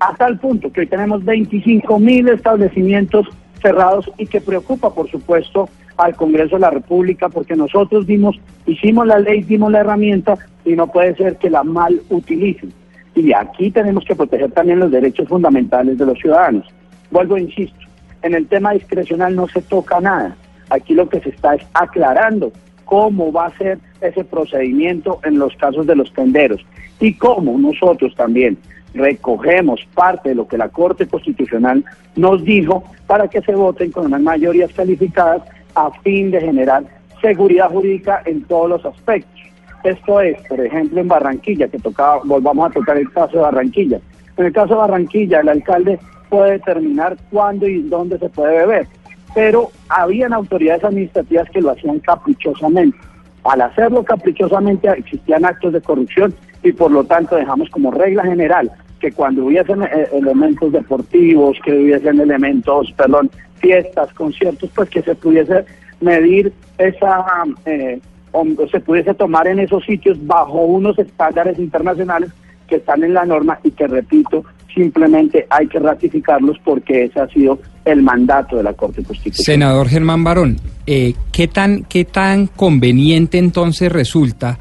A tal punto que hoy tenemos 25 mil establecimientos cerrados y que preocupa, por supuesto, al Congreso de la República, porque nosotros dimos, hicimos la ley, dimos la herramienta y no puede ser que la mal utilicen. Y aquí tenemos que proteger también los derechos fundamentales de los ciudadanos. Vuelvo, insisto, en el tema discrecional no se toca nada. Aquí lo que se está es aclarando cómo va a ser ese procedimiento en los casos de los tenderos y cómo nosotros también recogemos parte de lo que la Corte Constitucional nos dijo para que se voten con unas mayorías calificadas a fin de generar seguridad jurídica en todos los aspectos. Esto es, por ejemplo, en Barranquilla, que tocaba, volvamos a tocar el caso de Barranquilla. En el caso de Barranquilla, el alcalde puede determinar cuándo y dónde se puede beber, pero habían autoridades administrativas que lo hacían caprichosamente. Al hacerlo caprichosamente existían actos de corrupción y por lo tanto dejamos como regla general que cuando hubiesen eh, elementos deportivos, que hubiesen elementos, perdón, fiestas, conciertos, pues que se pudiese medir esa, eh, o se pudiese tomar en esos sitios bajo unos estándares internacionales que están en la norma y que, repito, simplemente hay que ratificarlos porque ese ha sido el mandato de la Corte Constitucional. Senador Germán Barón, eh, ¿qué, tan, ¿qué tan conveniente entonces resulta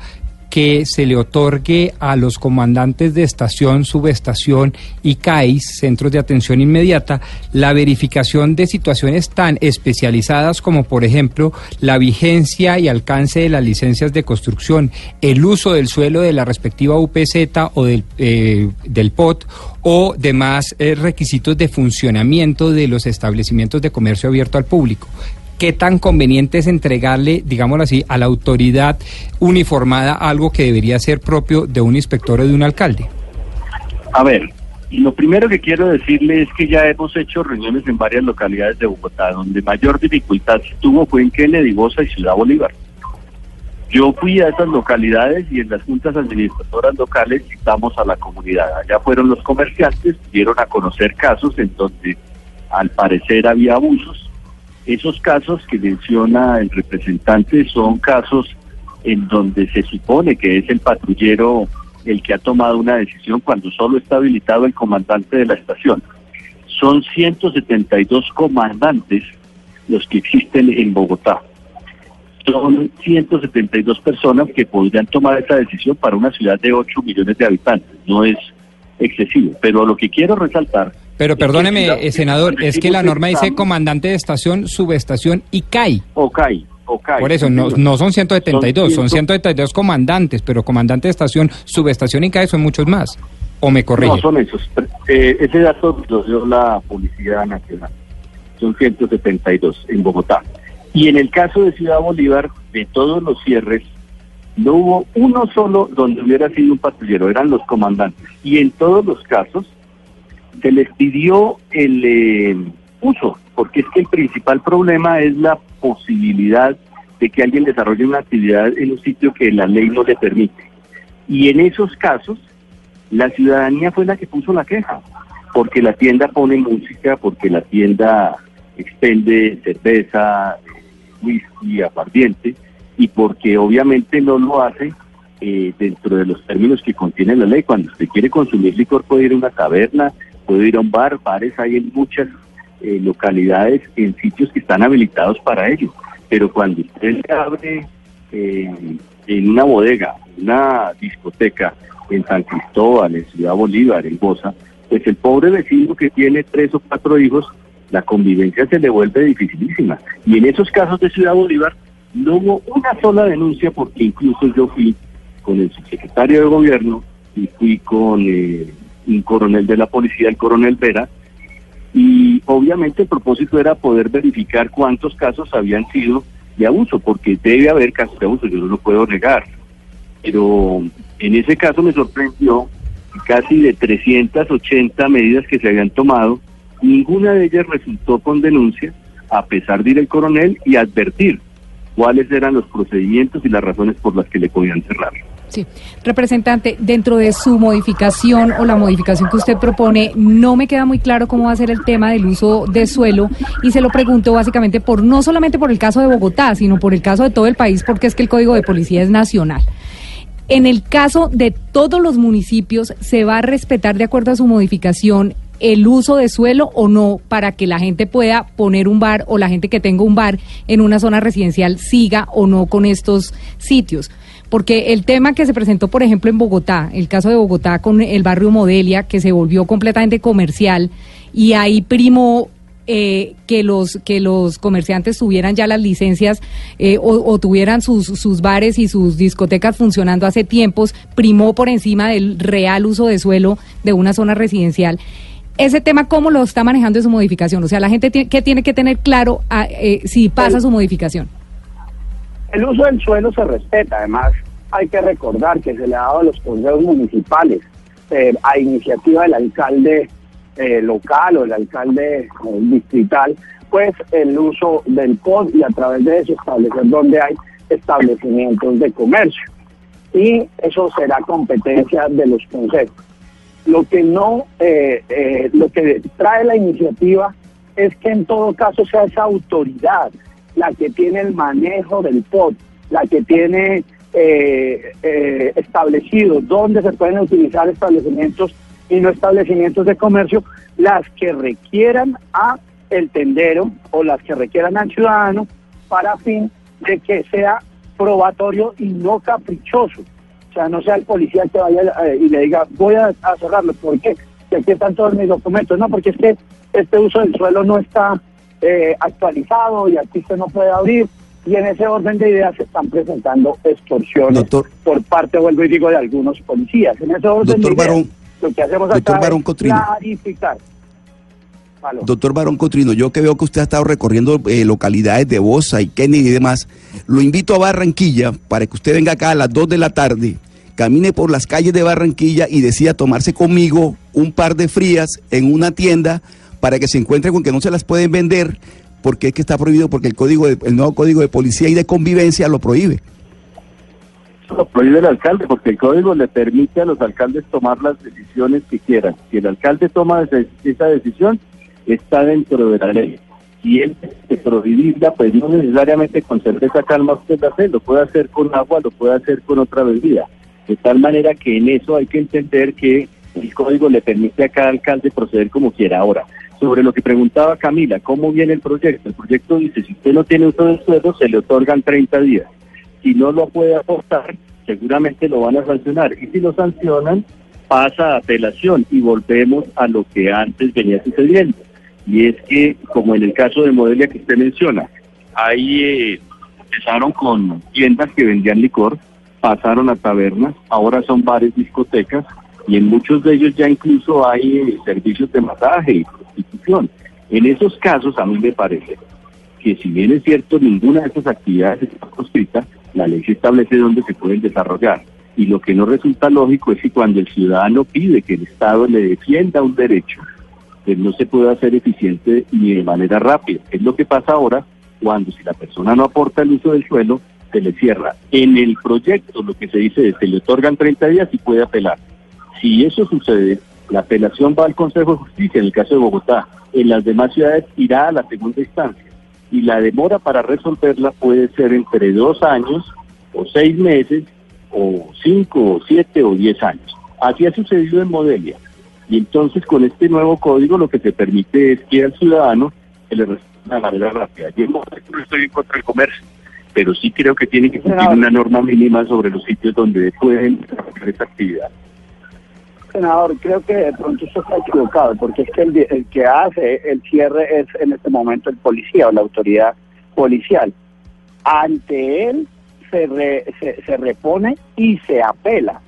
que se le otorgue a los comandantes de estación, subestación y CAIS, centros de atención inmediata, la verificación de situaciones tan especializadas como, por ejemplo, la vigencia y alcance de las licencias de construcción, el uso del suelo de la respectiva UPZ o del, eh, del POT o demás eh, requisitos de funcionamiento de los establecimientos de comercio abierto al público. ¿Qué tan conveniente es entregarle, digámoslo así, a la autoridad uniformada algo que debería ser propio de un inspector o de un alcalde? A ver, lo primero que quiero decirle es que ya hemos hecho reuniones en varias localidades de Bogotá, donde mayor dificultad se tuvo fue en Kennedy, Bosa y Ciudad Bolívar. Yo fui a esas localidades y en las juntas administradoras locales citamos a la comunidad. Allá fueron los comerciantes, dieron a conocer casos en donde al parecer había abusos. Esos casos que menciona el representante son casos en donde se supone que es el patrullero el que ha tomado una decisión cuando solo está habilitado el comandante de la estación. Son 172 comandantes los que existen en Bogotá. Son 172 personas que podrían tomar esa decisión para una ciudad de 8 millones de habitantes. No es excesivo. Pero lo que quiero resaltar Pero perdóneme, eh, senador, es que la norma dice comandante de estación, subestación y CAI. O CAI, o CAI. Por eso, no, no son 172, son Son 172 comandantes, pero comandante de estación, subestación y CAI son muchos más. ¿O me corrige? No, son esos. Eh, ese dato lo dio la Policía Nacional. Son 172 en Bogotá. Y en el caso de Ciudad Bolívar, de todos los cierres, no hubo uno solo donde hubiera sido un patrullero, eran los comandantes. Y en todos los casos se les pidió el eh, uso, porque es que el principal problema es la posibilidad de que alguien desarrolle una actividad en un sitio que la ley no le permite. Y en esos casos, la ciudadanía fue la que puso la queja, porque la tienda pone música, porque la tienda expende cerveza, whisky, aguardiente, y porque obviamente no lo hace eh, dentro de los términos que contiene la ley. Cuando usted quiere consumir licor puede ir a una taberna, puede ir a un bar, bares hay en muchas eh, localidades, en sitios que están habilitados para ello. Pero cuando usted abre eh, en una bodega, una discoteca en San Cristóbal, en Ciudad Bolívar, en Bosa, pues el pobre vecino que tiene tres o cuatro hijos, la convivencia se le vuelve dificilísima. Y en esos casos de Ciudad Bolívar no hubo una sola denuncia porque incluso yo fui con el subsecretario de gobierno y fui con eh, un coronel de la policía, el coronel Vera, y obviamente el propósito era poder verificar cuántos casos habían sido de abuso, porque debe haber casos de abuso, yo no lo puedo negar. Pero en ese caso me sorprendió casi de 380 medidas que se habían tomado, ninguna de ellas resultó con denuncia, a pesar de ir el coronel y advertir cuáles eran los procedimientos y las razones por las que le podían cerrar. Sí, representante, dentro de su modificación o la modificación que usted propone, no me queda muy claro cómo va a ser el tema del uso de suelo y se lo pregunto básicamente por no solamente por el caso de Bogotá, sino por el caso de todo el país, porque es que el Código de Policía es nacional. En el caso de todos los municipios, ¿se va a respetar de acuerdo a su modificación el uso de suelo o no para que la gente pueda poner un bar o la gente que tenga un bar en una zona residencial siga o no con estos sitios? Porque el tema que se presentó, por ejemplo, en Bogotá, el caso de Bogotá con el barrio Modelia, que se volvió completamente comercial y ahí primó eh, que los que los comerciantes tuvieran ya las licencias eh, o, o, tuvieran sus, sus bares y sus discotecas funcionando hace tiempos, primó por encima del real uso de suelo de una zona residencial. Ese tema, ¿cómo lo está manejando en su modificación? O sea, la gente tiene, que tiene que tener claro a, eh, si pasa su modificación. El uso del suelo se respeta, además hay que recordar que se le ha dado a los consejos municipales eh, a iniciativa del alcalde eh, local o el alcalde eh, distrital, pues el uso del POD y a través de eso establecer donde hay establecimientos de comercio. Y eso será competencia de los consejos. Lo que no, lo que trae la iniciativa es que en todo caso sea esa autoridad la que tiene el manejo del POD, la que tiene eh, eh, establecido dónde se pueden utilizar establecimientos y no establecimientos de comercio, las que requieran a el tendero o las que requieran al ciudadano para fin de que sea probatorio y no caprichoso. O sea, no sea el policía que vaya eh, y le diga, voy a, a cerrarlo. ¿Por qué? Que aquí están todos mis documentos. No, porque es que este uso del suelo no está eh, actualizado y aquí usted no puede abrir. Y en ese orden de ideas se están presentando extorsiones por parte, vuelvo y digo, de algunos policías. En ese orden de ideas, lo que hacemos acá es clarificar. Doctor Barón Cotrino, yo que veo que usted ha estado recorriendo eh, localidades de Bosa y Kennedy y demás, lo invito a Barranquilla para que usted venga acá a las 2 de la tarde, camine por las calles de Barranquilla y decida tomarse conmigo un par de frías en una tienda para que se encuentre con que no se las pueden vender porque es que está prohibido, porque el código de, el nuevo código de policía y de convivencia lo prohíbe. Lo prohíbe el alcalde, porque el código le permite a los alcaldes tomar las decisiones que quieran. Si el alcalde toma esa decisión, está dentro de la ley. Si él de prohibirla, pues no necesariamente con cerveza calma usted la lo puede hacer con agua, lo puede hacer con otra bebida. De tal manera que en eso hay que entender que el código le permite a cada alcalde proceder como quiera. Ahora, sobre lo que preguntaba Camila, ¿cómo viene el proyecto? El proyecto dice, si usted no tiene uso del suelo, se le otorgan 30 días. Si no lo puede aportar, seguramente lo van a sancionar. Y si lo sancionan, pasa apelación y volvemos a lo que antes venía sucediendo. Y es que, como en el caso de Modelia que usted menciona, ahí eh, empezaron con tiendas que vendían licor, pasaron a tabernas, ahora son bares, discotecas, y en muchos de ellos ya incluso hay eh, servicios de masaje y prostitución. En esos casos a mí me parece que si bien es cierto ninguna de estas actividades está proscrita, la ley se establece dónde se pueden desarrollar. Y lo que no resulta lógico es que cuando el ciudadano pide que el Estado le defienda un derecho, pues no se puede hacer eficiente ni de manera rápida. Es lo que pasa ahora cuando si la persona no aporta el uso del suelo, se le cierra. En el proyecto lo que se dice es que le otorgan 30 días y puede apelar. Si eso sucede, la apelación va al Consejo de Justicia en el caso de Bogotá. En las demás ciudades irá a la segunda instancia. Y la demora para resolverla puede ser entre dos años o seis meses o 5 o 7 o 10 años. Así ha sucedido en Modelia. Y entonces con este nuevo código lo que se permite es que al ciudadano se le responda de manera rápida. Yo no estoy en contra del comercio, pero sí creo que tiene que existir una norma mínima sobre los sitios donde pueden hacer esta actividad. Senador, creo que de pronto usted está equivocado, porque es que el, que hace el cierre es en este momento el policía o la autoridad policial. Ante él se, re- se, se repone y se apela.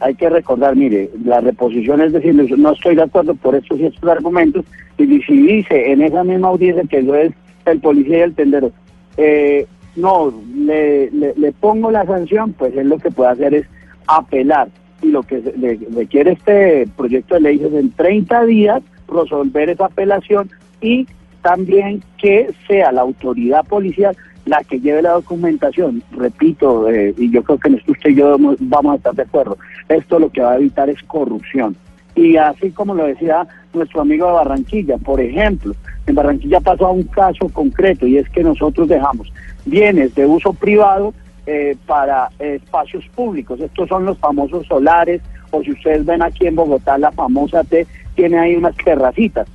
Hay que recordar, mire, la reposición es decir, no estoy de acuerdo por estos y estos argumentos, y si dice en esa misma audiencia que no es el policía y el tendero, eh, no, le, le, le pongo la sanción, pues él lo que puede hacer es apelar. Y lo que le requiere este proyecto de ley es en 30 días resolver esa apelación y también que sea la autoridad policial la que lleve la documentación. Repito, eh, y yo creo que en usted y yo vamos a estar de acuerdo, esto lo que va a evitar es corrupción. Y así como lo decía nuestro amigo de Barranquilla, por ejemplo, en Barranquilla pasó a un caso concreto y es que nosotros dejamos bienes de uso privado eh, para espacios públicos. Estos son los famosos solares, o si ustedes ven aquí en Bogotá, la famosa T tiene ahí unas terracitas.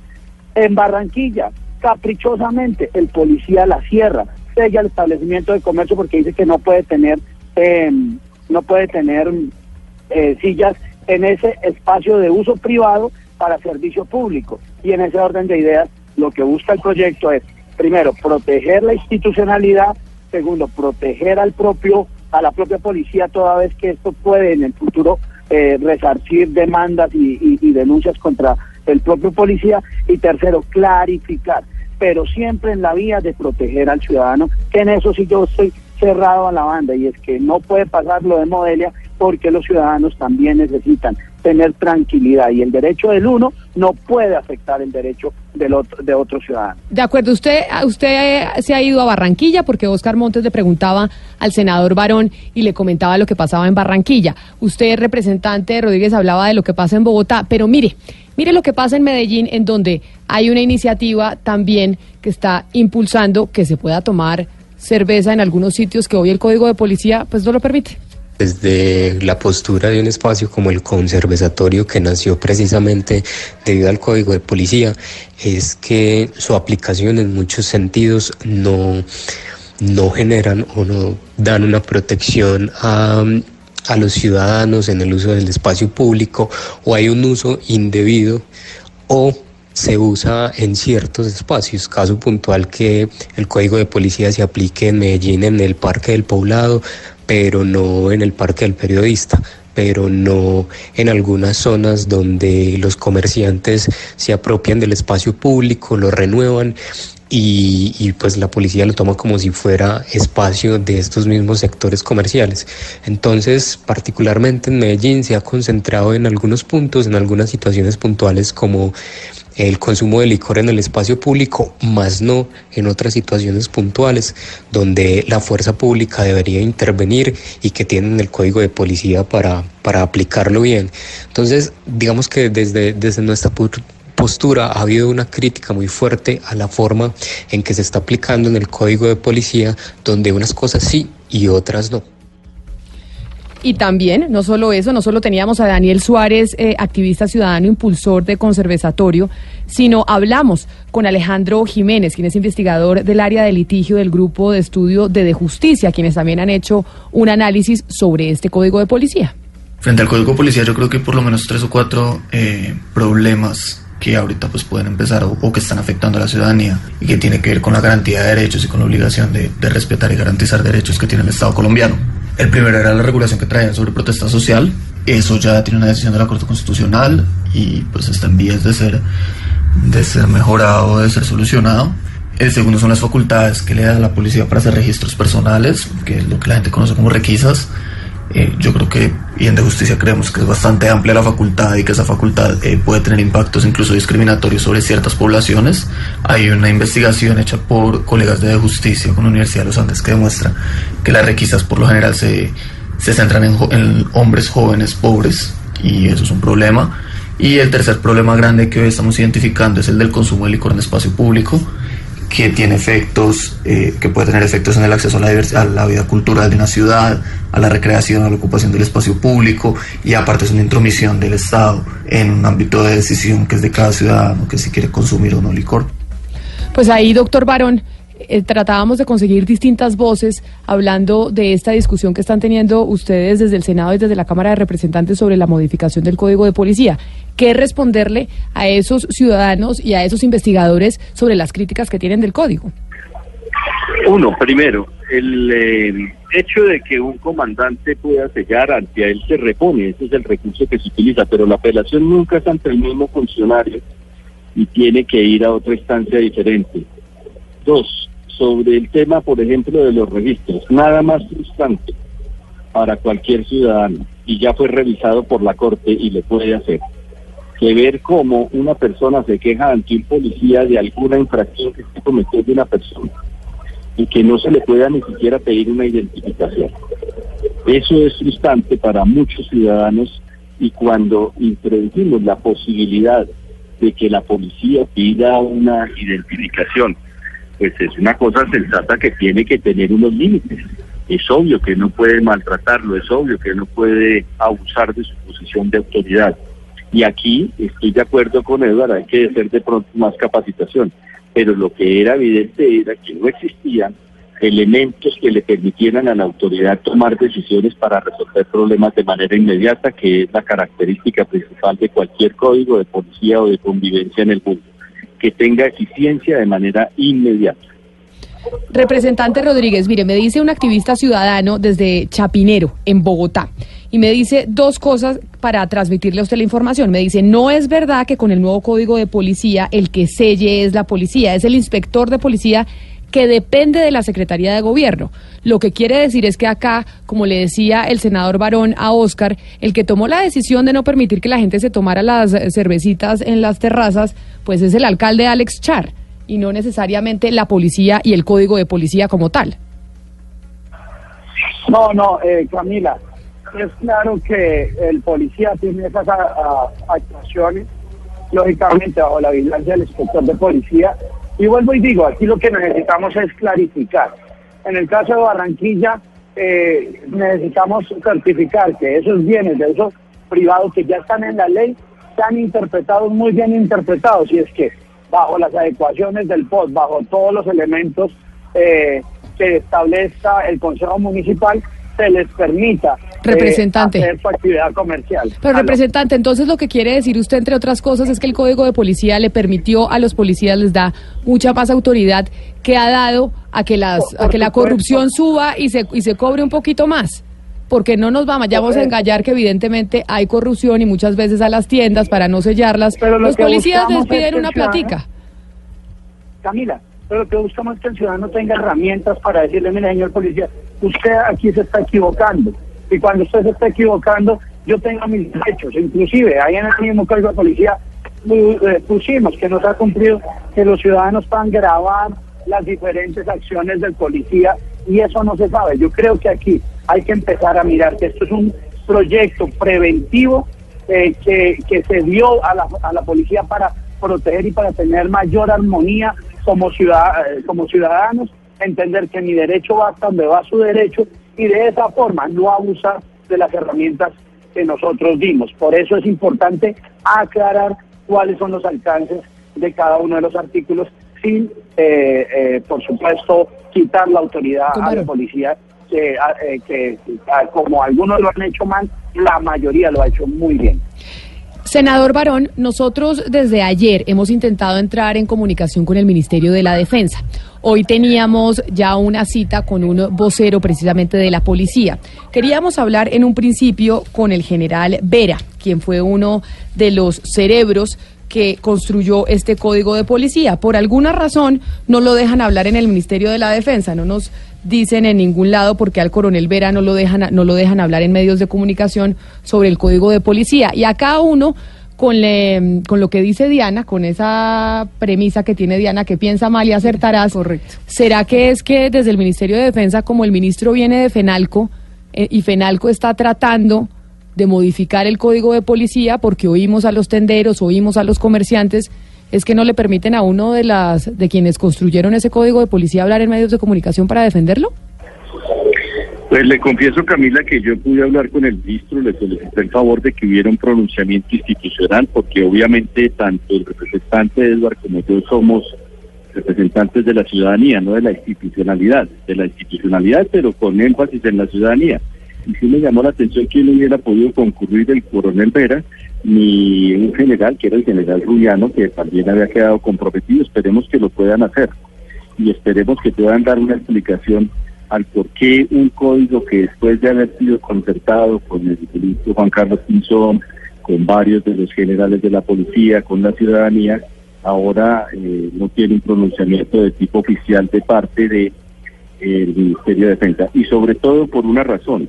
En Barranquilla, caprichosamente, el policía la cierra, sella el establecimiento de comercio porque dice que no puede tener, eh, no puede tener eh, sillas en ese espacio de uso privado para servicio público. Y en ese orden de ideas, lo que busca el proyecto es, primero, proteger la institucionalidad, segundo, proteger al propio, a la propia policía toda vez que esto puede en el futuro eh, resarcir demandas y, y- denuncias contra el propio policía, y tercero, clarificar, pero siempre en la vía de proteger al ciudadano, que en eso sí yo estoy cerrado a la banda, y es que no puede pasar lo de Modelia porque los ciudadanos también necesitan tener tranquilidad y el derecho del uno no puede afectar el derecho del otro, de otro ciudadano. De acuerdo, usted, usted eh, se ha ido a Barranquilla porque Oscar Montes le preguntaba al senador Barón y le comentaba lo que pasaba en Barranquilla. Usted, representante Rodríguez, hablaba de lo que pasa en Bogotá, pero mire, mire lo que pasa en Medellín, en donde hay una iniciativa también que está impulsando que se pueda tomar cerveza en algunos sitios que hoy el Código de Policía pues no lo permite. Desde la postura de un espacio como el conservatorio que nació precisamente debido al código de policía es que su aplicación en muchos sentidos no, no generan o no dan una protección a, a los ciudadanos en el uso del espacio público o hay un uso indebido o se usa en ciertos espacios. Caso puntual que el código de policía se aplique en Medellín en el Parque del Poblado, pero no en el Parque del Periodista pero no en algunas zonas donde los comerciantes se apropian del espacio público, lo renuevan y, pues la policía lo toma como si fuera espacio de estos mismos sectores comerciales. Entonces, particularmente en Medellín se ha concentrado en algunos puntos, en algunas situaciones puntuales como el consumo de licor en el espacio público, más no en otras situaciones puntuales donde la fuerza pública debería intervenir y que tienen el código de policía para, para aplicarlo bien. Entonces, digamos que desde, desde nuestra postura ha habido una crítica muy fuerte a la forma en que se está aplicando en el código de policía, donde unas cosas sí y otras no. Y también, no solo eso, no solo teníamos a Daniel Suárez, eh, activista ciudadano, impulsor de Conservatorio, sino hablamos con Alejandro Jiménez, quien es investigador del área de litigio del Grupo de Estudio de, de Justicia, quienes también han hecho un análisis sobre este código de policía. Frente al código de policía yo creo que hay por lo menos tres o cuatro eh, problemas que ahorita pues pueden empezar o, o, que están afectando a la ciudadanía y que tiene que ver con la garantía de derechos y con la obligación de, de respetar y garantizar derechos que tiene el Estado colombiano. El primero era la regulación que traían sobre protesta social. Eso ya tiene una decisión de la Corte Constitucional y pues está en vías de ser, de ser mejorado, de ser solucionado. El segundo son las facultades que le da la policía para hacer registros personales, que es lo que la gente conoce como requisas. Eh, yo creo que, y en de justicia creemos que es bastante amplia la facultad y que esa facultad eh, puede tener impactos incluso discriminatorios sobre ciertas poblaciones. Hay una investigación hecha por colegas de, justicia con la Universidad de los Andes que demuestra que las requisas por lo general se, se centran en, en hombres jóvenes pobres y eso es un problema. Y el tercer problema grande que hoy estamos identificando es el del consumo de licor en espacio público que tiene efectos, eh, que puede tener efectos en el acceso a la, a la vida cultural de una ciudad, a la recreación, a la ocupación del espacio público y aparte es una intromisión del Estado en un ámbito de decisión que es de cada ciudadano que si quiere consumir o no licor. Pues ahí, doctor Barón, eh, tratábamos de conseguir distintas voces hablando de esta discusión que están teniendo ustedes desde el Senado y desde la Cámara de Representantes sobre la modificación del Código de Policía. ¿Qué responderle a esos ciudadanos y a esos investigadores sobre las críticas que tienen del Código? Uno, primero, el eh, hecho de que un comandante pueda sellar ante él se repone, ese es el recurso que se utiliza, pero la apelación nunca es ante el mismo funcionario y tiene que ir a otra instancia diferente. Dos, sobre el tema, por ejemplo, de los registros, nada más frustrante para cualquier ciudadano. Y ya fue revisado por la Corte y le puede hacer. Que ver cómo una persona se queja ante un policía de alguna infracción que esté cometiendo una persona y que no se le pueda ni siquiera pedir una identificación. Eso es frustrante para muchos ciudadanos y cuando introducimos la posibilidad de que la policía pida una identificación, pues es una cosa sensata que tiene que tener unos límites. Es obvio que no puede maltratarlo, es obvio que no puede abusar de su posición de autoridad. Y aquí estoy de acuerdo con Eduardo, hay que hacer de pronto más capacitación. Pero lo que era evidente era que no existían elementos que le permitieran a la autoridad tomar decisiones para resolver problemas de manera inmediata, que es la característica principal de cualquier código de policía o de convivencia en el mundo, que tenga eficiencia de manera inmediata. Representante Rodríguez, mire, me dice un activista ciudadano desde Chapinero, en Bogotá, y me dice dos cosas para transmitirle a usted la información. Me dice, no es verdad que con el nuevo código de policía el que selle es la policía, es el inspector de policía que depende de la Secretaría de Gobierno. Lo que quiere decir es que acá, como le decía el senador Barón a Oscar, el que tomó la decisión de no permitir que la gente se tomara las cervecitas en las terrazas, pues es el alcalde Alex Char y no necesariamente la policía y el código de policía como tal. No, no, eh, Camila, es claro que el policía tiene esas a- a- actuaciones, lógicamente bajo la vigilancia del inspector de policía. Y vuelvo y digo, aquí lo que necesitamos es clarificar. En el caso de Barranquilla, eh, necesitamos certificar que esos bienes de esos privados que ya están en la ley están interpretados, muy bien interpretados, y es que bajo las adecuaciones del POT, bajo todos los elementos eh, que establezca el Consejo Municipal, se les permita eh, Representante. hacer su actividad comercial. Pero Aló. representante, entonces lo que quiere decir usted, entre otras cosas, es que el código de policía le permitió a los policías, les da mucha más autoridad que ha dado a que, las, Por- a que la corrupción suba y se, y se cobre un poquito más. Porque no nos vamos, vayamos a Correcto. engañar que evidentemente hay corrupción y muchas veces a las tiendas para no sellarlas. Pero lo los policías les piden una platica. Camila, pero lo que buscamos es que el ciudadano tenga herramientas para decirle, mire, señor policía, usted aquí se está equivocando. Y cuando usted se está equivocando, yo tengo mis derechos. Inclusive, ahí en el mismo código de policía eh, pusimos que no se ha cumplido que los ciudadanos puedan grabar las diferentes acciones del policía y eso no se sabe. Yo creo que aquí hay que empezar a mirar que esto es un proyecto preventivo eh, que, que se dio a la, a la policía para proteger y para tener mayor armonía como, ciudad, eh, como ciudadanos, entender que mi derecho va hasta donde va su derecho y de esa forma no abusar de las herramientas que nosotros dimos. Por eso es importante aclarar cuáles son los alcances de cada uno de los artículos sin, eh, eh, por supuesto, quitar la autoridad a la policía, que, a- eh, que a- como algunos lo han hecho mal, la mayoría lo ha hecho muy bien. Senador Barón, nosotros desde ayer hemos intentado entrar en comunicación con el Ministerio de la Defensa. Hoy teníamos ya una cita con un vocero precisamente de la policía. Queríamos hablar en un principio con el general Vera, quien fue uno de los cerebros que construyó este código de policía. Por alguna razón no lo dejan hablar en el Ministerio de la Defensa, no nos dicen en ningún lado porque al coronel Vera no lo dejan no lo dejan hablar en medios de comunicación sobre el código de policía y a cada uno con, le- con lo que dice Diana, con esa premisa que tiene Diana que piensa mal y acertarás. Correcto. ¿Será que es que desde el Ministerio de Defensa, como el ministro viene de FENALCO eh, y FENALCO está tratando de modificar el código de policía porque oímos a los tenderos, oímos a los comerciantes es que no le permiten a uno de las de quienes construyeron ese código de policía hablar en medios de comunicación para defenderlo? Pues le confieso, Camila, que yo pude hablar con el ministro, le solicité el favor de que hubiera un pronunciamiento institucional, porque obviamente tanto el representante Edward como yo somos representantes de la ciudadanía, no de la institucionalidad, de la institucionalidad, pero con énfasis en la ciudadanía. Y sí me llamó la atención que no hubiera podido concurrir el coronel Vera, ni un general, que era el general Rubiano, que también había quedado comprometido. Esperemos que lo puedan hacer. Y esperemos que puedan dar una explicación al por qué un código que después de haber sido concertado con el ministro Juan Carlos Pinzón, con varios de los generales de la policía, con la ciudadanía, ahora eh, no tiene un pronunciamiento de tipo oficial de parte de el Ministerio de Defensa. Y sobre todo por una razón,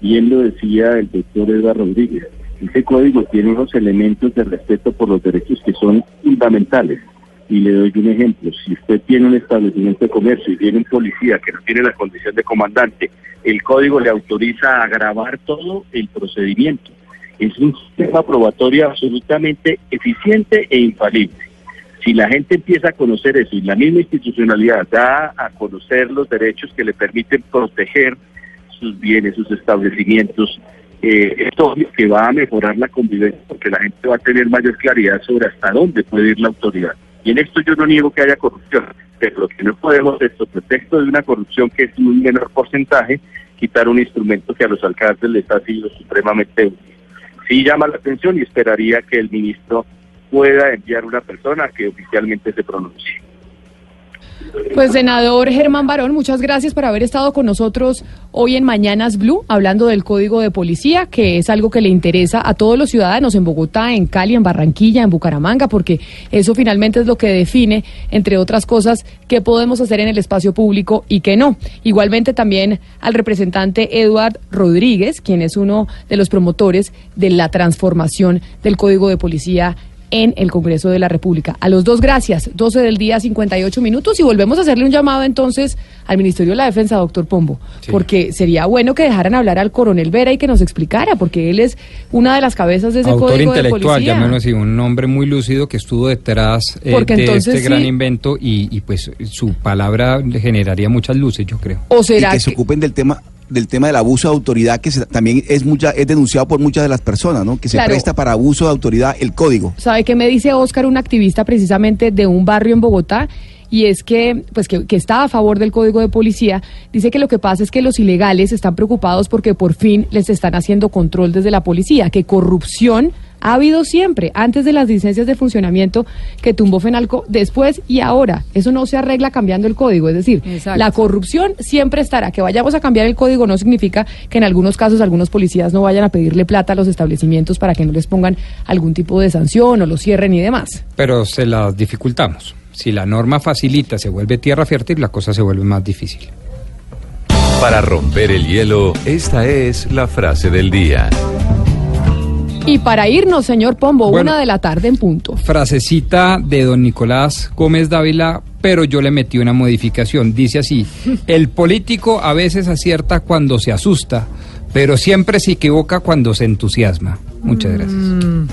bien lo decía el doctor Eduardo Rodríguez, ese código tiene unos elementos de respeto por los derechos que son fundamentales y le doy un ejemplo. Si usted tiene un establecimiento de comercio y viene un policía que no tiene la condición de comandante, el código le autoriza a grabar todo el procedimiento. Es un sistema probatorio absolutamente eficiente e infalible. Si la gente empieza a conocer eso y la misma institucionalidad da a conocer los derechos que le permiten proteger sus bienes, sus establecimientos, eh, es que va a mejorar la convivencia porque la gente va a tener mayor claridad sobre hasta dónde puede ir la autoridad. Y en esto yo no niego que haya corrupción, pero lo que no podemos es, pretexto de una corrupción que es un menor porcentaje, quitar un instrumento que a los alcaldes les ha sido supremamente útil. Sí llama la atención y esperaría que el ministro pueda enviar una persona que oficialmente se pronuncie. Pues senador Germán Barón, muchas gracias por haber estado con nosotros hoy en Mañanas Blue, hablando del Código de Policía, que es algo que le interesa a todos los ciudadanos en Bogotá, en Cali, en Barranquilla, en Bucaramanga, porque eso finalmente es lo que define, entre otras cosas, qué podemos hacer en el espacio público y qué no. Igualmente también al representante Eduard Rodríguez, quien es uno de los promotores de la transformación del Código de Policía en el Congreso de la República. A los dos, gracias. 12 del día, 58 minutos. Y volvemos a hacerle un llamado entonces al Ministerio de la Defensa, doctor Pombo, porque sería bueno que dejaran hablar al coronel Vera y que nos explicara, porque él es una de las cabezas de ese Autor código de intelectual, policía. llamémoslo así, un hombre muy lúcido que estuvo detrás eh, Porque de entonces este gran sí- invento y, y, pues su palabra le generaría muchas luces, yo creo. ¿O será y que, se ocupen del tema del tema del abuso de autoridad que se- también es mucha es denunciado por muchas de las personas, ¿no? Que se Claro. presta para abuso de autoridad el código. ¿Sabe qué me dice Oscar, un activista precisamente de un barrio en Bogotá? Y es que, pues que, que está a favor del código de policía, dice que lo que pasa es que los ilegales están preocupados porque por fin les están haciendo control desde la policía, que corrupción ha habido siempre, antes de las licencias de funcionamiento que tumbó Fenalco, después y ahora. Eso no se arregla cambiando el código, es decir, Exacto. la corrupción siempre estará. Que vayamos a cambiar el código no significa que en algunos casos algunos policías no vayan a pedirle plata a los establecimientos para que no les pongan algún tipo de sanción o los cierren y demás. Pero se las dificultamos. Si la norma facilita, se vuelve tierra fértil, la cosa se vuelve más difícil. Para romper el hielo, esta es la frase del día. Y para irnos, señor Pombo, Bueno. una de la tarde en punto. Frasecita de don Nicolás Gómez Dávila, pero yo le metí una modificación. Dice así, el político a veces acierta cuando se asusta, pero siempre se equivoca cuando se entusiasma. Muchas gracias. Mm,